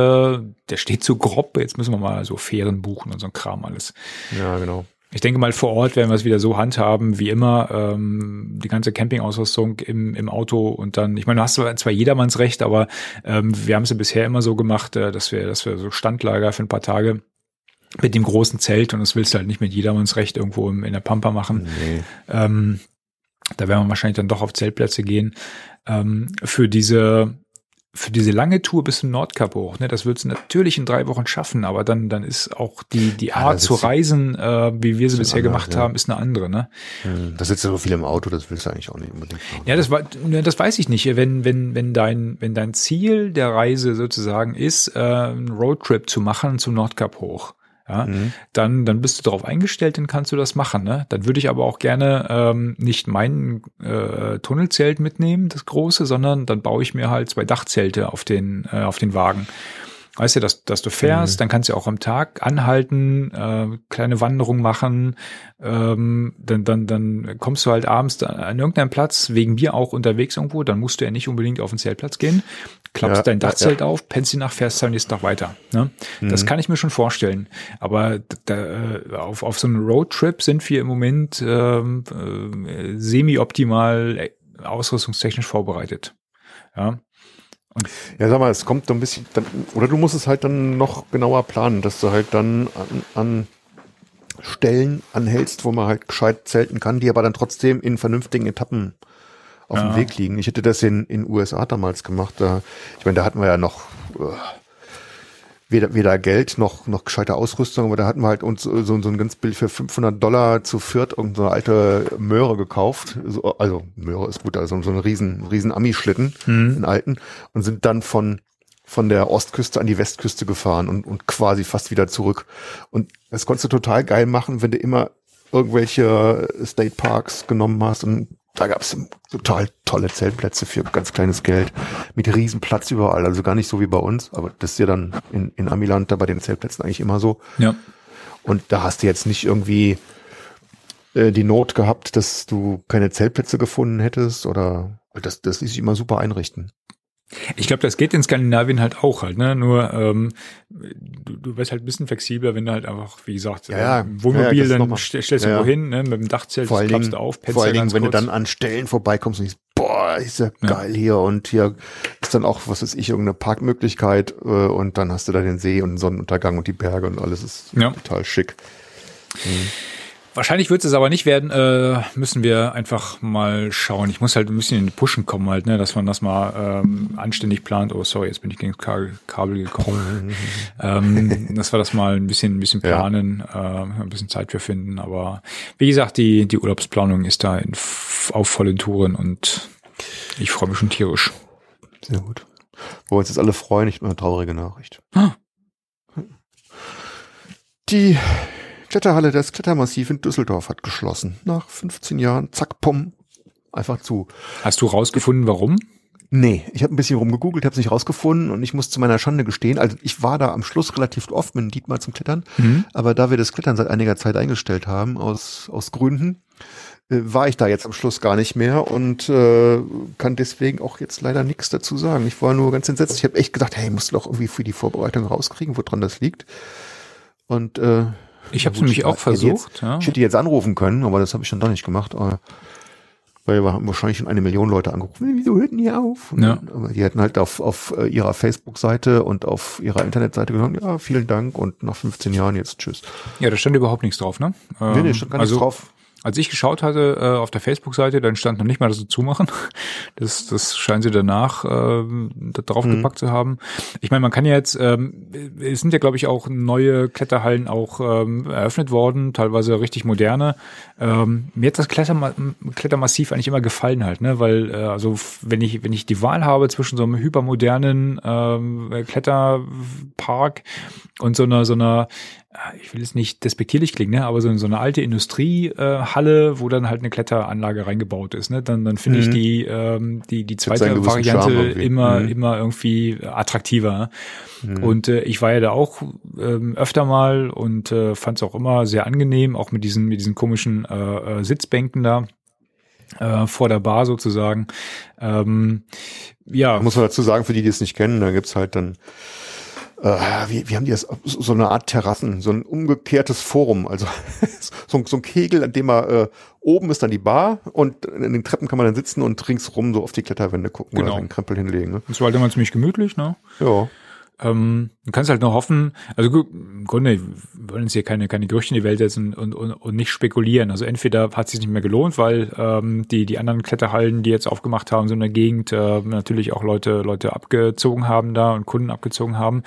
der steht so grob. Jetzt müssen wir mal so Fähren buchen und so ein Kram alles.
Ja, genau.
Ich denke mal, vor Ort werden wir es wieder so handhaben, wie immer, ähm, die ganze Campingausrüstung im, im Auto und dann, ich meine, du hast zwar jedermanns Recht, aber ähm, wir haben es ja bisher immer so gemacht, äh, dass wir, dass wir so Standlager für ein paar Tage mit dem großen Zelt und das willst du halt nicht mit jedermanns Recht irgendwo im, in der Pampa machen.
Nee.
Ähm, da werden wir wahrscheinlich dann doch auf Zeltplätze gehen. Ähm, für diese für diese lange Tour bis zum Nordkap hoch, ne, das würdest du natürlich in drei Wochen schaffen, aber dann dann ist auch die die
Ja,
Art
das
zu reisen, äh, wie wir sie bisher
anders,
gemacht
ja.
haben, ist eine andere, ne?
Hm, Da sitzt ja so viel im Auto, das willst du eigentlich auch nicht unbedingt machen.
Ja, das war, ne, das weiß ich nicht. Wenn wenn wenn dein wenn dein Ziel der Reise sozusagen ist, äh, einen Roadtrip zu machen zum Nordkap hoch, ja,
Mhm.
dann, dann bist du darauf eingestellt, dann kannst du das machen. Ne? Dann würde ich aber auch gerne ähm, nicht mein äh, Tunnelzelt mitnehmen, das große, sondern dann baue ich mir halt zwei Dachzelte auf den, äh, auf den Wagen. Weißt du, dass, dass du fährst, dann kannst du auch am Tag anhalten, äh, kleine Wanderung machen, ähm, dann, dann, dann kommst du halt abends an irgendeinem Platz, wegen Bier auch unterwegs irgendwo, dann musst du ja nicht unbedingt auf den Zeltplatz gehen, klappst
Ja,
dein
ja,
Dachzelt auf, pennst die Nacht, fährst am nächsten Tag weiter. Ne? Das
Mhm.
kann ich mir schon vorstellen. Aber da, äh, auf, auf so einem Roadtrip sind wir im Moment ähm, äh, semi-optimal äh, ausrüstungstechnisch vorbereitet. Ja.
Ja, sag mal, es kommt so ein bisschen, dann, oder du musst es halt dann noch genauer planen, dass du halt dann an, an Stellen anhältst, wo man halt gescheit zelten kann, die aber dann trotzdem in vernünftigen Etappen auf
Ja.
dem Weg liegen. Ich hätte das in in USA damals gemacht. Da, ich meine, da hatten wir ja noch äh, weder, weder Geld noch noch gescheite Ausrüstung, aber da hatten wir halt uns so, so ein ganz Bild für 500 Dollar zu viert irgendeine alte Möhre gekauft. So, also Möhre ist gut, also so einen riesen riesen Ami-Schlitten, einen alten und sind dann von von der Ostküste an die Westküste gefahren und, und quasi fast wieder zurück. Und das konntest du total geil machen, wenn du immer irgendwelche State Parks genommen hast und da gab es total tolle Zeltplätze für ganz kleines Geld mit riesen Platz überall, also gar nicht so wie bei uns, aber das ist ja dann in, in Amiland da bei den Zeltplätzen eigentlich immer so.
Ja.
Und da hast du jetzt nicht irgendwie äh, die Not gehabt, dass du keine Zeltplätze gefunden hättest oder das, das ließ sich immer super einrichten.
Ich glaube, das geht in Skandinavien halt auch halt, ne? Nur ähm, du, du wirst halt ein bisschen flexibler, wenn du halt einfach, wie gesagt,
Ja, ja.
äh, Wohnmobil,
Ja,
dann stellst du
Ja, ja.
irgendwo hin, ne? Mit dem Dachzelt,
vor
klappst du auf,
vor allen Dingen wenn du
kurz.
dann an Stellen vorbeikommst und denkst, boah, ist ja, geil hier und hier ist dann auch, was weiß ich, irgendeine Parkmöglichkeit äh, und dann hast du da den See und den Sonnenuntergang und die Berge und alles ist total schick.
Wahrscheinlich wird es aber nicht werden, äh, müssen wir einfach mal schauen. Ich muss halt ein bisschen in die Pushen kommen halt, ne, dass man das mal ähm, anständig plant. Oh, sorry, jetzt bin ich gegen das Kabel, Kabel gekommen. (laughs) ähm, dass wir das mal ein bisschen, ein bisschen
Ja.
planen, äh, ein bisschen Zeit für finden. Aber wie gesagt, die, die Urlaubsplanung ist da in, auf vollen Touren und ich freue mich schon tierisch.
Sehr gut. Wo wir uns jetzt alle freuen, nicht nur eine traurige Nachricht.
Ah.
Die Kletterhalle des Klettermassiv in Düsseldorf hat geschlossen. Nach 15 Jahren, zack, pum, einfach zu.
Hast du rausgefunden, warum?
Nee, ich habe ein bisschen rumgegoogelt, habe es nicht rausgefunden und ich muss zu meiner Schande gestehen, also ich war da am Schluss relativ oft mit Dietmar zum Klettern,
Mhm.
aber da wir das Klettern seit einiger Zeit eingestellt haben, aus, aus Gründen, äh, war ich da jetzt am Schluss gar nicht mehr und äh, kann deswegen auch jetzt leider nichts dazu sagen. Ich war nur ganz entsetzt. Ich habe echt gedacht, hey, musst du doch irgendwie für die Vorbereitung rauskriegen, woran das liegt. Und äh,
Ich habe es nämlich auch versucht.
Jetzt,
ja.
Ich hätte jetzt anrufen können, aber das habe ich dann doch nicht gemacht. Aber, weil wir haben wahrscheinlich schon eine Million Leute angerufen. Wieso hörten die auf? Und
Ja.
die hätten halt auf, auf äh, ihrer Facebook-Seite und auf ihrer Internetseite gesagt, ja, vielen Dank und nach 15 Jahren jetzt tschüss.
Ja, da stand überhaupt nichts drauf, ne?
Nee, nee,
Ähm,
stand gar
also,
nichts drauf.
Als ich geschaut hatte äh, auf der Facebook-Seite, dann stand noch nicht mal, dass sie zumachen. Das, das scheinen sie danach ähm, da drauf
Mhm.
gepackt zu haben. Ich meine, man kann ja jetzt, ähm, es sind ja, glaube ich, auch neue Kletterhallen auch ähm, eröffnet worden, teilweise richtig moderne. Ähm, mir hat das Kletterma Klettermassiv eigentlich immer gefallen halt, ne? Weil, äh, also wenn ich, wenn ich die Wahl habe zwischen so einem hypermodernen ähm, Kletterpark und so einer, so einer ich will es nicht despektierlich klingen, ne, aber so, so eine alte Industriehalle, äh, wo dann halt eine Kletteranlage reingebaut ist, ne, dann, dann finde mhm. ich die, ähm, die, die zweite Variante immer, mhm. immer irgendwie attraktiver. Mhm. Und äh, ich war ja da auch ähm, öfter mal und äh, fand es auch immer sehr angenehm, auch mit diesen, mit diesen komischen äh, äh Sitzbänken da äh, vor der Bar sozusagen. Ähm, ja.
Muss man dazu sagen, für die, die es nicht kennen, da gibt's halt dann äh, wie, wie haben die das, so eine Art Terrassen, so ein umgekehrtes Forum, also (laughs) so, so ein Kegel, an dem man äh, oben ist dann die Bar und in den Treppen kann man dann sitzen und ringsrum so auf die Kletterwände gucken
genau.
oder einen Krempel hinlegen. Ne?
Das war halt immer ziemlich gemütlich, ne?
Ja.
Ähm, du kannst halt nur hoffen, also gut, im Grunde wollen uns hier keine, keine Gerüchte in die Welt setzen und, und, und nicht spekulieren. Also entweder hat es sich nicht mehr gelohnt, weil ähm, die, die anderen Kletterhallen, die jetzt aufgemacht haben, so in der Gegend, äh, natürlich auch Leute, Leute abgezogen haben da und Kunden abgezogen haben.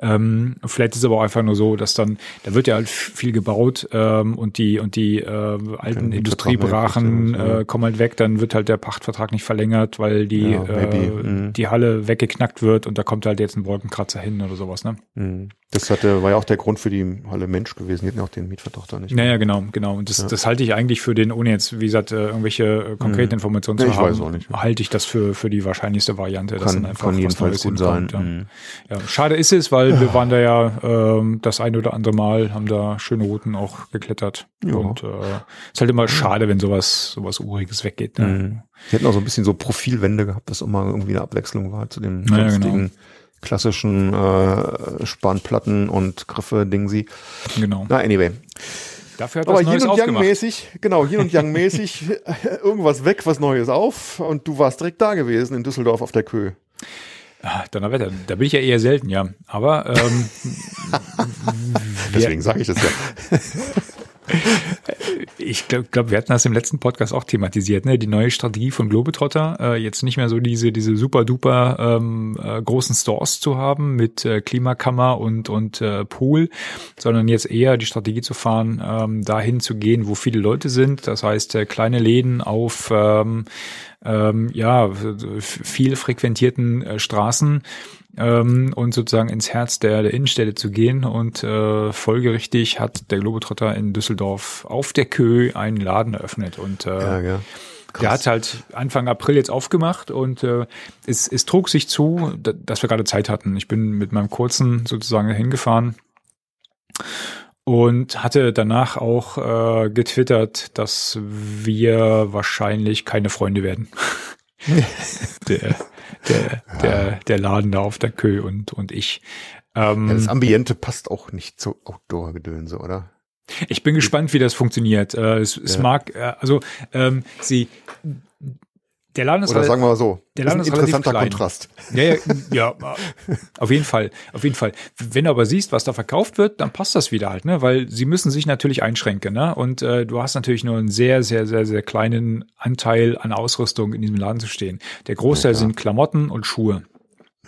Ähm, vielleicht ist es aber auch einfach nur so, dass dann, da wird ja halt viel gebaut ähm, und die und die äh, alten Industriebrachen äh, kommen halt weg, dann wird halt der Pachtvertrag nicht verlängert, weil die, ja, äh, mhm. die Halle weggeknackt wird und da kommt halt jetzt ein Wolkenkratzer hin oder sowas, ne?
Mhm. Das hatte, war ja auch der Grund für die Halle Mensch gewesen. Die hatten ja auch den Mietvertrag da nicht.
Naja, genau, genau. Und das, ja. das halte ich eigentlich für den, ohne jetzt, wie gesagt, äh, irgendwelche äh, konkreten mhm. Informationen nee, zu haben, halte ich das für, für die wahrscheinlichste Variante.
Kann, dann einfach kann jedenfalls gut sein.
Ja. Mhm. ja. schade ist es, weil wir (sighs) waren da ja ähm, das ein oder andere Mal, haben da schöne Routen auch geklettert. Ja. Und äh, ist halt immer schade, wenn sowas, sowas Uriges weggeht. Ne? Mhm.
Die hätten auch so ein bisschen so Profilwände gehabt, dass immer irgendwie eine Abwechslung war zu dem naja, genau klassischen äh, Spanplatten und Griffe Dingsi.
Genau.
Na, anyway.
Dafür hat
Aber Yin und Yang mäßig, genau, Yin und Yang mäßig, (laughs) irgendwas weg, was Neues auf und du warst direkt da gewesen in Düsseldorf auf der Köhe.
Ah, Donnerwetter, da bin ich ja eher selten, ja. Aber ähm, (laughs)
deswegen sage ich das ja. (laughs)
ich glaube, glaub, wir hatten das im letzten Podcast auch thematisiert, ne? Die neue Strategie von Globetrotter, äh, jetzt nicht mehr so diese diese super duper ähm, äh, großen Stores zu haben mit äh, Klimakammer und und äh, Pool, sondern jetzt eher die Strategie zu fahren, ähm, dahin zu gehen, wo viele Leute sind. Das heißt äh, kleine Läden auf ähm, ähm, ja viel frequentierten äh, Straßen ähm, und sozusagen ins Herz der, der Innenstädte zu gehen. Und äh, folgerichtig hat der Globetrotter in Düsseldorf auf der Kö einen Laden eröffnet. Und äh, ja, ja. Der hat halt Anfang April jetzt aufgemacht und äh, es, es trug sich zu, dass wir gerade Zeit hatten. Ich bin mit meinem kurzen sozusagen hingefahren und hatte danach auch äh, getwittert, dass wir wahrscheinlich keine Freunde werden. (laughs) der, der, ja. der, der Laden da auf der Kö und, und ich.
Ähm, ja, das Ambiente passt auch nicht zu Outdoor-Gedönse, oder?
Ich bin gespannt, wie das funktioniert. Äh, es, es mag, äh, also ähm, sie, der Laden ist
Oder sagen wir mal so.
Der Laden ist, ein interessanter Kontrast. Ja, ja, ja, auf jeden Fall, auf jeden Fall. Wenn du aber siehst, was da verkauft wird, dann passt das wieder halt, ne? Weil sie müssen sich natürlich einschränken, ne? Und äh, du hast natürlich nur einen sehr, sehr, sehr, sehr kleinen Anteil an Ausrüstung in diesem Laden zu stehen. Der Großteil ja, sind Klamotten und Schuhe.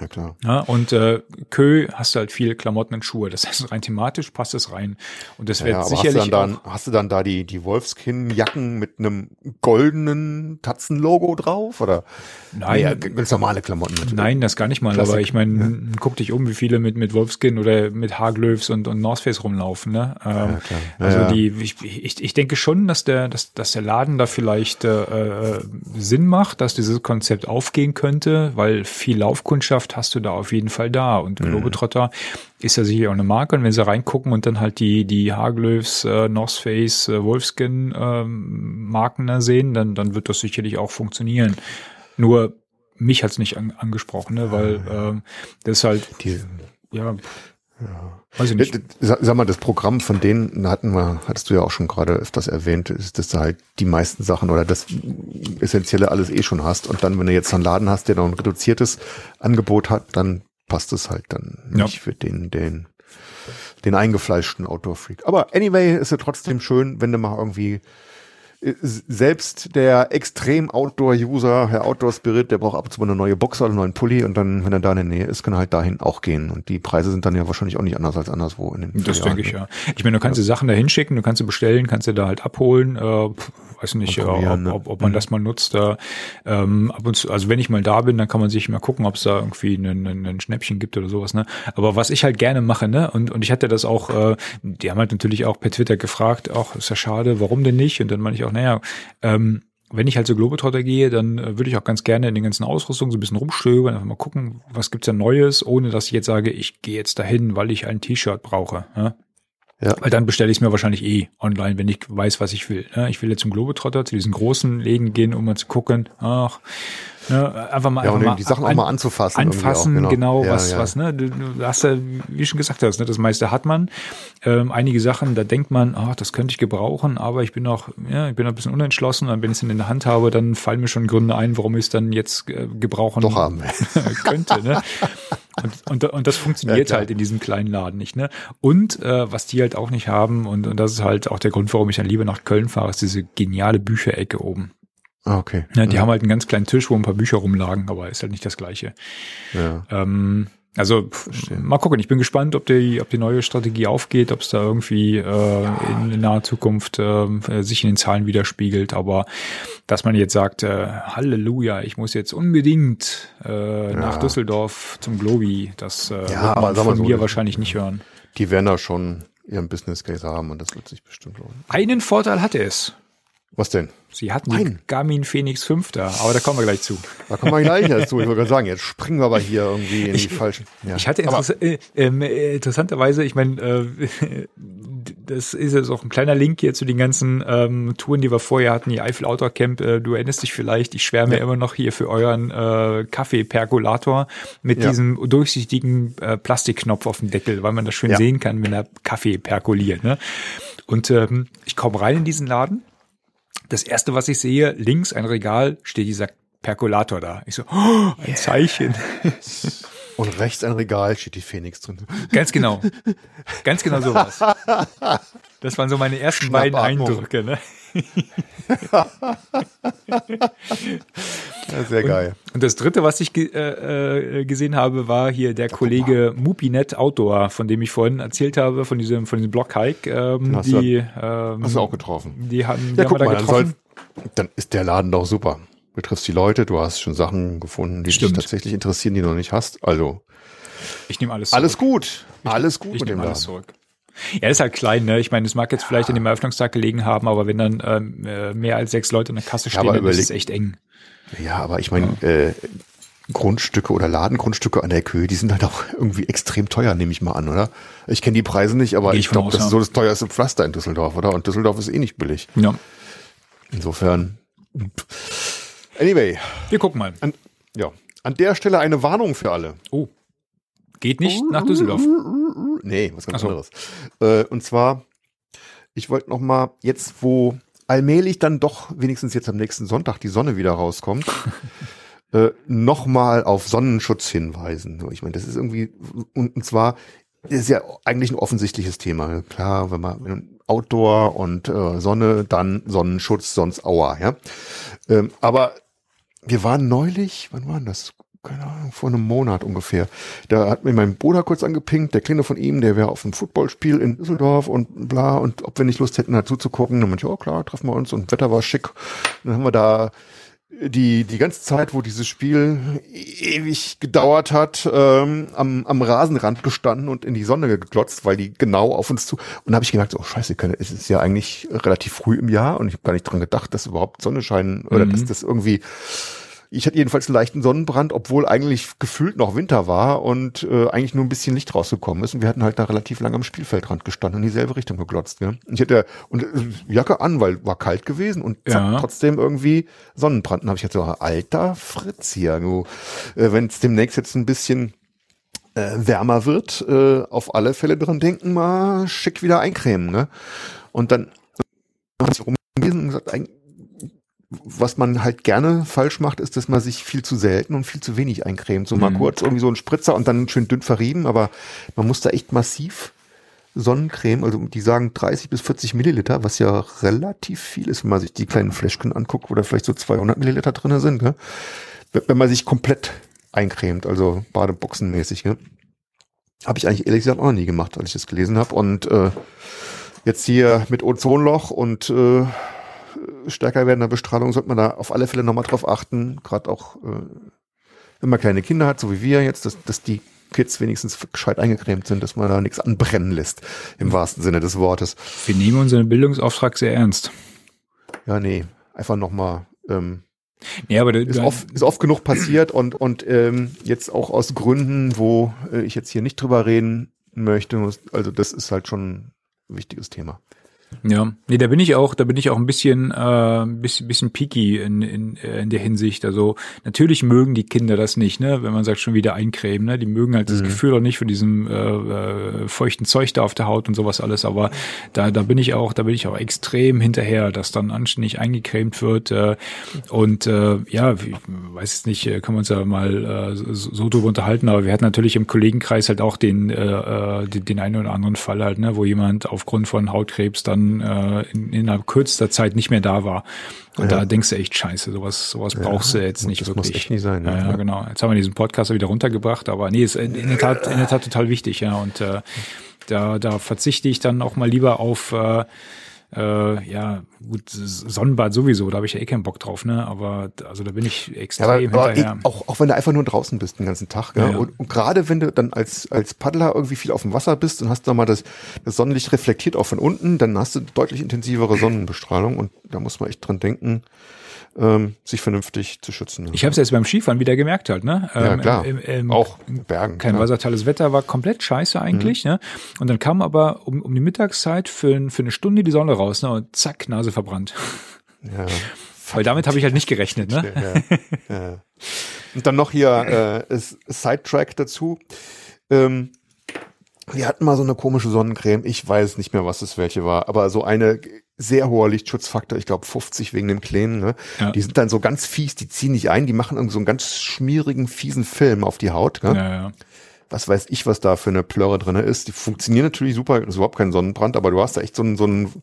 Ja, klar.
Ja, und äh, Kö hast du halt viele Klamotten und Schuhe. Das heißt, rein thematisch passt es rein. Und das wird ja, sicherlich.
Hast du, dann, dann, hast du dann da die, die Wolfskin-Jacken mit einem goldenen Tatzenlogo drauf? Oder
nein, ja,
ganz normale Klamotten
mit. Nein, das gar nicht mal. Klassik. Aber ich meine, ja. guck dich um, wie viele mit, mit Wolfskin oder mit Haglöws und, und North Face rumlaufen. Ne? Ähm, ja, klar. also die, ich, ich, ich denke schon, dass der, dass, dass der Laden da vielleicht äh, äh, Sinn macht, dass dieses Konzept aufgehen könnte, weil viel Laufkundschaft Landschaft hast du da auf jeden Fall da. Und mhm. Globetrotter mhm. ist ja sicher auch eine Marke. Und wenn sie reingucken und dann halt die, die Haglöfs, äh, North Face, äh, Wolfskin äh, Marken da sehen, dann, dann wird das sicherlich auch funktionieren. Nur mich hat's nicht an, angesprochen, ne? weil äh, das ist halt, die, ja,
ja. Weiß ich nicht. Sag mal, das Programm von denen hatten wir, hattest du ja auch schon gerade öfters erwähnt, ist, dass du halt die meisten Sachen oder das Essentielle alles eh schon hast. Und dann, wenn du jetzt einen Laden hast, der noch ein reduziertes Angebot hat, dann passt es halt dann nicht ja. für den, den, den eingefleischten Outdoor-Freak. Aber anyway, ist ja trotzdem schön, wenn du mal irgendwie äh, selbst der extrem Outdoor-User, Herr Outdoor-Spirit, der braucht ab und zu mal eine neue Box oder einen neuen Pulli und dann, wenn er da in der Nähe ist, kann er halt dahin auch gehen. Und die Preise sind dann ja wahrscheinlich auch nicht anders als anderswo in den
Das denke ich ja. Ich meine, du kannst ja. die Sachen da hinschicken, du kannst sie bestellen, kannst sie da halt abholen. Äh, weiß nicht, äh, ob, ne? ob, ob man mhm. das mal nutzt. Äh, ähm, ab und zu, also wenn ich mal da bin, dann kann man sich mal gucken, ob es da irgendwie ein, ein Schnäppchen gibt oder sowas. Ne? Aber was ich halt gerne mache, ne, und, und ich hatte das auch, äh, die haben halt natürlich auch per Twitter gefragt, auch ist ja schade, warum denn nicht? Und dann meine ich auch, naja, ähm, wenn ich halt so Globetrotter gehe, dann äh, würde ich auch ganz gerne in den ganzen Ausrüstungen so ein bisschen rumstöbern, einfach mal gucken, was gibt's da Neues, ohne dass ich jetzt sage, ich gehe jetzt dahin, weil ich ein T-Shirt brauche. Ja? Ja. Weil dann bestelle ich es mir wahrscheinlich eh online, wenn ich weiß, was ich will. Ne? Ich will jetzt zum Globetrotter, zu diesen großen Läden gehen, um mal zu gucken, ach, Ne, einfach mal,
ja,
einfach
mal die Sachen an, auch mal anzufassen.
Anfassen, auch, genau, genau ja, was, ja. was, ne? Du, du hast ja, wie schon gesagt hast, ne, das meiste hat man. Ähm, einige Sachen, da denkt man, ach, das könnte ich gebrauchen, aber ich bin noch, ja, ich bin noch ein bisschen unentschlossen und wenn ich es in der Hand habe, dann fallen mir schon Gründe ein, warum ich es dann jetzt äh, gebrauchen
Doch haben. (laughs)
könnte. Ne? Und, und, und das funktioniert ja, halt in diesem kleinen Laden nicht. Ne? Und äh, was die halt auch nicht haben, und, und das ist halt auch der Grund, warum ich dann lieber nach Köln fahre, ist diese geniale Bücherecke oben.
Ah, okay.
Ja, die ja. haben halt einen ganz kleinen Tisch, wo ein paar Bücher rumlagen, aber ist halt nicht das Gleiche. Ja. Ähm, also pff, mal gucken, ich bin gespannt, ob die, ob die neue Strategie aufgeht, ob es da irgendwie äh, ja. in, in naher Zukunft äh, sich in den Zahlen widerspiegelt. Aber dass man jetzt sagt, äh, Halleluja, ich muss jetzt unbedingt äh, ja. nach Düsseldorf zum Globi, das äh, ja, wird man von so, mir wahrscheinlich nicht hören.
Die werden da schon ihren Business Case haben und das wird sich bestimmt lohnen.
Einen Vorteil hatte es.
Was denn?
Sie hatten Nein. die Garmin Phoenix 5 da, aber da kommen wir gleich zu.
Da kommen wir gleich dazu. Ich wollte gerade sagen, jetzt springen wir aber (laughs) hier irgendwie in ich, die falschen.
Ja. Ich hatte interess äh, äh, interessanterweise, ich meine, äh, (laughs) das ist jetzt auch ein kleiner Link hier zu den ganzen ähm, Touren, die wir vorher hatten, die Eifel Outdoor Camp. Äh, du erinnerst dich vielleicht, ich schwärme ja. immer noch hier für euren äh, Kaffee-Perkulator mit ja. diesem durchsichtigen äh, Plastikknopf auf dem Deckel, weil man das schön ja. sehen kann, wenn er Kaffee perkuliert. Ne? Und ähm, ich komme rein in diesen Laden das erste, was ich sehe, links ein Regal, steht dieser Perkulator da. Ich so, oh, ein yes. Zeichen. (laughs)
Und rechts ein Regal, steht die Phoenix drin.
Ganz genau. Ganz genau sowas. (laughs) Das waren so meine ersten beiden Eindrücke. Ne?
Ja, sehr geil.
Und, und, das dritte, was ich ge äh, äh, gesehen habe, war hier der Kollege Mupinet Outdoor, von dem ich vorhin erzählt habe, von diesem, von diesem Blockhike. Ähm,
hast,
die,
du, ähm, hast du auch getroffen?
Die haben, die ja, haben da mal, getroffen.
Dann, soll, dann ist der Laden doch super. Du triffst die Leute, du hast schon Sachen gefunden, die Stimmt. dich tatsächlich interessieren, die du noch nicht hast. Also.
Ich nehme alles zurück.
Alles gut. Alles gut
ich mit dem alles Laden. zurück. Ja, ist halt klein, ne? Ich meine, es mag jetzt vielleicht in dem Eröffnungstag gelegen haben, aber wenn dann ähm, äh, mehr als sechs Leute in der Kasse stehen, ja, dann ist es echt eng.
Ja, aber ich meine, ja. äh, Grundstücke oder Ladengrundstücke an der Köhe, die sind halt auch (laughs) irgendwie extrem teuer, nehme ich mal an, oder? Ich kenne die Preise nicht, aber ich, ich glaube, das ist so das teuerste Pflaster in Düsseldorf, oder? Und Düsseldorf ist eh nicht billig.
Ja.
Insofern. Anyway.
Wir gucken mal.
An, ja. An der Stelle eine Warnung für alle.
Oh. Geht nicht nach Düsseldorf. (laughs)
Nee, was ganz so. anderes. Äh, und zwar, ich wollte noch mal jetzt, wo allmählich dann doch wenigstens jetzt am nächsten Sonntag die Sonne wieder rauskommt, (laughs) äh, noch mal auf Sonnenschutz hinweisen. Ich meine, das ist irgendwie und, und zwar ist ja eigentlich ein offensichtliches Thema. Klar, wenn man Outdoor und äh, Sonne, dann Sonnenschutz, sonst Aua, ja. Ähm, aber wir waren neulich, wann war das? Keine Ahnung, vor einem Monat ungefähr. Da hat mir mein Bruder kurz angepinkt, der Kleine von ihm, der wäre auf einem Footballspiel in Düsseldorf und bla, und ob wir nicht Lust hätten, dazu zu gucken. Dann meinte ich, oh klar, treffen wir uns und Wetter war schick. dann haben wir da die, die ganze Zeit, wo dieses Spiel ewig gedauert hat, ähm, am, am Rasenrand gestanden und in die Sonne geglotzt, weil die genau auf uns zu. Und da habe ich gemerkt, oh scheiße, es ist ja eigentlich relativ früh im Jahr und ich habe gar nicht dran gedacht, dass überhaupt Sonne scheinen oder mhm. dass das irgendwie ich hatte jedenfalls einen leichten Sonnenbrand, obwohl eigentlich gefühlt noch Winter war und äh, eigentlich nur ein bisschen Licht rausgekommen ist. Und wir hatten halt da relativ lange am Spielfeldrand gestanden und in dieselbe Richtung geglotzt. Ja? Ich hatte und äh, Jacke an, weil war kalt gewesen und zack, ja. trotzdem irgendwie Sonnenbrand. Dann habe ich halt so, alter Fritz hier, du, äh, wenn es demnächst jetzt ein bisschen äh, wärmer wird, äh, auf alle Fälle dran denken, mal schick wieder eincremen. Ne? Und dann habe ich rumgelesen und gesagt, was man halt gerne falsch macht, ist, dass man sich viel zu selten und viel zu wenig eincremt. So mhm. mal kurz irgendwie so ein Spritzer und dann schön dünn verrieben, aber man muss da echt massiv Sonnencreme, also die sagen 30 bis 40 Milliliter, was ja relativ viel ist, wenn man sich die kleinen Fläschchen anguckt, wo da vielleicht so 200 Milliliter drinne sind, gell? wenn man sich komplett eincremt, also Badeboxenmäßig. Gell? Habe ich eigentlich ehrlich gesagt auch noch nie gemacht, als ich das gelesen habe. Und äh, jetzt hier mit Ozonloch und äh, stärker werdender Bestrahlung sollte man da auf alle Fälle nochmal drauf achten, gerade auch äh, wenn man kleine Kinder hat, so wie wir jetzt, dass, dass die Kids wenigstens gescheit eingecremt sind, dass man da nichts anbrennen lässt, im wahrsten Sinne des Wortes.
Wir nehmen unseren Bildungsauftrag sehr ernst.
Ja, nee, einfach nochmal. Ähm,
ja, aber
ist, oft, ist oft genug passiert und, und ähm, jetzt auch aus Gründen, wo äh, ich jetzt hier nicht drüber reden möchte. Also das ist halt schon ein wichtiges Thema.
Ja, nee, da bin ich auch, da bin ich auch ein bisschen, äh, bisschen, bisschen picky in, in, in der Hinsicht. Also natürlich mögen die Kinder das nicht, ne, wenn man sagt schon wieder eincremen, ne, die mögen halt das mhm. Gefühl auch nicht von diesem äh, äh, feuchten Zeug da auf der Haut und sowas alles. Aber da, da bin ich auch, da bin ich auch extrem hinterher, dass dann anständig eingecremt wird. Äh, und äh, ja, ich weiß jetzt nicht, äh, können wir uns ja mal äh, so, so drüber unterhalten. Aber wir hatten natürlich im Kollegenkreis halt auch den, äh, äh den, den einen oder anderen Fall halt, ne, wo jemand aufgrund von Hautkrebs dann dann äh, in, in einer kürzester Zeit nicht mehr da war. Und ja. da denkst du echt scheiße, sowas, sowas ja, brauchst du jetzt nicht
das
wirklich.
Das muss echt nicht sein.
Ne? Ja, ja, genau. Jetzt haben wir diesen Podcast wieder runtergebracht, aber nee, ist in der Tat, in der Tat total wichtig, ja. Und äh, da, da verzichte ich dann auch mal lieber auf äh, äh, ja, gut, Sonnenbad sowieso, da habe ich ja eh keinen Bock drauf, ne? Aber also da bin ich extrem ja, aber, hinterher.
Aber auch, auch wenn du einfach nur draußen bist den ganzen Tag, ja, ja. Und, und gerade wenn du dann als, als Paddler irgendwie viel auf dem Wasser bist und hast da mal das, das Sonnenlicht reflektiert auch von unten, dann hast du deutlich intensivere Sonnenbestrahlung und da muss man echt dran denken, ähm, sich vernünftig zu schützen.
Ich habe es jetzt beim Skifahren wieder gemerkt halt, ne?
Ähm, ja, klar. Im, im,
auch Bergen. Kein klar. wasserteiles Wetter war komplett scheiße eigentlich, mhm. ne? Und dann kam aber um, um die Mittagszeit für, für eine Stunde die Sonne raus, ne? Und zack, Nase verbrannt. Ja. (laughs) Weil damit habe ich halt nicht gerechnet, ne?
Ja, ja. Und dann noch hier äh, Sidetrack dazu. Ähm, wir hatten mal so eine komische Sonnencreme. Ich weiß nicht mehr, was es welche war, aber so eine sehr hoher Lichtschutzfaktor, ich glaube 50 wegen den Plänen. Ne? Ja. Die sind dann so ganz fies, die ziehen nicht ein, die machen irgendwie so einen ganz schmierigen, fiesen Film auf die Haut. Ne? Ja, ja. Was weiß ich, was da für eine Plörre drin ist. Die funktionieren natürlich super, ist überhaupt kein Sonnenbrand, aber du hast da echt so einen, so einen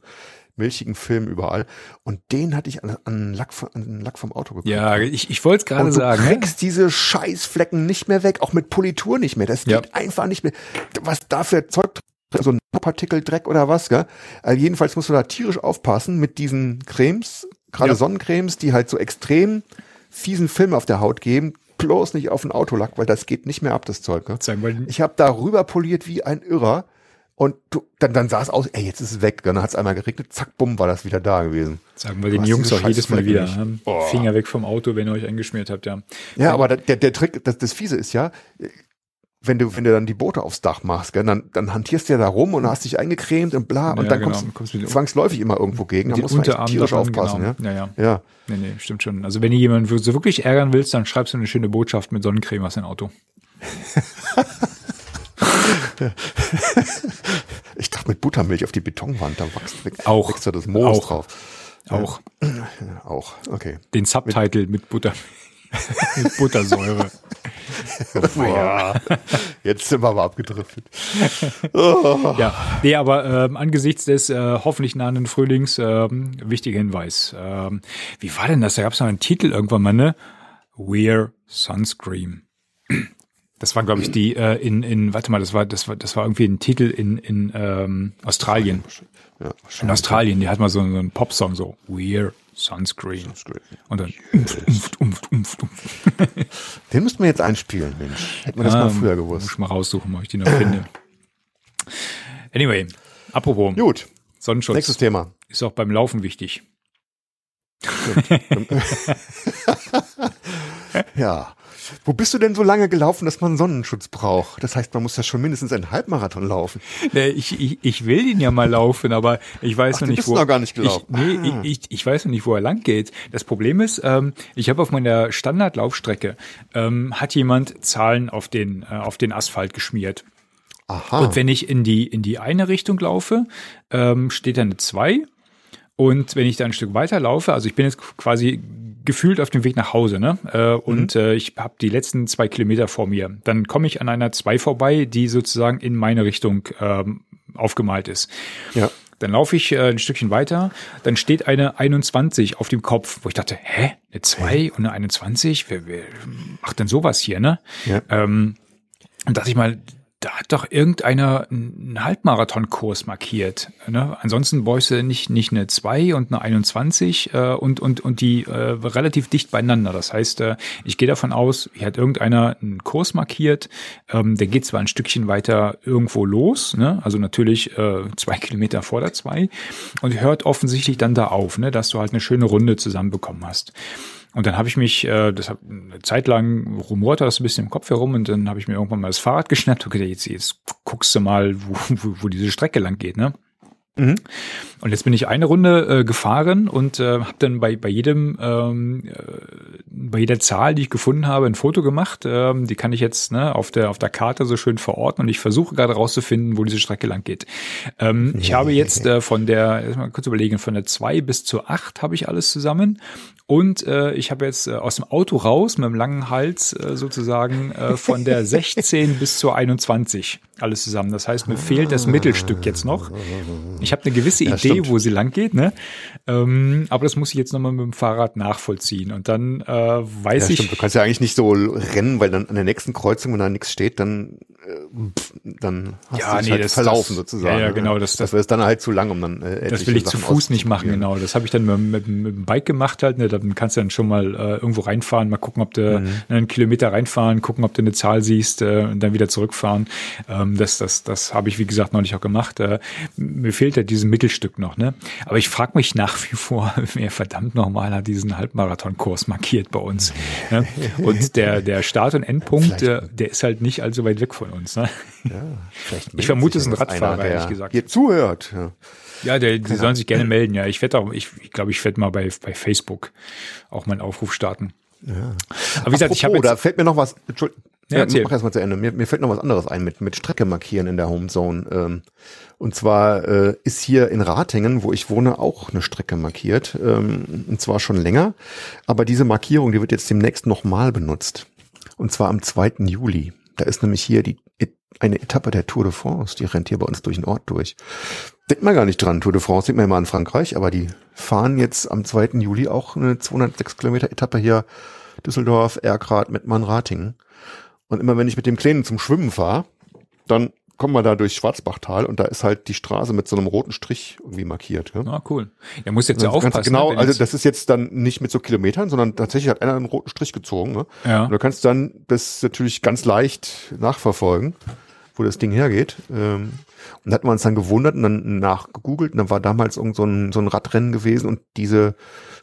milchigen Film überall. Und den hatte ich an, an, Lack, an Lack vom Auto
gekriegt. Ja, ich, ich wollte es gerade sagen.
Du ne? kriegst diese Scheißflecken nicht mehr weg, auch mit Politur nicht mehr. Das geht ja. einfach nicht mehr. Was da für Zeug so ein Partikels oder was, gell? Also jedenfalls musst du da tierisch aufpassen mit diesen Cremes, gerade ja. Sonnencremes, die halt so extrem fiesen Film auf der Haut geben. Bloß nicht auf ein Autolack, weil das geht nicht mehr ab, das Zeug. Gell? Ich habe da rüber poliert wie ein Irrer. Und du, dann, dann sah es aus, ey, jetzt ist es weg. Dann hat es einmal geregnet, zack, bumm, war das wieder da gewesen.
Sagen wir den Jungs auch jedes Mal wieder. Ne? Finger weg vom Auto, wenn ihr euch eingeschmiert habt, ja.
Ja, aber der, der Trick, das, das Fiese ist ja, wenn du, wenn du dann die Boote aufs Dach machst, gell, dann, dann hantierst du ja da rum und hast dich eingecremt und bla, und ja, dann genau. kommst, kommst du zwangsläufig immer irgendwo gegen.
Da muss man tierisch davon, aufpassen, genau. ja. Ja, ja. ja. Nee, nee, stimmt schon. Also wenn du jemanden so wirklich ärgern willst, dann schreibst du eine schöne Botschaft mit Sonnencreme aus dein Auto. (laughs)
ich dachte mit Buttermilch auf die Betonwand, da wächst,
auch, wächst
da das Moos
auch,
drauf.
Auch.
Ja, auch, okay.
Den Subtitle mit, mit Buttermilch. Mit Buttersäure. (laughs)
Boah. Jetzt sind wir aber abgedriftet.
Oh. Ja, nee, aber ähm, angesichts des äh, hoffentlich nahenden Frühlings, ähm, wichtiger Hinweis. Ähm, wie war denn das? Da gab es noch einen Titel irgendwann mal, ne? Wear Sunscreen. Das war, glaube ich, die äh, in, in, warte mal, das war, das war, das war irgendwie ein Titel in, in ähm, Australien. Ja, in Australien, die hat mal so, so einen Popsong, so Wear Sunscreen. Sunscreen. Und dann umft, umft, umft, umft,
umft. (laughs) Den müssten wir jetzt einspielen, Mensch. Hätten wir das mal früher gewusst.
Muss ich mal raussuchen, ob ich den noch finde. (clears throat) Anyway, apropos.
Gut.
Sonnenschutz.
Nächstes Thema.
Ist auch beim Laufen wichtig. (laughs)
ja. Wo bist du denn so lange gelaufen, dass man Sonnenschutz braucht? Das heißt, man muss ja schon mindestens einen Halbmarathon laufen.
Nee, ich, ich, ich will ihn ja mal laufen, aber ich weiß
Ach,
noch nicht,
bist wo. noch gar nicht gelaufen.
Ich, nee, ah. ich, ich weiß noch nicht, wo er lang geht. Das Problem ist, ähm, ich habe auf meiner Standardlaufstrecke ähm, hat jemand Zahlen auf den äh, auf den Asphalt geschmiert. Aha. Und wenn ich in die in die eine Richtung laufe, ähm, steht da eine 2 und wenn ich da ein Stück weiter laufe, also ich bin jetzt quasi gefühlt auf dem Weg nach Hause, ne? Äh, und mhm. äh, ich habe die letzten zwei Kilometer vor mir. Dann komme ich an einer zwei vorbei, die sozusagen in meine Richtung ähm, aufgemalt ist.
Ja.
Dann laufe ich äh, ein Stückchen weiter, dann steht eine 21 auf dem Kopf, wo ich dachte, hä, eine 2 und eine 21? Wer, wer macht denn sowas hier, ne?
Ja.
Ähm, und dachte ich mal, da hat doch irgendeiner einen Halbmarathonkurs markiert. Ne? Ansonsten bräuchst du nicht, nicht eine 2 und eine 21 äh, und, und, und die äh, relativ dicht beieinander. Das heißt, äh, ich gehe davon aus, hier hat irgendeiner einen Kurs markiert, ähm, der geht zwar ein Stückchen weiter irgendwo los, ne? also natürlich äh, zwei (laughs) Kilometer vor der 2 und hört offensichtlich dann da auf, ne? dass du halt eine schöne Runde zusammenbekommen hast. Und dann habe ich mich, äh, das hab, eine Zeit lang rumorte das ein bisschen im Kopf herum und dann habe ich mir irgendwann mal das Fahrrad (laughs) geschnappt und gedacht, jetzt, jetzt guckst du mal, wo, wo, wo diese Strecke lang geht, ne?
Mhm.
Und jetzt bin ich eine Runde äh, gefahren und äh, habe dann bei, bei jedem ähm, äh, bei jeder Zahl, die ich gefunden habe, ein Foto gemacht. Ähm, die kann ich jetzt ne, auf der auf der Karte so schön verorten und ich versuche gerade rauszufinden, wo diese Strecke lang geht. Ähm, ich habe jetzt äh, von der, erstmal kurz überlegen, von der zwei bis zur acht habe ich alles zusammen und äh, ich habe jetzt äh, aus dem Auto raus mit einem langen Hals äh, sozusagen äh, von der (laughs) 16 bis zur 21 alles zusammen. Das heißt, mir fehlt das Mittelstück jetzt noch. Ich habe eine gewisse
Ja,
Idee,
stimmt.
wo sie lang geht, ne? Ähm, aber das muss ich jetzt nochmal mit dem Fahrrad nachvollziehen. Und dann äh, weiß
Ja,
ich.
stimmt. Du kannst ja eigentlich nicht so rennen, weil dann an der nächsten Kreuzung, wenn da nichts steht, dann, äh, dann hast
Ja,
du dich
nee,
halt
das-
verlaufen
das-
sozusagen.
ja, ja,
ne?
genau, das-
das wäre es dann halt zu lang, um dann äh,
Das will ich zu
Sachen
Fuß nicht machen, genau. Das habe ich dann mit, mit, mit dem Bike gemacht halt. Ne? Dann kannst du dann schon mal äh, irgendwo reinfahren, mal gucken, ob du
Mhm.
einen Kilometer reinfahren, gucken, ob du eine Zahl siehst äh, und dann wieder zurückfahren. Ähm, das das, das habe ich, wie gesagt, neulich auch gemacht. Äh, mir fehlt ja dieses Mittelstück noch. Ne? Aber ich frage mich nach wie vor, (laughs) wer verdammt nochmal hat diesen Halbmarathonkurs markiert bei uns. Ne? Und der, der Start- und Endpunkt, der, der ist halt nicht allzu weit weg von uns. Ne?
Ja, meldet
vermute, es ist ein
einer,
Radfahrer,
der
ehrlich gesagt.
Hier zuhört. Ja.
Ja, der, die sollen sich gerne melden. Ja, ich werde auch, ich, ich glaube, ich werde mal bei, bei Facebook auch meinen Aufruf starten. Aber wie gesagt, ich habe
Apropos, da fällt mir noch was, Entschuldigung,
Ja, erzähl.
mach erst mal zu Ende. Mir, mir fällt noch was anderes ein mit, mit Strecke markieren in der Homezone. Ähm, und zwar äh, ist hier in Ratingen, wo ich wohne, auch eine Strecke markiert. Ähm, und zwar schon länger. Aber diese Markierung, die wird jetzt demnächst nochmal benutzt. Und zwar am 2. Juli. Da ist nämlich hier die Et- eine Etappe der Tour de France, die rennt hier bei uns durch den Ort durch. Denkt man gar nicht dran, Tour de France denkt man immer an Frankreich, aber die fahren jetzt am 2. Juli auch eine 206 Kilometer Etappe hier Düsseldorf, Erkrath, Mettmann, Ratingen. Und immer wenn ich mit dem Kleinen zum Schwimmen fahre, dann kommen wir da durch Schwarzbachtal und da ist halt die Straße mit so einem roten Strich irgendwie markiert. Ja?
ah, cool. Ja, muss jetzt ja
Also du
aufpassen.
genau,
ne,
also das ist jetzt dann nicht mit so Kilometern, sondern tatsächlich hat einer einen roten Strich gezogen. Ne?
Ja.
Und du kannst dann das natürlich ganz leicht nachverfolgen, wo das Ding hergeht. Ähm, und da hatten wir uns dann gewundert und dann nachgegoogelt und dann war damals irgend so ein, so ein Radrennen gewesen und diese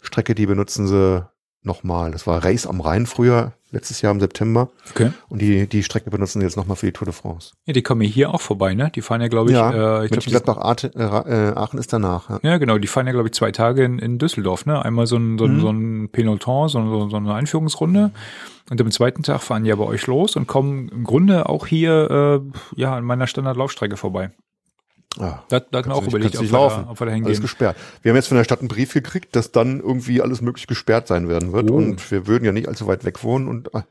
Strecke, die benutzen sie nochmal. Das war Race am Rhein früher, letztes Jahr im September.
okay.
Und die, die Strecke benutzen sie jetzt nochmal für die Tour de France.
Ja, die kommen hier auch vorbei, ne? Die fahren ja, glaube ich,
ja,
äh, ich glaube,
Arte- äh, äh, Aachen ist danach. Ja.
ja, genau, die fahren ja, glaube ich, zwei Tage in, in Düsseldorf, ne? Einmal so ein, so ein,
Mhm.
so ein Peloton, so, so, so eine Einführungsrunde. Und am zweiten Tag fahren die ja bei euch los und kommen im Grunde auch hier, äh, ja, an meiner Standardlaufstrecke vorbei.
Ah,
Da, hatten auch
Kannst
überlegt,
nicht-
ob wir,
nicht
da,
laufen.
ob wir da
Alles
hingehen.
gesperrt. Wir haben jetzt von der Stadt einen Brief gekriegt, dass dann irgendwie alles möglich gesperrt sein werden wird.
Oh.
Und wir würden ja nicht allzu weit weg wohnen und ah,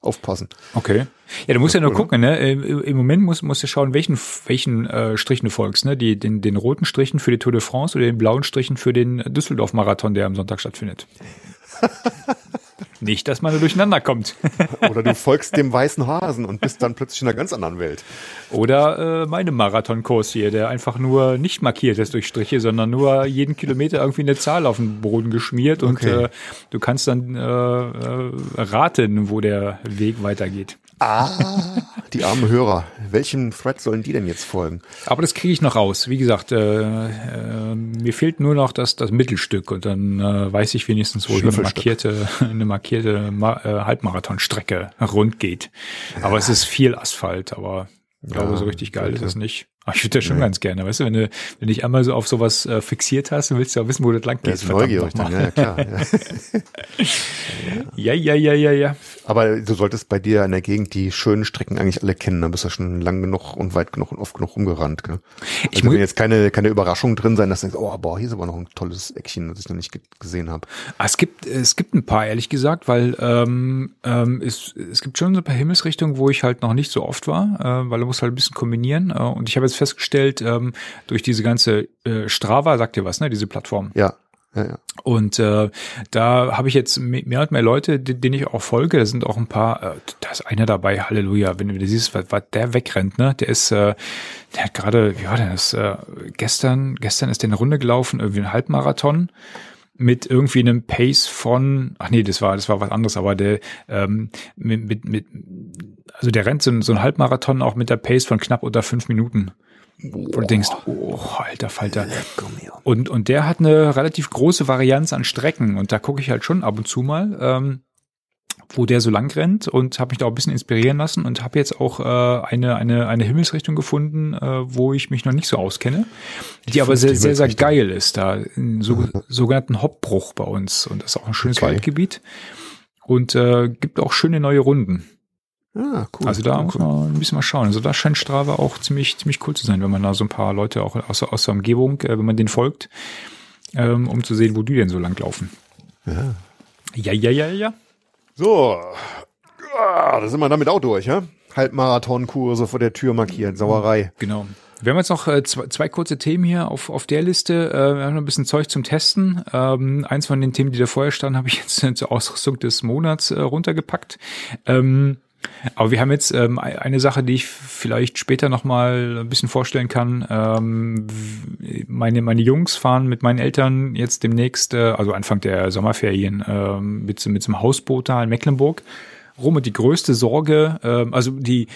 aufpassen.
Okay. Ja, du musst ja nur
Oder?
gucken, ne? Im Moment musst, musst du schauen, welchen, welchen äh, Strichen du folgst, ne? Die, den, den roten Strichen für die Tour de France oder den blauen Strichen für den Düsseldorf-Marathon, der am Sonntag stattfindet. (laughs) Nicht, dass man da durcheinander kommt. (laughs)
Oder du folgst dem weißen Hasen und bist dann plötzlich in einer ganz anderen Welt.
Oder äh, meinem Marathonkurs hier, der einfach nur nicht markiert ist durch Striche, sondern nur jeden Kilometer irgendwie eine Zahl auf den Boden geschmiert und
Okay.
äh, du kannst dann äh, äh, raten, wo der Weg weitergeht.
Ah, die armen Hörer. Welchem Thread sollen die denn jetzt folgen?
Aber das kriege ich noch raus. Wie gesagt, äh, äh, mir fehlt nur noch das, das Mittelstück und dann äh, weiß ich wenigstens, wo eine markierte, (laughs) eine markierte Ma äh, Halbmarathonstrecke rund geht. Aber es ist viel Asphalt, aber ich glaube,
Ja,
so richtig geil ist
sollte.
es nicht. Aber ich würde das schon ganz gerne, weißt du, wenn du, wenn dich einmal so auf sowas äh, fixiert hast, dann willst du ja wissen, wo das lang geht.
ist neugierig dann, ja, ja klar. Ja. (laughs)
Ja, ja, ja, ja, ja.
Aber du solltest bei dir in der Gegend die schönen Strecken eigentlich alle kennen. Dann bist du schon lang genug und weit genug und oft genug rumgerannt. Gell?
Ich
Also
mu-
wenn jetzt keine, keine Überraschung drin sein, dass du denkst, oh, boah, hier ist aber noch ein tolles Eckchen, das ich noch nicht ge- gesehen habe.
Ah, Es gibt, es gibt ein paar, ehrlich gesagt, weil ähm, ähm, es, es gibt schon so ein paar Himmelsrichtungen, wo ich halt noch nicht so oft war, äh, weil du musst halt ein bisschen kombinieren. Äh, und ich habe jetzt festgestellt, ähm, durch diese ganze äh, Strava, sagt ihr was, ne, diese Plattform.
Ja. Ja, ja.
Und äh, da habe ich jetzt mehr und mehr Leute, denen ich auch folge. Da sind auch ein paar, äh, da ist einer dabei, Halleluja, wenn du siehst, was, was der wegrennt, ne? Der ist, äh, der hat gerade, ja, der ist äh, gestern, gestern ist der eine Runde gelaufen, irgendwie ein Halbmarathon mit irgendwie einem Pace von, ach nee, das war, das war was anderes, aber der ähm, mit, mit, mit also der rennt so, so ein Halbmarathon auch mit der Pace von knapp unter fünf Minuten. Wo du denkst, oh, alter Falter. Und, und der hat eine relativ große Varianz an Strecken und da gucke ich halt schon ab und zu mal, ähm, wo der so lang rennt und habe mich da auch ein bisschen inspirieren lassen und habe jetzt auch äh, eine, eine, eine Himmelsrichtung gefunden, äh, wo ich mich noch nicht so auskenne, die aber sehr, sehr, sehr geil ist. Da in so, sogenannten Hoppbruch bei uns und das ist auch ein schönes okay. Waldgebiet und äh, gibt auch schöne neue Runden. Ah, cool. Also da cool, muss man ein bisschen mal schauen. Also da scheint Strava auch ziemlich, ziemlich cool zu sein, wenn man da so ein paar Leute auch aus, aus der Umgebung, äh, wenn man den folgt, ähm, um zu sehen, wo die denn so lang laufen. Ja. Ja, ja, ja, ja.
So. Ah, da sind wir damit auch durch, ja? Halbmarathonkurse vor der Tür markiert, Sauerei.
Genau. Wir haben jetzt noch äh, zwei, zwei kurze Themen hier auf, auf der Liste. Äh, wir haben noch ein bisschen Zeug zum Testen. Ähm, eins von den Themen, die da vorher standen, (laughs) habe ich jetzt zur Ausrüstung des Monats äh, runtergepackt. Ähm, aber wir haben jetzt ähm, eine Sache, die ich vielleicht später noch mal ein bisschen vorstellen kann. Ähm, meine meine Jungs fahren mit meinen Eltern jetzt demnächst, äh, also Anfang der Sommerferien, äh, mit mit so einem Hausboot da in Mecklenburg rum. Und die größte Sorge, äh, also die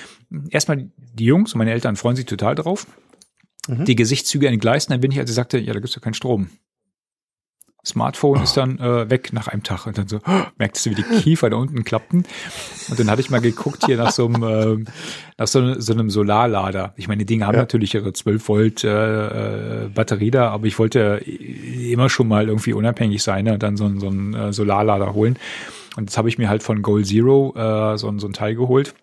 erstmal die Jungs und meine Eltern freuen sich total drauf. Mhm. Die Gesichtszüge entgleisten, dann bin ich, als ich sagte, ja, da gibt's ja keinen Strom. Smartphone oh. ist dann äh, weg nach einem Tag und dann so oh, merktest du, wie die Kiefer da unten klappten. Und dann hatte ich mal geguckt hier nach so einem (laughs) äh, nach so, so einem Solarlader. Ich meine, die Dinge haben ja. natürlich ihre 12 Volt äh, äh, Batterie da, aber ich wollte immer schon mal irgendwie unabhängig sein ne, und dann so, so einen äh, Solarlader holen. Und jetzt habe ich mir halt von Goal Zero äh, so, so ein Teil geholt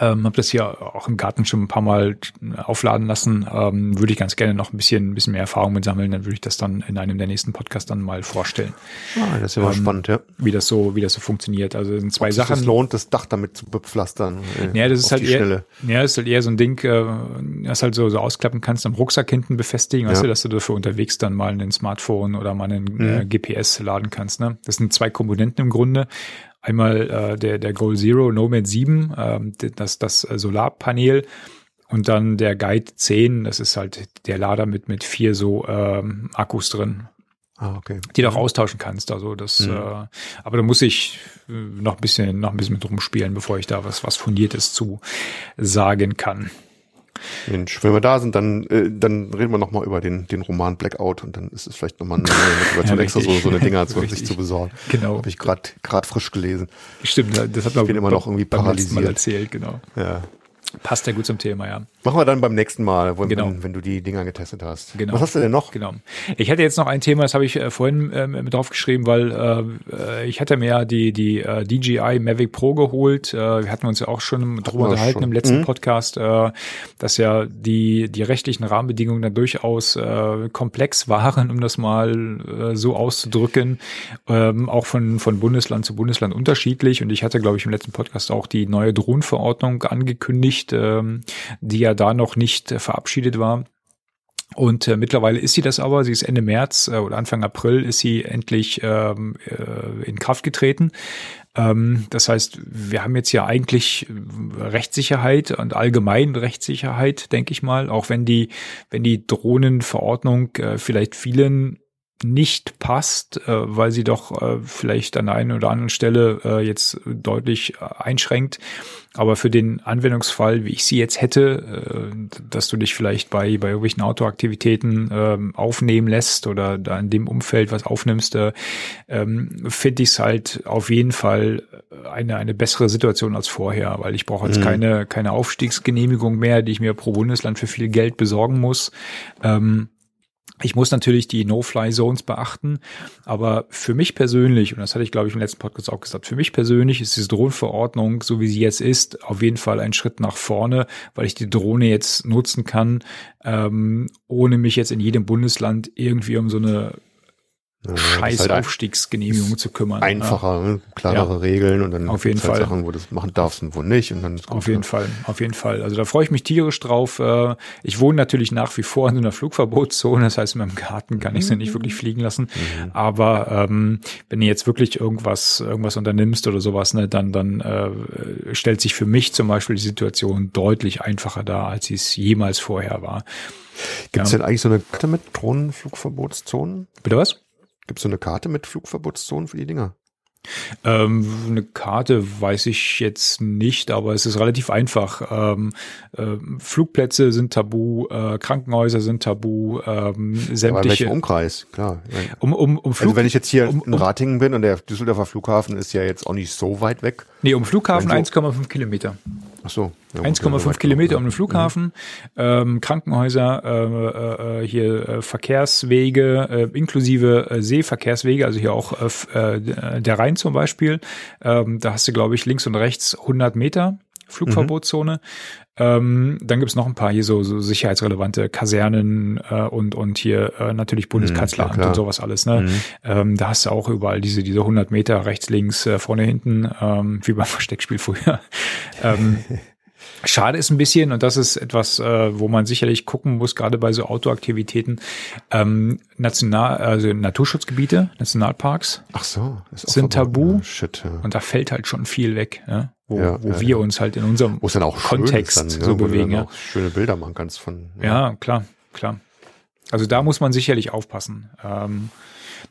ähm, habe das hier auch im Garten schon ein paar Mal aufladen lassen. Ähm, würde ich ganz gerne noch ein bisschen, ein bisschen mehr Erfahrung mit sammeln. Dann würde ich das dann in einem der nächsten Podcasts dann mal vorstellen.
Ah, das ist ja ähm, spannend, ja.
Wie das so, wie das so funktioniert. Also sind zwei Ob Sachen. Es
lohnt, das Dach damit zu bepflastern.
Äh, ja, das ist halt eher, ja, das ist halt eher so ein Ding, äh, das halt so, so ausklappen kannst, am Rucksack hinten befestigen, ja. weißt du, dass du dafür unterwegs dann mal ein Smartphone oder mal einen mhm. äh, GPS laden kannst. Ne? Das sind zwei Komponenten im Grunde. Einmal äh, der, der Goal Zero Nomad 7, ähm, das, das Solarpanel und dann der Guide 10, das ist halt der Lader mit, mit vier so ähm, Akkus drin. Ah, okay. Die du auch austauschen kannst. Also das, mhm. äh, aber da muss ich äh, noch ein bisschen, noch ein bisschen mit rumspielen, bevor ich da was, was Fundiertes zu sagen kann.
Mensch, wenn wir da sind, dann, äh, dann reden wir nochmal über den, den Roman Blackout und dann ist es vielleicht nochmal eine Motivation (laughs) ja, extra, so, so eine Dinger zu, (laughs) sich zu besorgen. Genau. Habe ich gerade gerade frisch gelesen.
Stimmt, das hat man
ich bin immer noch irgendwie paralysiert. Mal
erzählt, genau. Ja. Passt ja gut zum Thema, ja.
Machen wir dann beim nächsten Mal, wenn, genau. wenn, wenn, du die Dinger getestet hast.
Genau.
Was hast du denn noch?
Genau. Ich hatte jetzt noch ein Thema, das habe ich äh, vorhin ähm, mit draufgeschrieben, weil äh, ich hatte mir ja die, die äh, DJI Mavic Pro geholt. Äh, wir hatten uns ja auch schon drüber unterhalten schon. im letzten mhm. Podcast, äh, dass ja die, die rechtlichen Rahmenbedingungen da durchaus äh, komplex waren, um das mal äh, so auszudrücken. Ähm, auch von, von Bundesland zu Bundesland unterschiedlich. Und ich hatte, glaube ich, im letzten Podcast auch die neue Drohnenverordnung angekündigt, ähm, die ja da noch nicht äh, verabschiedet war. Und äh, mittlerweile ist sie das aber. Sie ist Ende März äh, oder Anfang April ist sie endlich ähm, äh, in Kraft getreten. Ähm, das heißt, wir haben jetzt ja eigentlich äh, Rechtssicherheit und allgemein Rechtssicherheit, denke ich mal, auch wenn die, wenn die Drohnenverordnung äh, vielleicht vielen nicht passt, äh, weil sie doch äh, vielleicht an der einen oder anderen Stelle äh, jetzt deutlich äh, einschränkt. Aber für den Anwendungsfall, wie ich sie jetzt hätte, äh, dass du dich vielleicht bei, bei irgendwelchen Autoaktivitäten äh, aufnehmen lässt oder da in dem Umfeld was aufnimmst, äh, ähm, finde ich es halt auf jeden Fall eine, eine bessere Situation als vorher, weil ich brauche jetzt mhm. keine, keine Aufstiegsgenehmigung mehr, die ich mir pro Bundesland für viel Geld besorgen muss. Ähm, ich muss natürlich die No-Fly-Zones beachten, aber für mich persönlich, und das hatte ich glaube ich im letzten Podcast auch gesagt, für mich persönlich ist diese Drohnenverordnung, so wie sie jetzt ist, auf jeden Fall ein Schritt nach vorne, weil ich die Drohne jetzt nutzen kann, ähm, ohne mich jetzt in jedem Bundesland irgendwie um so eine ja, scheiß halt Aufstiegsgenehmigung zu kümmern.
Einfacher, ja. ne? klarere ja. Regeln und dann
auf jeden Fall.
Sachen, wo du das machen darfst und wo nicht. Und dann
auf jeden Fall, auf jeden Fall. Also da freue ich mich tierisch drauf. Äh, ich wohne natürlich nach wie vor in einer Flugverbotszone, das heißt in meinem Garten kann ich sie nicht wirklich fliegen lassen. Mhm. Aber ähm, wenn du jetzt wirklich irgendwas, irgendwas unternimmst oder sowas, ne, dann, dann äh, stellt sich für mich zum Beispiel die Situation deutlich einfacher dar, als sie es jemals vorher war.
Gibt es ja. denn eigentlich so eine Karte mit Drohnenflugverbotszonen?
Bitte was?
Gibt es so eine Karte mit Flugverbotszonen für die Dinger?
Ähm, eine Karte weiß ich jetzt nicht, aber es ist relativ einfach. Ähm, äh, Flugplätze sind tabu, äh, Krankenhäuser sind tabu, ähm, sämtliche.
Aber Umkreis, klar.
Um, um, um
Flug, also wenn ich jetzt hier um, in Ratingen bin und der Düsseldorfer Flughafen ist ja jetzt auch nicht so weit weg.
Nee, um Flughafen 1,5 Kilometer.
Ach so.
Ja, 1,5 Kilometer um den Flughafen, mhm. ähm, Krankenhäuser, äh, äh, hier äh, Verkehrswege, äh, inklusive äh, Seeverkehrswege, also hier auch äh, äh, der Rhein zum Beispiel. Ähm, da hast du, glaube ich, links und rechts 100 Meter Flugverbotszone. Mhm. Ähm, dann gibt's noch ein paar hier so, so sicherheitsrelevante Kasernen äh, und, und hier äh, natürlich Bundeskanzleramt mhm, und sowas alles. Ne? Mhm. Ähm, da hast du auch überall diese, diese 100 Meter rechts, links, äh, vorne, hinten, ähm, wie beim (laughs) Versteckspiel früher. ähm, (laughs) Schade ist ein bisschen, und das ist etwas, äh, wo man sicherlich gucken muss, gerade bei so Outdoor-Aktivitäten, ähm, National, also Naturschutzgebiete, Nationalparks
Ach so,
sind tabu. Oh, shit, ja. Und da fällt halt schon viel weg, ja? Wo, ja, wo ja, wir uns halt in unserem Kontext dann, so bewegen.
ja. schöne Bilder machen kannst von.
Ja. klar, klar. Also da muss man sicherlich aufpassen. Ähm,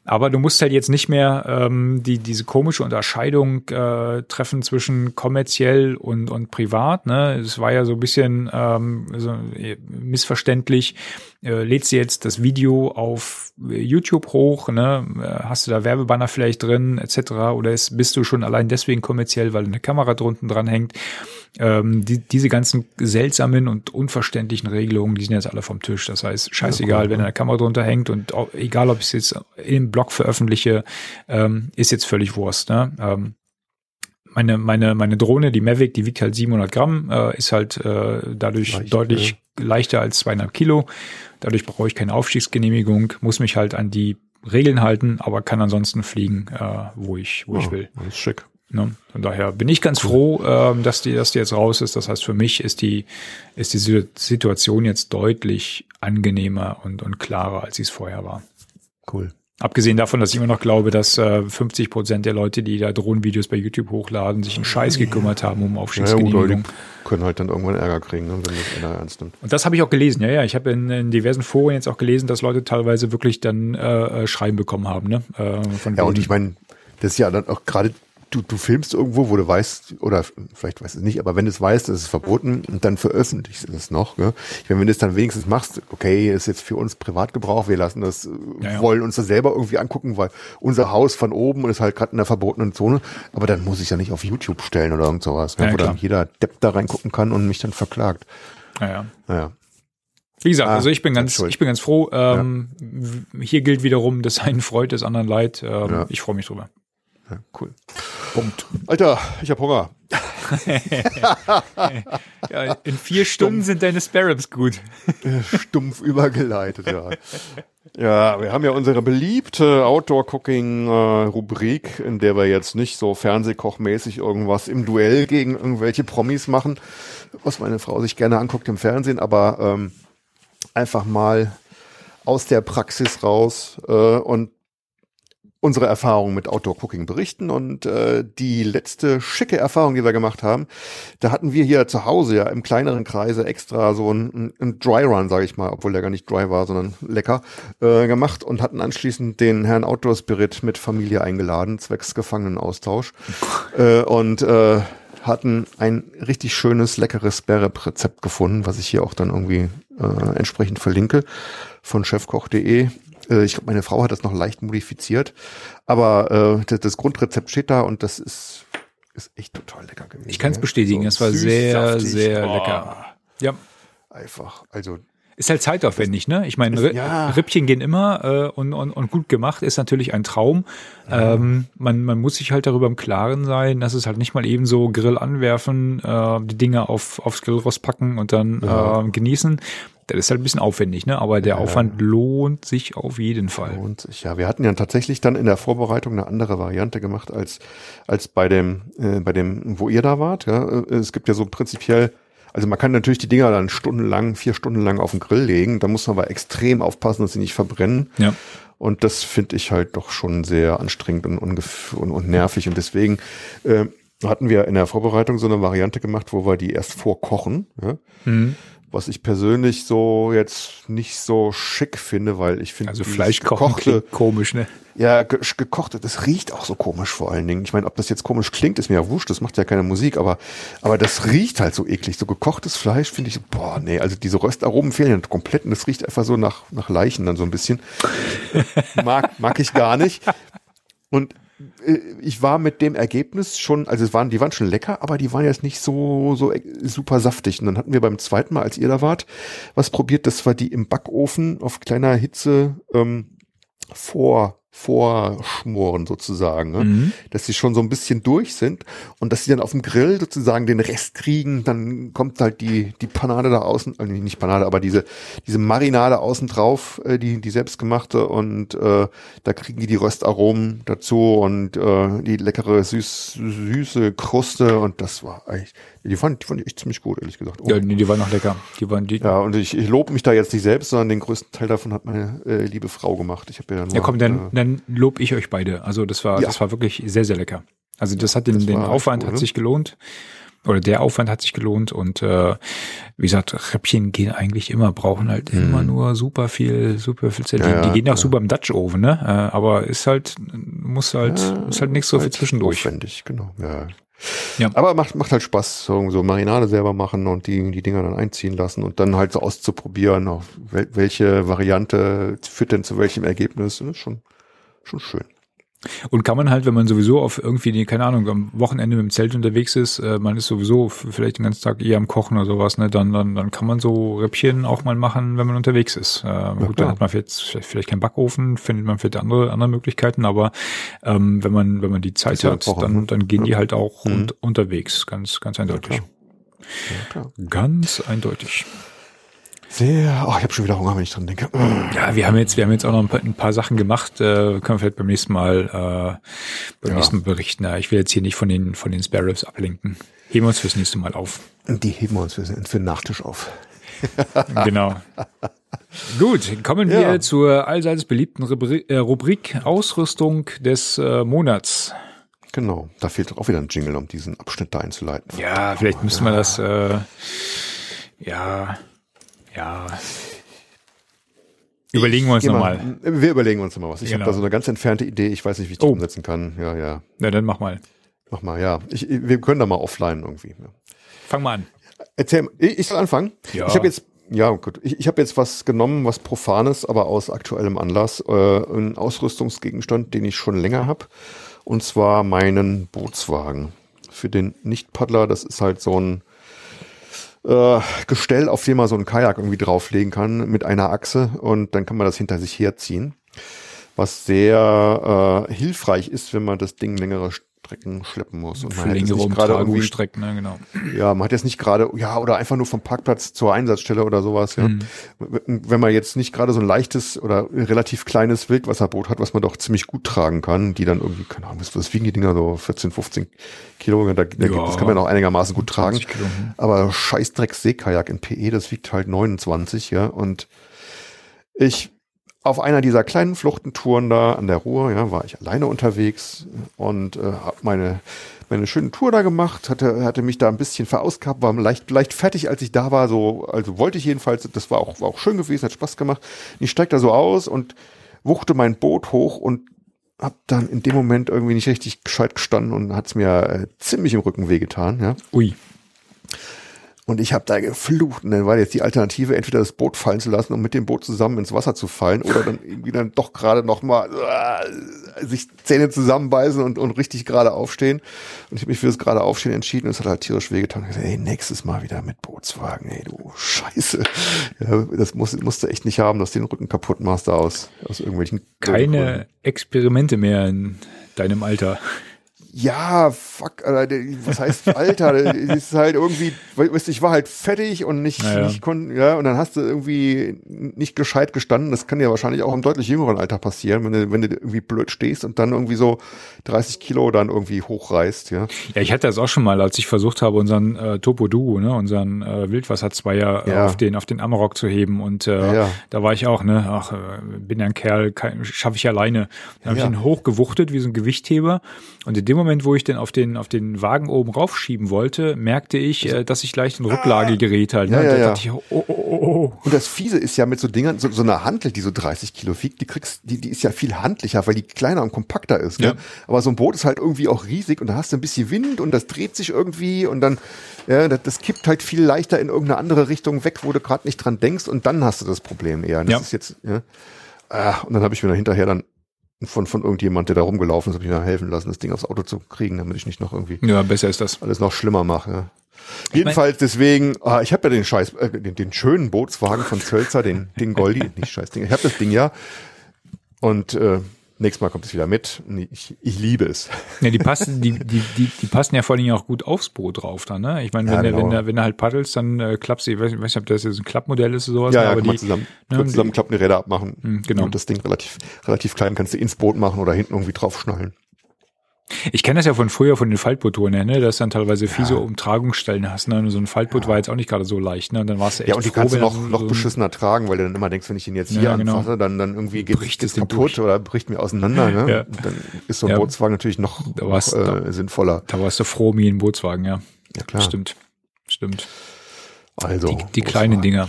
aber du musst halt jetzt nicht mehr ähm, die, diese komische Unterscheidung äh, treffen zwischen kommerziell und, und privat. Ne? Es war ja so ein bisschen ähm, so äh, missverständlich. Äh, lädst du jetzt das Video auf YouTube hoch, ne? Äh, hast du da Werbebanner vielleicht drin, etc. Oder ist, bist du schon allein deswegen kommerziell, weil eine Kamera drunten dran hängt? Ähm, die, diese ganzen seltsamen und unverständlichen Regelungen, die sind jetzt alle vom Tisch. Das heißt, scheißegal, wenn eine Kamera drunter hängt und auch, egal, ob ich es jetzt im Blog veröffentliche, ähm, ist jetzt völlig Wurst. Ne? Ähm, meine, meine, meine Drohne, die Mavic, die wiegt halt 700 Gramm, äh, ist halt äh, dadurch Leicht, deutlich ja. leichter als zweieinhalb Kilo. Dadurch brauche ich keine Aufstiegsgenehmigung, muss mich halt an die Regeln halten, aber kann ansonsten fliegen, äh, wo ich, wo oh, ich will.
Das ist schick.
Ne? Von daher bin ich ganz froh, ähm, dass die, dass die jetzt raus ist. Das heißt, für mich ist die, ist die Situation jetzt deutlich angenehmer und, und klarer, als sie es vorher war.
Cool.
Abgesehen davon, dass ich immer noch glaube, dass äh, 50 Prozent der Leute, die da Drohnenvideos bei YouTube hochladen, sich einen Scheiß gekümmert haben um Aufstiegsgenehmigung. Ja,
können halt dann irgendwann Ärger kriegen, ne, wenn das einer ernst nimmt.
Und das habe ich auch gelesen, ja, ja. Ich habe in, in, diversen Foren jetzt auch gelesen, dass Leute teilweise wirklich dann äh, äh Schreiben bekommen haben. Ne?
Äh, ja, und ich meine, das ist ja dann auch gerade du, du filmst irgendwo, wo du weißt, oder vielleicht weißt du es nicht, aber wenn du es weißt, das ist verboten und dann veröffentlichst du es noch. Ne? Ich meine, wenn du es dann wenigstens machst, okay, ist jetzt für uns Privatgebrauch, wir lassen das, ja, ja. wollen uns das selber irgendwie angucken, weil unser Haus von oben ist halt gerade in der verbotenen Zone, aber dann muss ich ja nicht auf YouTube stellen oder irgend sowas, ja, wo klar. dann jeder Depp da reingucken kann und mich dann verklagt.
Naja. Naja. Wie gesagt, ah, also ich bin ganz, ich bin ganz froh. Ähm. Hier gilt wiederum, das einen freut, des anderen leid. Ähm. Ich freue mich drüber.
Ja, cool. Punkt. Alter, ich hab Hunger. (laughs)
ja, in vier Stunden Stumpf. sind deine Sparrows gut. (laughs)
Stumpf übergeleitet, ja. Ja, wir haben ja unsere beliebte Outdoor-Cooking-Rubrik, in der wir jetzt nicht so Fernsehkochmäßig irgendwas im Duell gegen irgendwelche Promis machen, was meine Frau sich gerne anguckt im Fernsehen, aber ähm, einfach mal aus der Praxis raus äh, und unsere Erfahrungen mit Outdoor Cooking berichten. Und äh, die letzte schicke Erfahrung, die wir gemacht haben, da hatten wir hier zu Hause ja im kleineren Kreise extra so ein, ein Dry Run, sage ich mal, obwohl der gar nicht dry war, sondern lecker äh, gemacht und hatten anschließend den Herrn Outdoor Spirit mit Familie eingeladen, zwecks Gefangenenaustausch. Äh, und äh, hatten ein richtig schönes, leckeres Sperrep-Rezept gefunden, was ich hier auch dann irgendwie äh, entsprechend verlinke von chefkoch.de äh, ich glaube, meine Frau hat das noch leicht modifiziert. Aber äh, das, das Grundrezept steht da und das ist, ist echt total lecker gewesen.
Ich kann es bestätigen, so es war sehr, saftig. sehr oh. lecker.
Ja. Einfach. Also
Ist halt zeitaufwendig, ne? Ich meine,
ja.
Rippchen gehen immer äh, und, und, und gut gemacht ist natürlich ein Traum. Ähm, man, man muss sich halt darüber im Klaren sein, dass es halt nicht mal eben so Grill anwerfen, äh, die Dinge auf, aufs Grillrost packen und dann äh, genießen. Das ist halt ein bisschen aufwendig, ne? Aber der Aufwand lohnt sich auf jeden Fall.
Und ich, ja, wir hatten ja tatsächlich dann in der Vorbereitung eine andere Variante gemacht als als bei dem äh, bei dem, wo ihr da wart. Ja, Äh, es gibt ja so prinzipiell, also man kann natürlich die Dinger dann stundenlang, vier Stunden lang auf den Grill legen. Da muss man aber extrem aufpassen, dass sie nicht verbrennen.
Ja.
Und das finde ich halt doch schon sehr anstrengend und, und, und nervig. Und deswegen äh, hatten wir in der Vorbereitung so eine Variante gemacht, wo wir die erst vorkochen. Ja?
Mhm.
Was ich persönlich so jetzt nicht so schick finde, weil ich finde
Also Fleisch
gekochte,
komisch, ne?
ja, ge gekochte, das riecht auch so komisch vor allen Dingen. Ich meine, ob das jetzt komisch klingt, ist mir ja wurscht, das macht ja keine Musik, aber, aber das riecht halt so eklig. So gekochtes Fleisch finde ich, so, boah, nee, also diese Röstaromen fehlen ja komplett und das riecht einfach so nach, nach Leichen dann so ein bisschen. mag, mag ich gar nicht. Und ich war mit dem Ergebnis schon, also es waren, die waren schon lecker, aber die waren jetzt nicht so, so äh, super saftig. Und dann hatten wir beim zweiten Mal, als ihr da wart, was probiert, das war die im Backofen auf kleiner Hitze ähm, vor vorschmoren sozusagen, ne?
Mhm.
dass sie schon so ein bisschen durch sind und dass sie dann auf dem Grill sozusagen den Rest kriegen, dann kommt halt die die Panade da außen, äh, nicht Panade, aber diese diese Marinade außen drauf, äh, die die selbstgemachte und äh, da kriegen die die Röstaromen dazu und äh, die leckere süß süße Kruste und das war eigentlich die fand die fand ich echt ziemlich gut ehrlich gesagt. Oh.
Ja, nee, die waren noch lecker. Die waren die.
Ja, und ich, ich lobe mich da jetzt nicht selbst, sondern den größten Teil davon hat meine äh, liebe Frau gemacht. Ich habe ja nur,
Ja, komm, dann,
äh,
dann lob ich euch beide. Also das war,
Ja.
das war wirklich sehr, sehr lecker. Also das hat den,
Das
den Aufwand
echt
hat
gut, ne?
sich gelohnt. Oder der Aufwand hat sich gelohnt und äh, wie gesagt, Räppchen gehen eigentlich immer, brauchen halt immer nur super viel, super viel Zeit.
Mhm. Ja,
die, die gehen auch
ja.
super im Dutch Oven, ne? Äh, aber ist halt, muss halt, ist halt nichts so für
halt
zwischendurch.
Aufwendig, genau. Ja.
Ja.
Aber macht, macht halt Spaß, so, Marinade selber machen und die, die Dinger dann einziehen lassen und dann halt so auszuprobieren, auf wel, welche Variante führt denn zu welchem Ergebnis. Das ist schon, schon schön.
Und kann man halt, wenn man sowieso auf irgendwie, die, keine Ahnung, am Wochenende mit dem Zelt unterwegs ist, äh, man ist sowieso vielleicht den ganzen Tag eher am Kochen oder sowas, ne, dann, dann, dann kann man so Rippchen auch mal machen, wenn man unterwegs ist. Äh, gut, dann
klar.
hat man jetzt vielleicht, vielleicht keinen Backofen, findet man vielleicht andere, andere Möglichkeiten, aber ähm, wenn man, wenn man die Zeit hat, dann,
ne?
dann gehen die
Ja.
halt auch
Mhm.
und, unterwegs, ganz, ganz eindeutig.
Ja.
Ganz eindeutig.
Sehr, oh, ich habe schon wieder Hunger, wenn ich dran denke.
Ja, wir haben jetzt, wir haben jetzt auch noch ein paar, ein paar Sachen gemacht, äh, können wir vielleicht beim nächsten Mal, äh, beim
Ja.
nächsten Mal berichten. Ja, ich will jetzt hier nicht von den, von den Spare Ribs ablenken. Heben wir uns fürs nächste Mal auf.
Die heben wir uns für, für den Nachtisch auf. (laughs)
Genau. Gut, kommen wir
Ja.
zur allseits beliebten Rubri äh, Rubrik Ausrüstung des äh, Monats.
Genau, da fehlt auch wieder ein Jingle, um diesen Abschnitt da einzuleiten.
Ja, vielleicht müssen wir das, äh, ja, ja. Überlegen wir uns nochmal.
Wir überlegen uns nochmal was. Ich
Genau.
habe da so eine ganz entfernte Idee. Ich weiß nicht, wie ich die
Oh.
umsetzen kann. Ja, ja.
Na, dann mach mal.
Mach mal, ja. Ich, wir können da mal offline irgendwie. Ja.
Fang mal an.
Erzähl, ich ich soll anfangen.
Ja.
Ich habe jetzt, ja gut, ich, ich habe jetzt was genommen, was profanes, aber aus aktuellem Anlass, äh, ein Ausrüstungsgegenstand, den ich schon länger habe, und zwar meinen Bootswagen. Für den Nicht-Paddler, das ist halt so ein äh, Gestell, auf dem man so einen Kajak irgendwie drauflegen kann mit einer Achse und dann kann man das hinter sich herziehen. Was sehr äh, hilfreich ist, wenn man das Ding längere Strecken schleppen muss. Und man hat jetzt nicht gerade irgendwie
Umtragungsstrecken, ne, genau.
ja, man hat jetzt nicht gerade, ja, oder einfach nur vom Parkplatz zur Einsatzstelle oder sowas, ja. Wenn man jetzt nicht gerade so ein leichtes oder relativ kleines Wildwasserboot hat, was man doch ziemlich gut tragen kann, die dann irgendwie, keine Ahnung, was, was wiegen die Dinger so 14, 15 Kilo, da, da gibt,
Ja,
das kann man auch einigermaßen gut tragen.
20 Kilo, hm.
Aber Scheißdreck Seekajak in PE, das wiegt halt 29, ja, und ich auf einer dieser kleinen Fluchtentouren da an der Ruhr, ja, war ich alleine unterwegs und äh, habe meine meine schöne Tour da gemacht, hatte hatte mich da ein bisschen verausgabt, war leicht leicht fertig, als ich da war, so also wollte ich jedenfalls, das war auch war auch schön gewesen, hat Spaß gemacht. Ich steig da so aus und wuchte mein Boot hoch und hab dann in dem Moment irgendwie nicht richtig gescheit gestanden und hat's mir äh, ziemlich im Rücken wehgetan, ja.
Ui.
Und ich habe da geflucht. Und dann war jetzt die Alternative, entweder das Boot fallen zu lassen und mit dem Boot zusammen ins Wasser zu fallen oder dann irgendwie dann doch gerade noch mal sich Zähne zusammenbeißen und, und richtig gerade aufstehen. Und ich habe mich für das gerade Aufstehen entschieden und es hat halt tierisch wehgetan. Ich gesagt, ey, nächstes Mal wieder mit Bootswagen, ey, du Scheiße. Ja, das musst, musst du echt nicht haben, dass du den Rücken kaputt machst da aus, aus irgendwelchen
Keine Experimente mehr in deinem Alter.
Ja, fuck, Alter, was heißt Alter? das (laughs) ist halt irgendwie, weißt ich war halt fertig und nicht,
Naja.
nicht konnten, ja, und dann hast du irgendwie nicht gescheit gestanden. Das kann dir wahrscheinlich auch im deutlich jüngeren Alter passieren, wenn du, wenn du irgendwie blöd stehst und dann irgendwie so 30 Kilo dann irgendwie hochreißt, ja.
Ja, ich hatte das auch schon mal, als ich versucht habe, unseren äh, Topo Duo, ne, unseren äh, Wildwasserzweier äh,
Ja.
auf den auf den Amarok zu heben und äh,
Ja.
da war ich auch, ne, ach, äh, bin ja ein Kerl, schaffe ich alleine. Dann habe
Ja.
ich ihn hochgewuchtet wie so ein Gewichtheber und in dem Moment, wo ich den auf den auf den Wagen oben raufschieben wollte, merkte ich, äh, dass ich leicht in Rücklage gerät halt. Ne?
Ja, ja, ja.
ich, oh, oh, oh, oh.
Und das Fiese ist ja mit so Dingern, so, so eine Hantel, die so 30 Kilo wiegt, die kriegst, die, die ist ja viel handlicher, weil die kleiner und kompakter ist.
Ja.
Gell? Aber so ein Boot ist halt irgendwie auch riesig und da hast du ein bisschen Wind und das dreht sich irgendwie und dann, ja, das, das kippt halt viel leichter in irgendeine andere Richtung weg, wo du gerade nicht dran denkst und dann hast du das Problem eher. Und Das
Ja.
ist jetzt, ja. Ah, und dann habe ich mir da hinterher dann von, von irgendjemand, der da rumgelaufen ist, habe ich mir helfen lassen, das Ding aufs Auto zu kriegen, damit ich nicht noch irgendwie
Ja, besser ist das.
alles noch schlimmer mache. Ja. Jedenfalls deswegen, ah, ich habe ja den Scheiß, äh, den, den schönen Bootswagen von Zölzer, den, den Goldi, (laughs) nicht Scheißding. Ich habe das Ding ja. Und äh, nächstes Mal kommt es wieder mit. Ich, ich liebe es.
Ja, die passen, (laughs) die, die, die, die passen ja vor allen Dingen auch gut aufs Boot drauf dann, ne? Ich meine,
Ja,
wenn, du
genau.
wenn, du wenn du halt paddelst, dann äh, klappst du, ich weiß, ich weiß nicht, ob das jetzt ein Klappmodell ist oder sowas,
Ja, ja,
aber
kann man
die,
zusammen,
ne,
können zusammenklappen, die Räder abmachen.
Mhm, genau.
Und das Ding relativ, relativ klein kannst du ins Boot machen oder hinten irgendwie draufschnallen.
Ich kenne das ja von früher von den Faltmotoren her, ne? Dass du dann teilweise fiese Umtragungsstellen hast, ne? Und so ein Faltboot war jetzt auch nicht gerade so leicht, ne? Und dann warst du echt
Ja, und die
froh,
kannst du noch, noch
so ein-
beschissener tragen, weil du dann immer denkst, wenn ich ihn jetzt hier
Ja, genau.
anfasse, dann, dann irgendwie geht
Bricht
es kaputt oder bricht mir auseinander. Ne?
Ja.
Dann ist so ein
Ja.
Bootswagen natürlich noch,
Da
noch
war's-
äh, sinnvoller.
Da warst du froh wie ein Bootswagen, ja.
Ja, klar.
Stimmt. Stimmt.
Also,
Die, die kleinen. Dinger.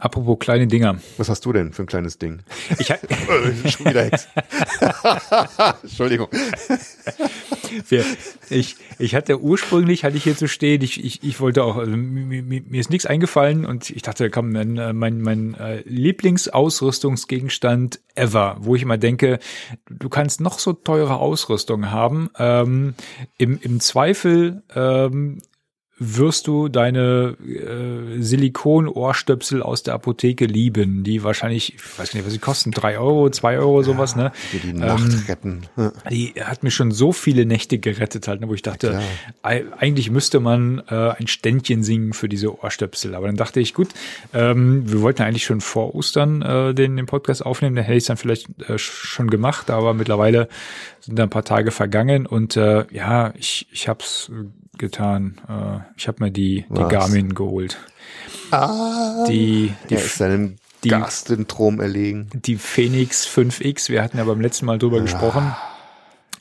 Apropos kleine Dinger.
Was hast du denn für ein kleines Ding?
Ich,
Äh, (laughs) Schon wieder Hex. (laughs) Entschuldigung.
Ich, ich hatte ursprünglich, hatte ich hier zu stehen, ich, ich, ich wollte auch, also mir, mir, mir ist nichts eingefallen und ich dachte, komm, mein, äh, mein, mein äh, Lieblingsausrüstungsgegenstand ever, wo ich immer denke, du kannst noch so teure Ausrüstung haben, ähm, im, im Zweifel ähm, wirst du deine äh, Silikon-Ohrstöpsel aus der Apotheke lieben, die wahrscheinlich, ich weiß nicht, was sie kosten, drei Euro, zwei Euro, sowas, ne?
Die, die
Ähm,
Nacht retten.
Die hat mir schon so viele Nächte gerettet halt, ne, wo ich dachte, eigentlich müsste man äh, ein Ständchen singen für diese Ohrstöpsel. Aber dann dachte ich, gut, ähm, wir wollten eigentlich schon vor Ostern äh, den, den Podcast aufnehmen, dann hätte ich es dann vielleicht äh, schon gemacht, aber mittlerweile sind da ein paar Tage vergangen und äh, ja, ich, ich hab's getan. Äh, ich habe mir die, die
Was?
Garmin geholt.
Ah,
Die, die,
er ist seinem
die-
Gassyndrom erlegen.
die Phoenix 5X. Wir hatten ja beim letzten Mal drüber gesprochen.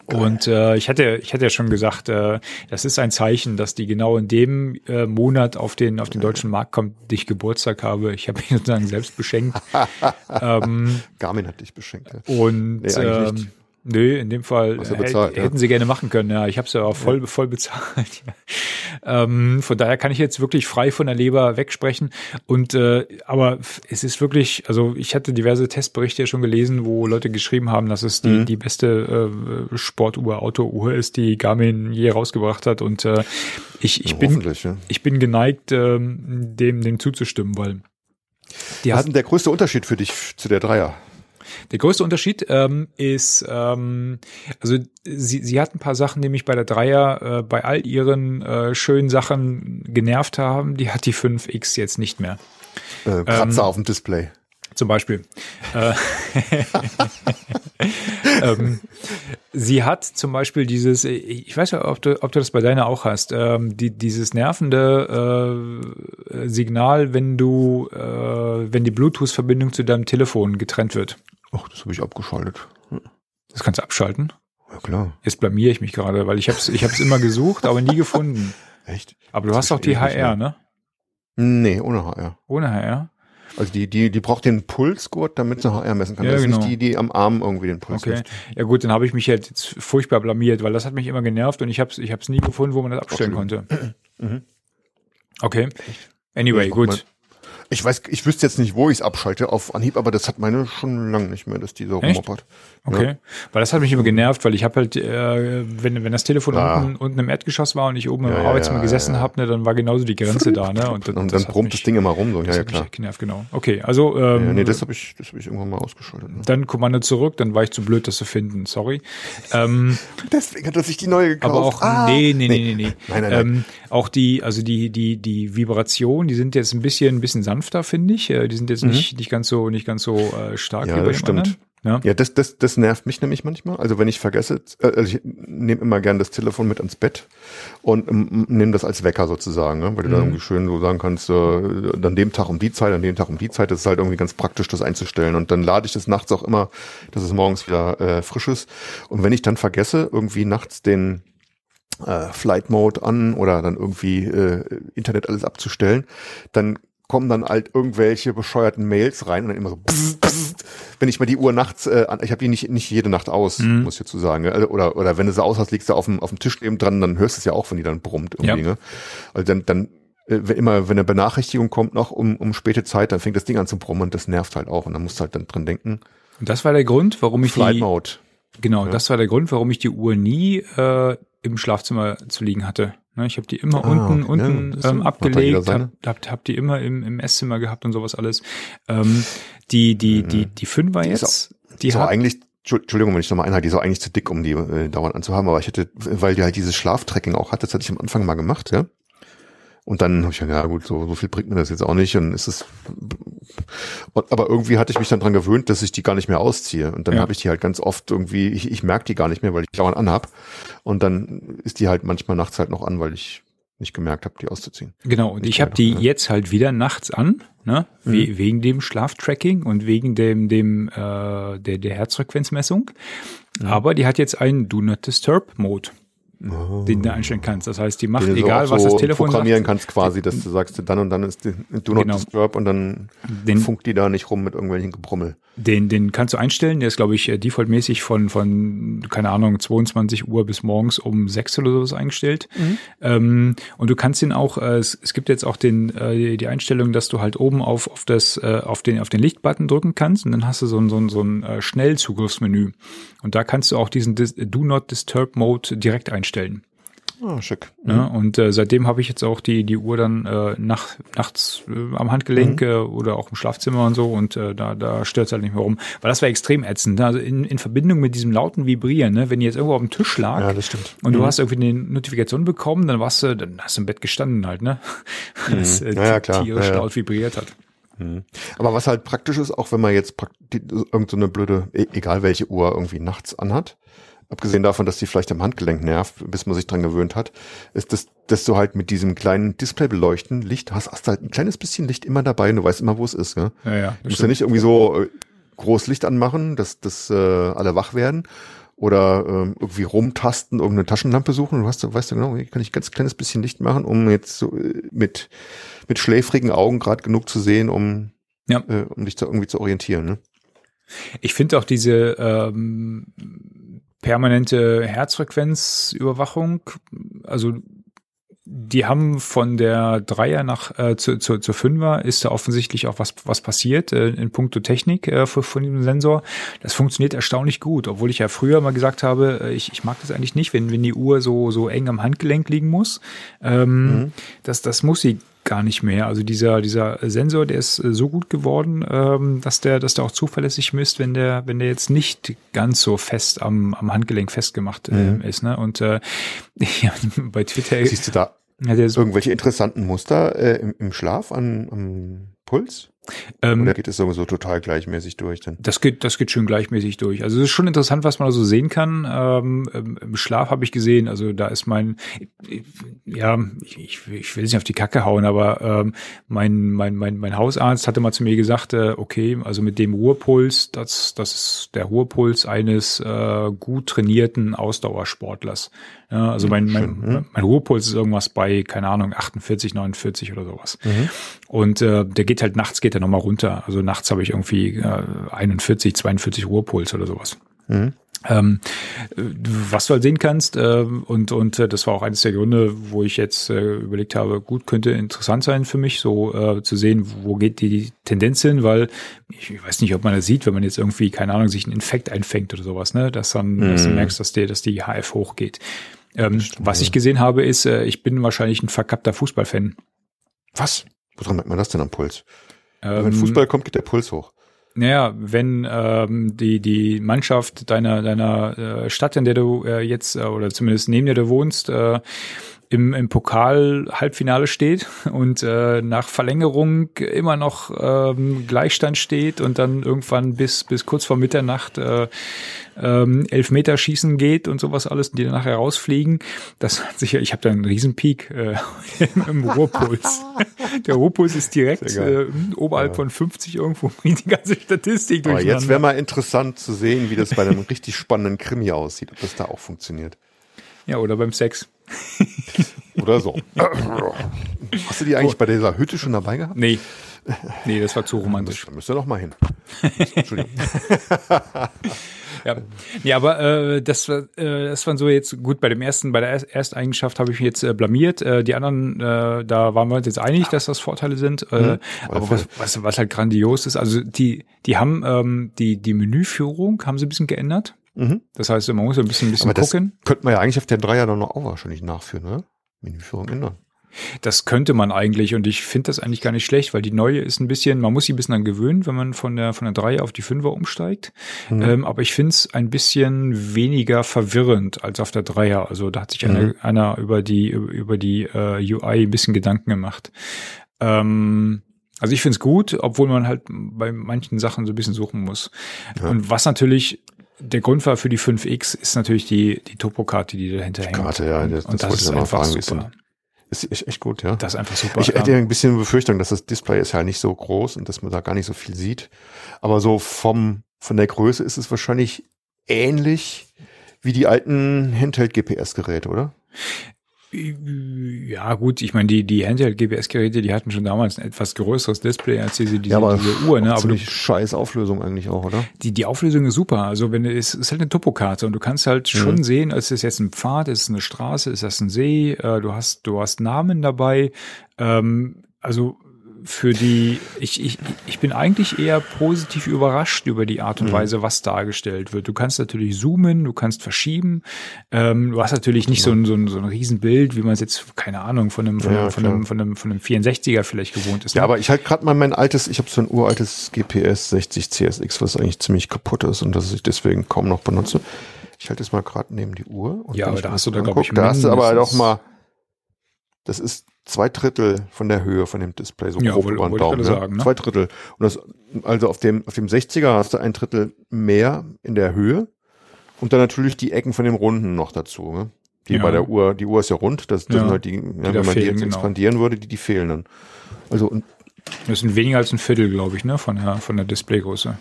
Und äh, ich hatte, ich hatte ja schon gesagt, äh, das ist ein Zeichen, dass die genau in dem äh, Monat auf den auf den deutschen Markt kommt, die ich Geburtstag habe. Ich habe mich (laughs) sozusagen selbst beschenkt. (laughs) ähm,
Garmin hat dich beschenkt. Ja.
und
Nee,
ähm, nö, in dem Fall äh,
bezahlt, ja.
hätten sie gerne machen können. Ja, ich habe es ja auch voll voll bezahlt. (laughs) ähm, von daher kann ich jetzt wirklich frei von der Leber wegsprechen. Und äh, aber es ist wirklich, also ich hatte diverse Testberichte ja schon gelesen, wo Leute geschrieben haben, dass es die
Mhm.
die beste äh, Sportuhr, Autouhr ist, die Garmin je rausgebracht hat. Und äh, ich ich
Ja,
bin
ja.
ich bin geneigt, ähm, dem dem zuzustimmen, weil die
Was ist denn der größte Unterschied für dich zu der Dreier?
Der größte Unterschied ähm, ist, ähm, also sie, sie hat ein paar Sachen, die mich bei der Dreier äh, bei all ihren äh, schönen Sachen genervt haben. Die hat die 5X jetzt nicht mehr.
Äh, Kratzer auf dem Display.
Zum Beispiel. Äh, (laughs) ähm, sie hat zum Beispiel dieses, ich weiß ja, ob du, ob du das bei deiner auch hast, ähm, die, dieses nervende äh, Signal, wenn du, äh, wenn die Bluetooth-Verbindung zu deinem Telefon getrennt wird.
Ach, das habe ich abgeschaltet.
Das kannst du abschalten.
Ja klar.
Jetzt blamier ich mich gerade, weil ich habe es ich hab's immer gesucht, aber nie gefunden. (laughs)
Echt?
Aber du
Das
hast doch die HR, ne?
Nee, ohne HR.
Ohne HR?
Also die, die, die braucht den Pulsgurt, damit sie HR messen kann.
Ja,
das ist
genau.
nicht die, die am Arm irgendwie den Puls
Okay.
misst.
Ja gut, dann habe ich mich jetzt furchtbar blamiert, weil das hat mich immer genervt und ich habe es ich hab's nie gefunden, wo man das abstellen konnte.
Mhm.
Okay. Anyway, gut.
Ich weiß, ich wüsste jetzt nicht, wo ich es abschalte auf Anhieb, aber das hat meine schon lange nicht mehr, dass die so
Echt?
rummoppert.
Okay.
Ja.
Weil das hat mich immer genervt, weil ich habe halt, äh, wenn, wenn das Telefon
Ah.
unten, unten im Erdgeschoss war und ich oben im
Ja, ja,
Arbeitszimmer
ja,
gesessen
ja.
hab, ne, dann war genauso die Grenze da, ne? Und,
Und dann brummt das Ding immer rum, so, ja,
das
ja,
mich
klar.
genervt, genau. Okay, also ähm,
Ja, nee, das habe ich, das habe ich irgendwann mal ausgeschaltet. Ne?
dann Kommando zurück, dann war ich zu blöd, das zu finden. Sorry. Ähm, (laughs)
Deswegen hat er sich die neue gekauft.
aber auch
Ah.
nee, nee, nee, nee, nee.
Nein, nein, nein.
Ähm, auch die, also die, die, die Vibration, die sind jetzt ein bisschen, ein bisschen sanfter, finde ich. Äh, Die sind jetzt nicht, nicht ganz so, nicht ganz so äh, stark
Mhm. Ja,
wie bei
stimmt.
anderen. Ja.
Ja, das, das, das nervt mich nämlich manchmal. Also wenn ich vergesse, äh, also ich nehme immer gern das Telefon mit ans Bett und ähm, nehme das als Wecker sozusagen, ne? weil du dann irgendwie schön so sagen kannst, äh, an dem Tag um die Zeit, an dem Tag um die Zeit. Das ist halt irgendwie ganz praktisch, das einzustellen. Und dann lade ich das nachts auch immer, dass es morgens wieder äh, frisch ist. Und wenn ich dann vergesse, irgendwie nachts den äh, Flight Mode an oder dann irgendwie äh, Internet alles abzustellen, dann kommen dann halt irgendwelche bescheuerten Mails rein und dann immer so bzz, bzz, wenn ich mal die Uhr nachts äh, an, ich habe die nicht nicht jede Nacht aus,
Mhm.
muss ich dazu sagen, Also, oder oder wenn du sie aus hast, liegst du auf dem auf dem Tisch neben dran, dann hörst du es ja auch, wenn die dann brummt irgendwie,
Ja.
ne? Also dann dann äh, wenn immer wenn eine Benachrichtigung kommt noch um um späte Zeit, dann fängt das Ding an zu brummen und das nervt halt auch und dann musst du halt dann dran denken.
Und das war der Grund, warum ich
Flight
die,
Mode.
genau, das war der Grund, warum ich die Uhr nie äh, im Schlafzimmer zu liegen hatte. Ne, ich habe die immer
Ah,
unten,
okay.
unten
Ja,
ähm, abgelegt,
seine.
hab, hab, die immer im, im Esszimmer gehabt und sowas alles. Ähm, die, die, die, die Fünfer jetzt, die
Die ist auch
hat,
eigentlich, Entschu- Entschuldigung, wenn ich nochmal einhalte, die ist auch eigentlich zu dick, um die äh, dauernd anzuhaben, aber ich hätte, weil die halt dieses Schlaftracking auch hat, das hatte ich am Anfang mal gemacht, ja. Und dann habe ich gedacht, ja gut, so, so viel bringt mir das jetzt auch nicht und ist es, und, aber irgendwie hatte ich mich dann dran gewöhnt, dass ich die gar nicht mehr ausziehe und dann
Ja.
habe ich die halt ganz oft irgendwie, ich, ich merke die gar nicht mehr, weil ich die dauernd anhab und dann ist die halt manchmal nachts halt noch an, weil ich nicht gemerkt habe, die auszuziehen.
Genau, und ich
klar,
habe die
ja.
jetzt halt wieder nachts an, ne? We wegen dem Schlaftracking und wegen dem, dem äh, der, der Herzfrequenzmessung. Aber die hat jetzt einen Do Not Disturb Mode, den du einstellen kannst. Das heißt, die macht,
Den du
egal
auch
was
so
das Telefon
programmieren
sagt,
kannst quasi, dass du sagst, dann und dann ist die, do not
Genau.
disturb und dann
Den-
funkt die da nicht rum mit irgendwelchen Gebrummel.
Den, den kannst du einstellen. Der ist, glaube ich, äh, defaultmäßig von, von, keine Ahnung, 22 Uhr bis morgens um 6 oder sowas eingestellt. Ähm, und du kannst den auch, äh, es, es gibt jetzt auch den, äh, die Einstellung, dass du halt oben auf, auf das, äh, auf den, auf den Lichtbutton drücken kannst und dann hast du so ein, so ein, so ein äh, Schnellzugriffsmenü. Und da kannst du auch diesen Dis Do Not Disturb Mode direkt einstellen.
Ah, schick.
Ja, und äh, seitdem habe ich jetzt auch die die Uhr dann äh, nach, nachts äh, am Handgelenk äh, oder auch im Schlafzimmer und so und äh, da da stört halt nicht mehr rum, weil das war extrem ätzend. ne? Also in, in Verbindung mit diesem lauten Vibrieren, ne? wenn die jetzt irgendwo auf dem Tisch lag
Ja, das stimmt.
und du hast irgendwie eine Notifikation bekommen, dann warst du, dann hast du im Bett gestanden halt, ne? (laughs) Es äh,
Ja, ja, klar.
tierisch
Ja, ja.
laut vibriert hat.
Aber was halt praktisch ist, auch wenn man jetzt prakt- die- irgend so eine blöde, e- egal welche Uhr irgendwie nachts anhat, abgesehen davon, dass die vielleicht am Handgelenk nervt, bis man sich dran gewöhnt hat, ist das, dass du halt mit diesem kleinen Displaybeleuchten Licht hast, hast du halt ein kleines bisschen Licht immer dabei und du weißt immer, wo es ist. Ne?
Ja, ja.
Du musst ja nicht irgendwie so äh, groß Licht anmachen, dass, dass äh, alle wach werden oder ähm, irgendwie rumtasten, irgendeine Taschenlampe suchen. Du hast, du weißt du genau, hier kann ich ganz kleines bisschen Licht machen, um jetzt so äh, mit mit schläfrigen Augen gerade genug zu sehen, um
Ja.
äh, um dich da irgendwie zu orientieren. Ne?
Ich finde auch diese ähm, permanente Herzfrequenzüberwachung, also die haben von der Dreier nach äh, zu, zu, zur Fünfer ist da offensichtlich auch was was passiert äh, in puncto Technik äh, von, von dem Sensor. Das funktioniert erstaunlich gut, obwohl ich ja früher mal gesagt habe, äh, ich, ich mag das eigentlich nicht, wenn wenn die Uhr so so eng am Handgelenk liegen muss. Ähm, Das das muss sie gar nicht mehr. Also dieser dieser Sensor, der ist äh, so gut geworden, ähm, dass der dass der auch zuverlässig misst, wenn der wenn der jetzt nicht ganz so fest am am Handgelenk festgemacht äh, ist. Ne? Und äh, (laughs) ja, bei Twitter
Siehst du da
ja,
irgendwelche interessanten Muster äh, im, im Schlaf an, am Puls?
Ähm,
Oder geht es sowieso total gleichmäßig durch dann?
Das geht, das geht schön gleichmäßig durch. Also es ist schon interessant, was man da so sehen kann. Ähm, im- Schlaf habe ich gesehen, also da ist mein, ja, ich, ich, will jetzt nicht auf die Kacke hauen, aber ähm, mein, mein, mein, mein Hausarzt hatte mal zu mir gesagt, äh, okay, also mit dem Ruhepuls, das, das ist der Ruhepuls eines äh, gut trainierten Ausdauersportlers. Ja, also mein, mein, mein Ruhepuls ist irgendwas bei, keine Ahnung, 48, 49 oder sowas. Und äh, der geht halt nachts geht er nochmal runter. Also nachts habe ich irgendwie äh, 41, 42 Ruhepuls oder sowas. ähm, was du halt sehen kannst äh, und und äh, das war auch eines der Gründe, wo ich jetzt äh, überlegt habe, gut könnte interessant sein für mich, so äh, zu sehen, wo geht die Tendenz hin, weil ich weiß nicht, ob man das sieht, wenn man jetzt irgendwie keine Ahnung sich einen Infekt einfängt oder sowas, ne, dass dann mhm. dass du merkst, dass der dass die HF hochgeht. Ähm, was ich gesehen habe, ist, äh, ich bin wahrscheinlich ein verkappter Fußballfan.
Was? Woran merkt man das denn am Puls? Ähm, wenn Fußball kommt, geht der Puls hoch.
Naja, wenn ähm, die die Mannschaft deiner deiner äh, Stadt, in der du äh, jetzt äh, oder zumindest neben der du wohnst, äh, im, im Pokal-Halbfinale steht und äh, nach Verlängerung immer noch ähm, Gleichstand steht und dann irgendwann bis, bis kurz vor Mitternacht äh, ähm, Elfmeterschießen geht und sowas alles, die dann nachher rausfliegen. Das hat sicher, ich habe da einen riesen Peak äh, (laughs) im Ruhrpuls. Der Ruhrpuls ist direkt äh, oberhalb ja. von 50 irgendwo, (laughs) bringt die ganze Statistik
durch. Jetzt wäre mal interessant zu sehen, wie das bei einem richtig spannenden Krimi aussieht, ob das da auch funktioniert.
Ja, oder beim Sex. (laughs)
Oder so. Hast du die eigentlich bei dieser Hütte schon dabei gehabt?
Nee. Nee, das war zu romantisch.
Da müsst ihr doch mal hin.
Entschuldigung. (laughs) ja. ja, aber äh, das, war, äh, das waren so jetzt gut bei dem ersten, bei der Ersteigenschaft habe ich mich jetzt äh, blamiert. Äh, die anderen, äh, da waren wir uns jetzt einig, dass das Vorteile sind. Äh, mhm. Aber was, was, was halt grandios ist, also die, die haben ähm, die, die Menüführung haben sie ein bisschen geändert. Mhm. Das heißt, man muss ein bisschen, ein bisschen
Aber
gucken.
Das könnte man ja eigentlich auf der Dreier dann noch auch wahrscheinlich nachführen, ne? Menüführung ändern.
Das könnte man eigentlich und ich finde das eigentlich gar nicht schlecht, weil die neue ist ein bisschen, man muss sich ein bisschen an gewöhnen, wenn man von der von der Dreier auf die Fünfer umsteigt. Mhm. Ähm, aber ich finde es ein bisschen weniger verwirrend als auf der Dreier. Also da hat sich mhm. einer, einer über die über die äh, UI ein bisschen Gedanken gemacht. Ähm, also ich finde es gut, obwohl man halt bei manchen Sachen so ein bisschen suchen muss. Ja. Und was natürlich der Grund war für die 5X ist natürlich die, die Topokarte, die dahinter hängt.
Karte, ja, das,
und das, das ist einfach fragen, super.
Ist echt, echt gut, ja.
Das ist einfach super.
Ich hätte ja ein bisschen Befürchtung, dass das Display ist ja nicht so groß und dass man da gar nicht so viel sieht. Aber so vom, von der Größe ist es wahrscheinlich ähnlich wie die alten Handheld-GPS-Geräte, oder?
Ja, gut, ich meine, die, die Handheld-GPS-Geräte, die hatten schon damals ein etwas größeres Display als diese, diese,
ja, aber
diese Uhr, ne?
Aber die scheiß Auflösung eigentlich auch, oder?
Die, die Auflösung ist super. Also, wenn es ist halt eine Topokarte und du kannst halt mhm. schon sehen, ist es jetzt ein Pfad, ist es eine Straße, ist das ein See, äh, du hast, du hast Namen dabei. Ähm, also, für die, ich, ich, ich bin eigentlich eher positiv überrascht über die Art und mhm. Weise, was dargestellt wird. Du kannst natürlich zoomen, du kannst verschieben. Ähm, du hast natürlich nicht so ein, so ein, so ein Riesenbild, wie man es jetzt, keine Ahnung, von einem, von, ja, von, einem, von, einem, von einem 64er vielleicht gewohnt ist.
Ja, ne? aber ich halt gerade mal mein altes, ich habe so ein uraltes GPS 60 CSX, was eigentlich ziemlich kaputt ist und das ich deswegen kaum noch benutze. Ich halte es mal gerade neben die Uhr.
ja, aber da hast du da, glaube ich,
da hast du aber doch mal, das ist zwei Drittel von der Höhe von dem Display, so
ja, grob über den Daumen. Ne? Sagen,
ne? Zwei Drittel. Und das, also auf dem, auf dem 60er hast du ein Drittel mehr in der Höhe und dann natürlich die Ecken von dem Runden noch dazu. Ne? Die ja. bei der Uhr, die Uhr ist ja rund, das, das ja. sind halt die, ja, wenn man fehlen, die jetzt genau. expandieren würde, die, die fehlen dann. Also, und
das sind weniger als ein Viertel, glaube ich, ne, von der, von der Displaygröße.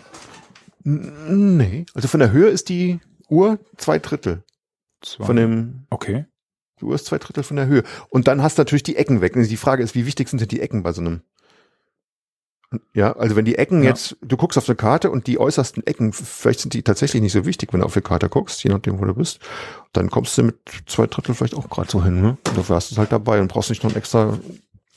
Nee, also von der Höhe ist die Uhr zwei Drittel. Zwei. Von dem.
Okay.
Die Uhr ist zwei Drittel von der Höhe. Und dann hast du natürlich die Ecken weg. Die Frage ist, wie wichtig sind denn die Ecken bei so einem? Ja, also wenn die Ecken ja. jetzt, du guckst auf eine Karte und die äußersten Ecken, vielleicht sind die tatsächlich nicht so wichtig, wenn du auf die Karte guckst, je nachdem, wo du bist, dann kommst du mit zwei Drittel vielleicht auch gerade so hin. Ne? Und dafür hast du es halt dabei und brauchst nicht noch einen extra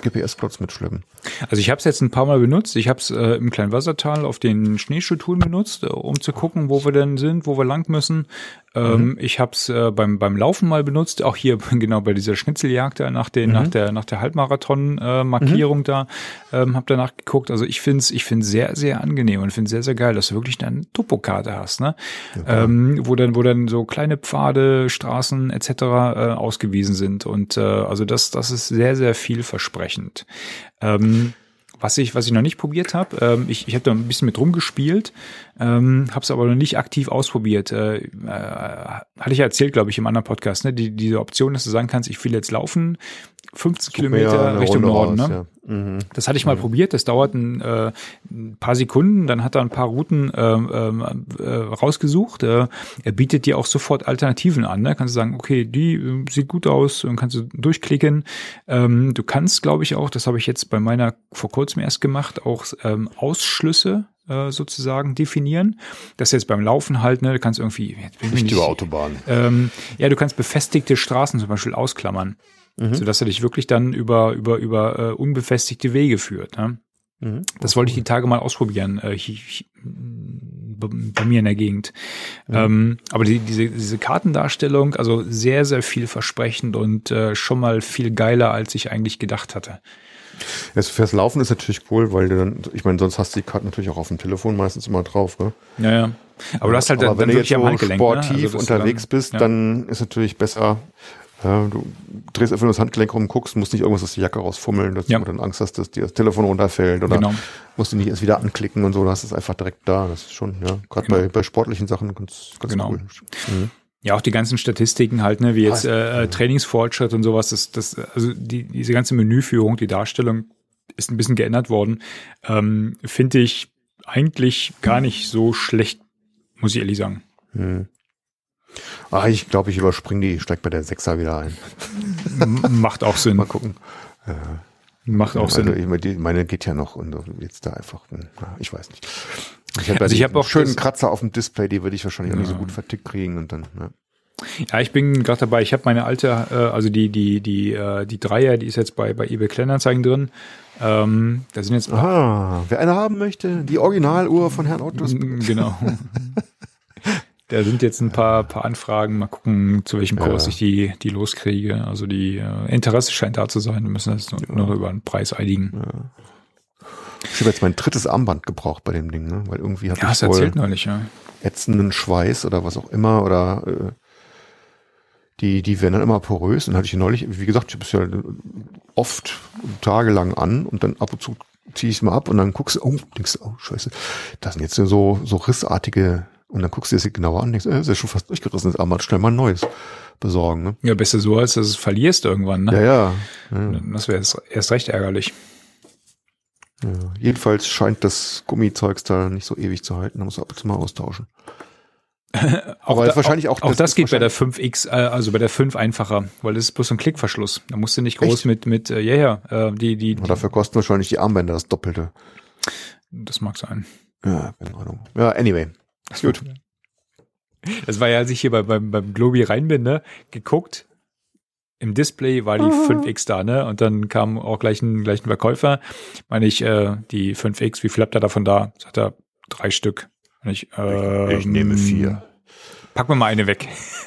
GPS-Klotz mitschleppen.
Also ich habe es jetzt ein paar Mal benutzt. Ich habe es äh, im Kleinwassertal auf den Schneeschuhtouren benutzt, äh, um zu gucken, wo wir denn sind, wo wir lang müssen. Ähm, mhm. Ich habe es äh, beim beim Laufen mal benutzt, auch hier (laughs) genau bei dieser Schnitzeljagd da nach den mhm. nach der nach der Halbmarathon äh, Markierung mhm. da ähm, habe danach geguckt. Also ich finde es ich finde sehr sehr angenehm und finde sehr sehr geil, dass du wirklich eine Topokarte hast, ne? Ja, ähm, wo dann wo dann so kleine Pfade, Straßen etc. Äh, ausgewiesen sind und äh, also das das ist sehr sehr vielversprechend. Ähm, was ich, was ich noch nicht probiert habe, ähm, ich, ich habe da ein bisschen mit rumgespielt, ähm, habe es aber noch nicht aktiv ausprobiert. Äh, äh, hatte ich ja erzählt, glaube ich, im anderen Podcast, ne? Die, diese Option, dass du sagen kannst, ich will jetzt laufen, 15 Kilometer Richtung Norden. Raus, ne? Ja. Mhm. Das hatte ich mal mhm. probiert, das dauert ein, äh, ein, paar Sekunden, dann hat er ein paar Routen äh, äh, rausgesucht. Äh, er bietet dir auch sofort Alternativen an. Ne? Kannst du sagen, okay, die äh, sieht gut aus und kannst du durchklicken. Ähm, du kannst, glaube ich, auch, das habe ich jetzt bei meiner vor kurzem erst gemacht, auch ähm, Ausschlüsse äh, sozusagen definieren. Das ist jetzt beim Laufen halt, ne, du kannst irgendwie,
nicht, nicht über Autobahn.
Ähm, ja, du kannst befestigte Straßen zum Beispiel ausklammern, mhm. sodass er dich wirklich dann über, über, über äh, unbefestigte Wege führt. Ne? Mhm. Das wollte ich die Tage mal ausprobieren. Äh, ich, ich, bei mir in der Gegend. Mhm. Ähm, aber die, diese, diese Kartendarstellung, also sehr, sehr vielversprechend und äh, schon mal viel geiler, als ich eigentlich gedacht hatte.
Ja, fürs Laufen ist natürlich cool, weil du dann, ich meine, sonst hast du die Karte natürlich auch auf dem Telefon meistens immer drauf, ne?
Ja, ja. Aber du hast halt
Aber dann wenn du jetzt so sportiv ne? also unterwegs dann, bist, ja. dann ist natürlich besser, ja, du drehst einfach nur das Handgelenk rum, guckst, musst nicht irgendwas aus der Jacke rausfummeln, dass ja. du dann Angst hast, dass dir das Telefon runterfällt oder genau. musst du nicht erst wieder anklicken und so, du hast es einfach direkt da. Das ist schon, ja, gerade genau. bei, bei sportlichen Sachen ganz, ganz genau. cool. Mhm.
Ja, auch die ganzen Statistiken halt, ne, wie jetzt äh, Trainingsfortschritt und sowas, das, das, also die, diese ganze Menüführung, die Darstellung ist ein bisschen geändert worden. Ähm, Finde ich eigentlich gar nicht so schlecht, muss ich ehrlich sagen. Hm.
Ah, ich glaube, ich überspringe die, steig bei der Sechser wieder ein.
Macht auch Sinn.
Mal gucken.
Äh, Macht auch
also,
Sinn.
Ich, meine geht ja noch und jetzt da einfach, hm, ich weiß nicht. Ich habe also hab auch schönen Kratzer auf dem Display, die würde ich wahrscheinlich ja. auch nicht so gut vertickt kriegen und dann. Ja.
Ja, ich bin gerade dabei. Ich habe meine alte, äh, also die die die äh, die Dreier, die ist jetzt bei bei eBay Kleinanzeigen drin. Ähm, da sind jetzt.
Ah, wer eine haben möchte, die Originaluhr von Herrn Ottos.
Genau. (laughs) Da sind jetzt ein paar, paar Anfragen. Mal gucken, zu welchem Kurs ja. ich die, die loskriege. Also die äh, Interesse scheint da zu sein. Wir müssen das ja. noch über einen Preis einigen. Ja.
Ich habe jetzt mein drittes Armband gebraucht bei dem Ding, ne? weil irgendwie habe
ja, ich wohl erzählt neulich, ja.
ätzenden Schweiß oder was auch immer oder äh, die, die werden dann immer porös. Und hatte ich neulich, wie gesagt, ich habe es ja oft tagelang an und dann ab und zu ziehe ich es mal ab und dann guckst du, oh, denkst du, oh, scheiße, das sind jetzt so, so rissartige und dann guckst du dir das genauer an denkst, äh, ist ja schon fast durchgerissen, das Armband, schnell mal ein neues besorgen. Ne?
Ja, besser so, als dass du es verlierst irgendwann. Ne?
Ja, ja. ja.
Das wäre erst recht ärgerlich.
Ja. Jedenfalls scheint das Gummizeugs da nicht so ewig zu halten. Da muss man ab und zu mal austauschen. (laughs)
auch Aber da, wahrscheinlich auch, auch das, das geht bei der 5X, äh, also bei der 5 einfacher, weil das ist bloß ein Klickverschluss. Da musst du nicht groß Echt? mit, mit, äh, ja, ja, äh, die, die,
die. Dafür kosten wahrscheinlich die Armbänder das Doppelte.
Das mag sein.
Ja, keine Ahnung. Ja, anyway. Gut. (laughs)
Das war ja, als ich hier bei, beim, beim Globi rein bin, ne, geguckt. Im Display war die oh. 5X da, ne? Und dann kam auch gleich ein, gleich ein Verkäufer. Meine ich, äh, die 5X, wie viel habt ihr davon da? Sagt er, drei Stück. Ich,
ähm, ich, ich nehme vier
pack mir mal eine weg. (laughs)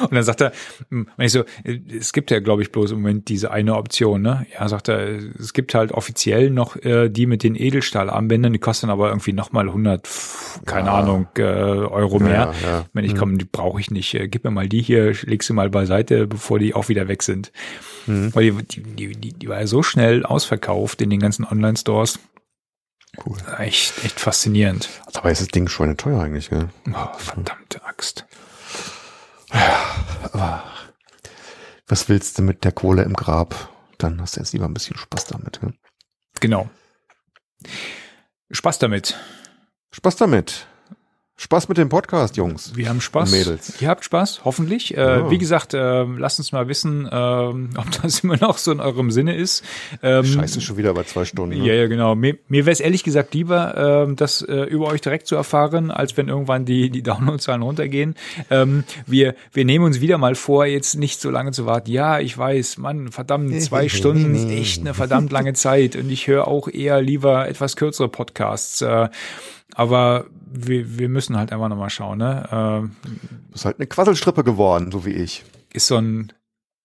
und dann sagt er, hm, wenn ich so, es gibt ja, glaube ich, bloß im Moment diese eine Option, ne? Ja, sagt er, es gibt halt offiziell noch äh, die mit den Edelstahlarmbändern, die kosten aber irgendwie nochmal 100, keine ja. Ahnung, äh, Euro mehr. Ja, ja. Wenn ich mhm. komme, die brauche ich nicht. Äh, gib mir mal die hier, leg sie mal beiseite, bevor die auch wieder weg sind. Mhm. Weil die, die, die, die war ja so schnell ausverkauft in den ganzen Online-Stores. Cool. Echt, echt faszinierend.
Dabei ist das Ding schon teuer eigentlich, gell?
Oh, verdammte Axt.
Ja, aber was willst du mit der Kohle im Grab? Dann hast du jetzt lieber ein bisschen Spaß damit. Gell?
Genau. Spaß damit.
Spaß damit. Spaß mit dem Podcast, Jungs.
Wir haben Spaß.
Mädels.
Ihr habt Spaß, hoffentlich. Äh, ja. Wie gesagt, äh, lasst uns mal wissen, äh, (laughs) ob das immer noch so in eurem Sinne ist.
Ähm, Scheiße, schon wieder bei zwei Stunden.
Ne? Ja, ja, genau. Mir, mir wäre es ehrlich gesagt lieber, äh, das äh, über euch direkt zu erfahren, als wenn irgendwann die, die Downloadzahlen runtergehen. Ähm, wir, wir nehmen uns wieder mal vor, jetzt nicht so lange zu warten. Ja, ich weiß, Mann, verdammt, (laughs) zwei Stunden ist echt eine verdammt lange Zeit. Und ich höre auch eher lieber etwas kürzere Podcasts. Äh, aber wir, wir müssen halt einfach nochmal schauen, ne? Ähm,
du bist halt eine Quasselstrippe geworden, so wie ich.
Ist so ein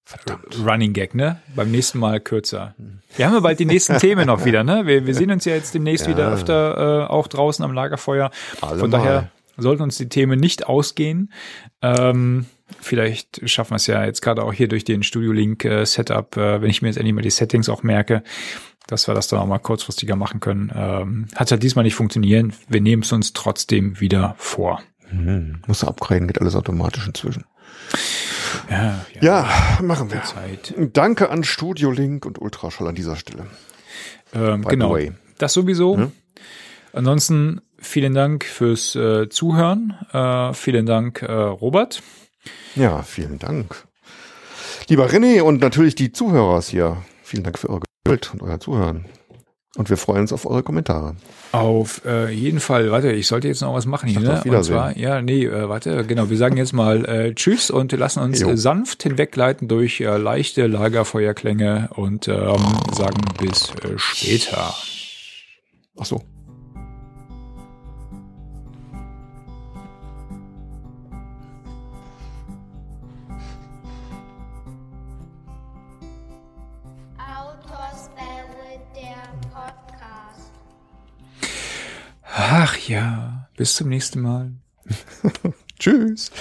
Verdammt. Running Gag, ne? Beim nächsten Mal kürzer. Wir haben ja bald die nächsten (laughs) Themen noch wieder, ne? Wir, wir sehen uns ja jetzt demnächst ja. wieder öfter äh, auch draußen am Lagerfeuer. Alle Von daher sollten uns die Themen nicht ausgehen. Ähm, vielleicht schaffen wir es ja jetzt gerade auch hier durch den Studio Link äh, Setup, äh, wenn ich mir jetzt endlich mal die Settings auch merke, dass wir das dann auch mal kurzfristiger machen können. Ähm, hat halt diesmal nicht funktionieren. Wir nehmen es uns trotzdem wieder vor.
Mhm. Muss upgraden, geht alles automatisch inzwischen.
Ja,
ja, ja machen wir. Zeit. Danke an Studio Link und Ultraschall an dieser Stelle.
Ähm, genau. Das sowieso. Hm? Ansonsten vielen Dank fürs äh, Zuhören. Äh, vielen Dank, äh, Robert.
Ja, vielen Dank. Lieber René und natürlich die Zuhörer hier. Vielen Dank für eure Geduld und euer Zuhören. Und wir freuen uns auf eure Kommentare.
Auf äh, jeden Fall. Warte, ich sollte jetzt noch was machen hier. Ne? Und zwar, ja, nee, äh, warte, genau. Wir sagen jetzt mal äh, Tschüss und lassen uns äh, sanft hinwegleiten durch äh, leichte Lagerfeuerklänge und ähm, sagen bis äh, später.
Ach so.
Ach ja, bis zum nächsten Mal. (laughs)
Tschüss.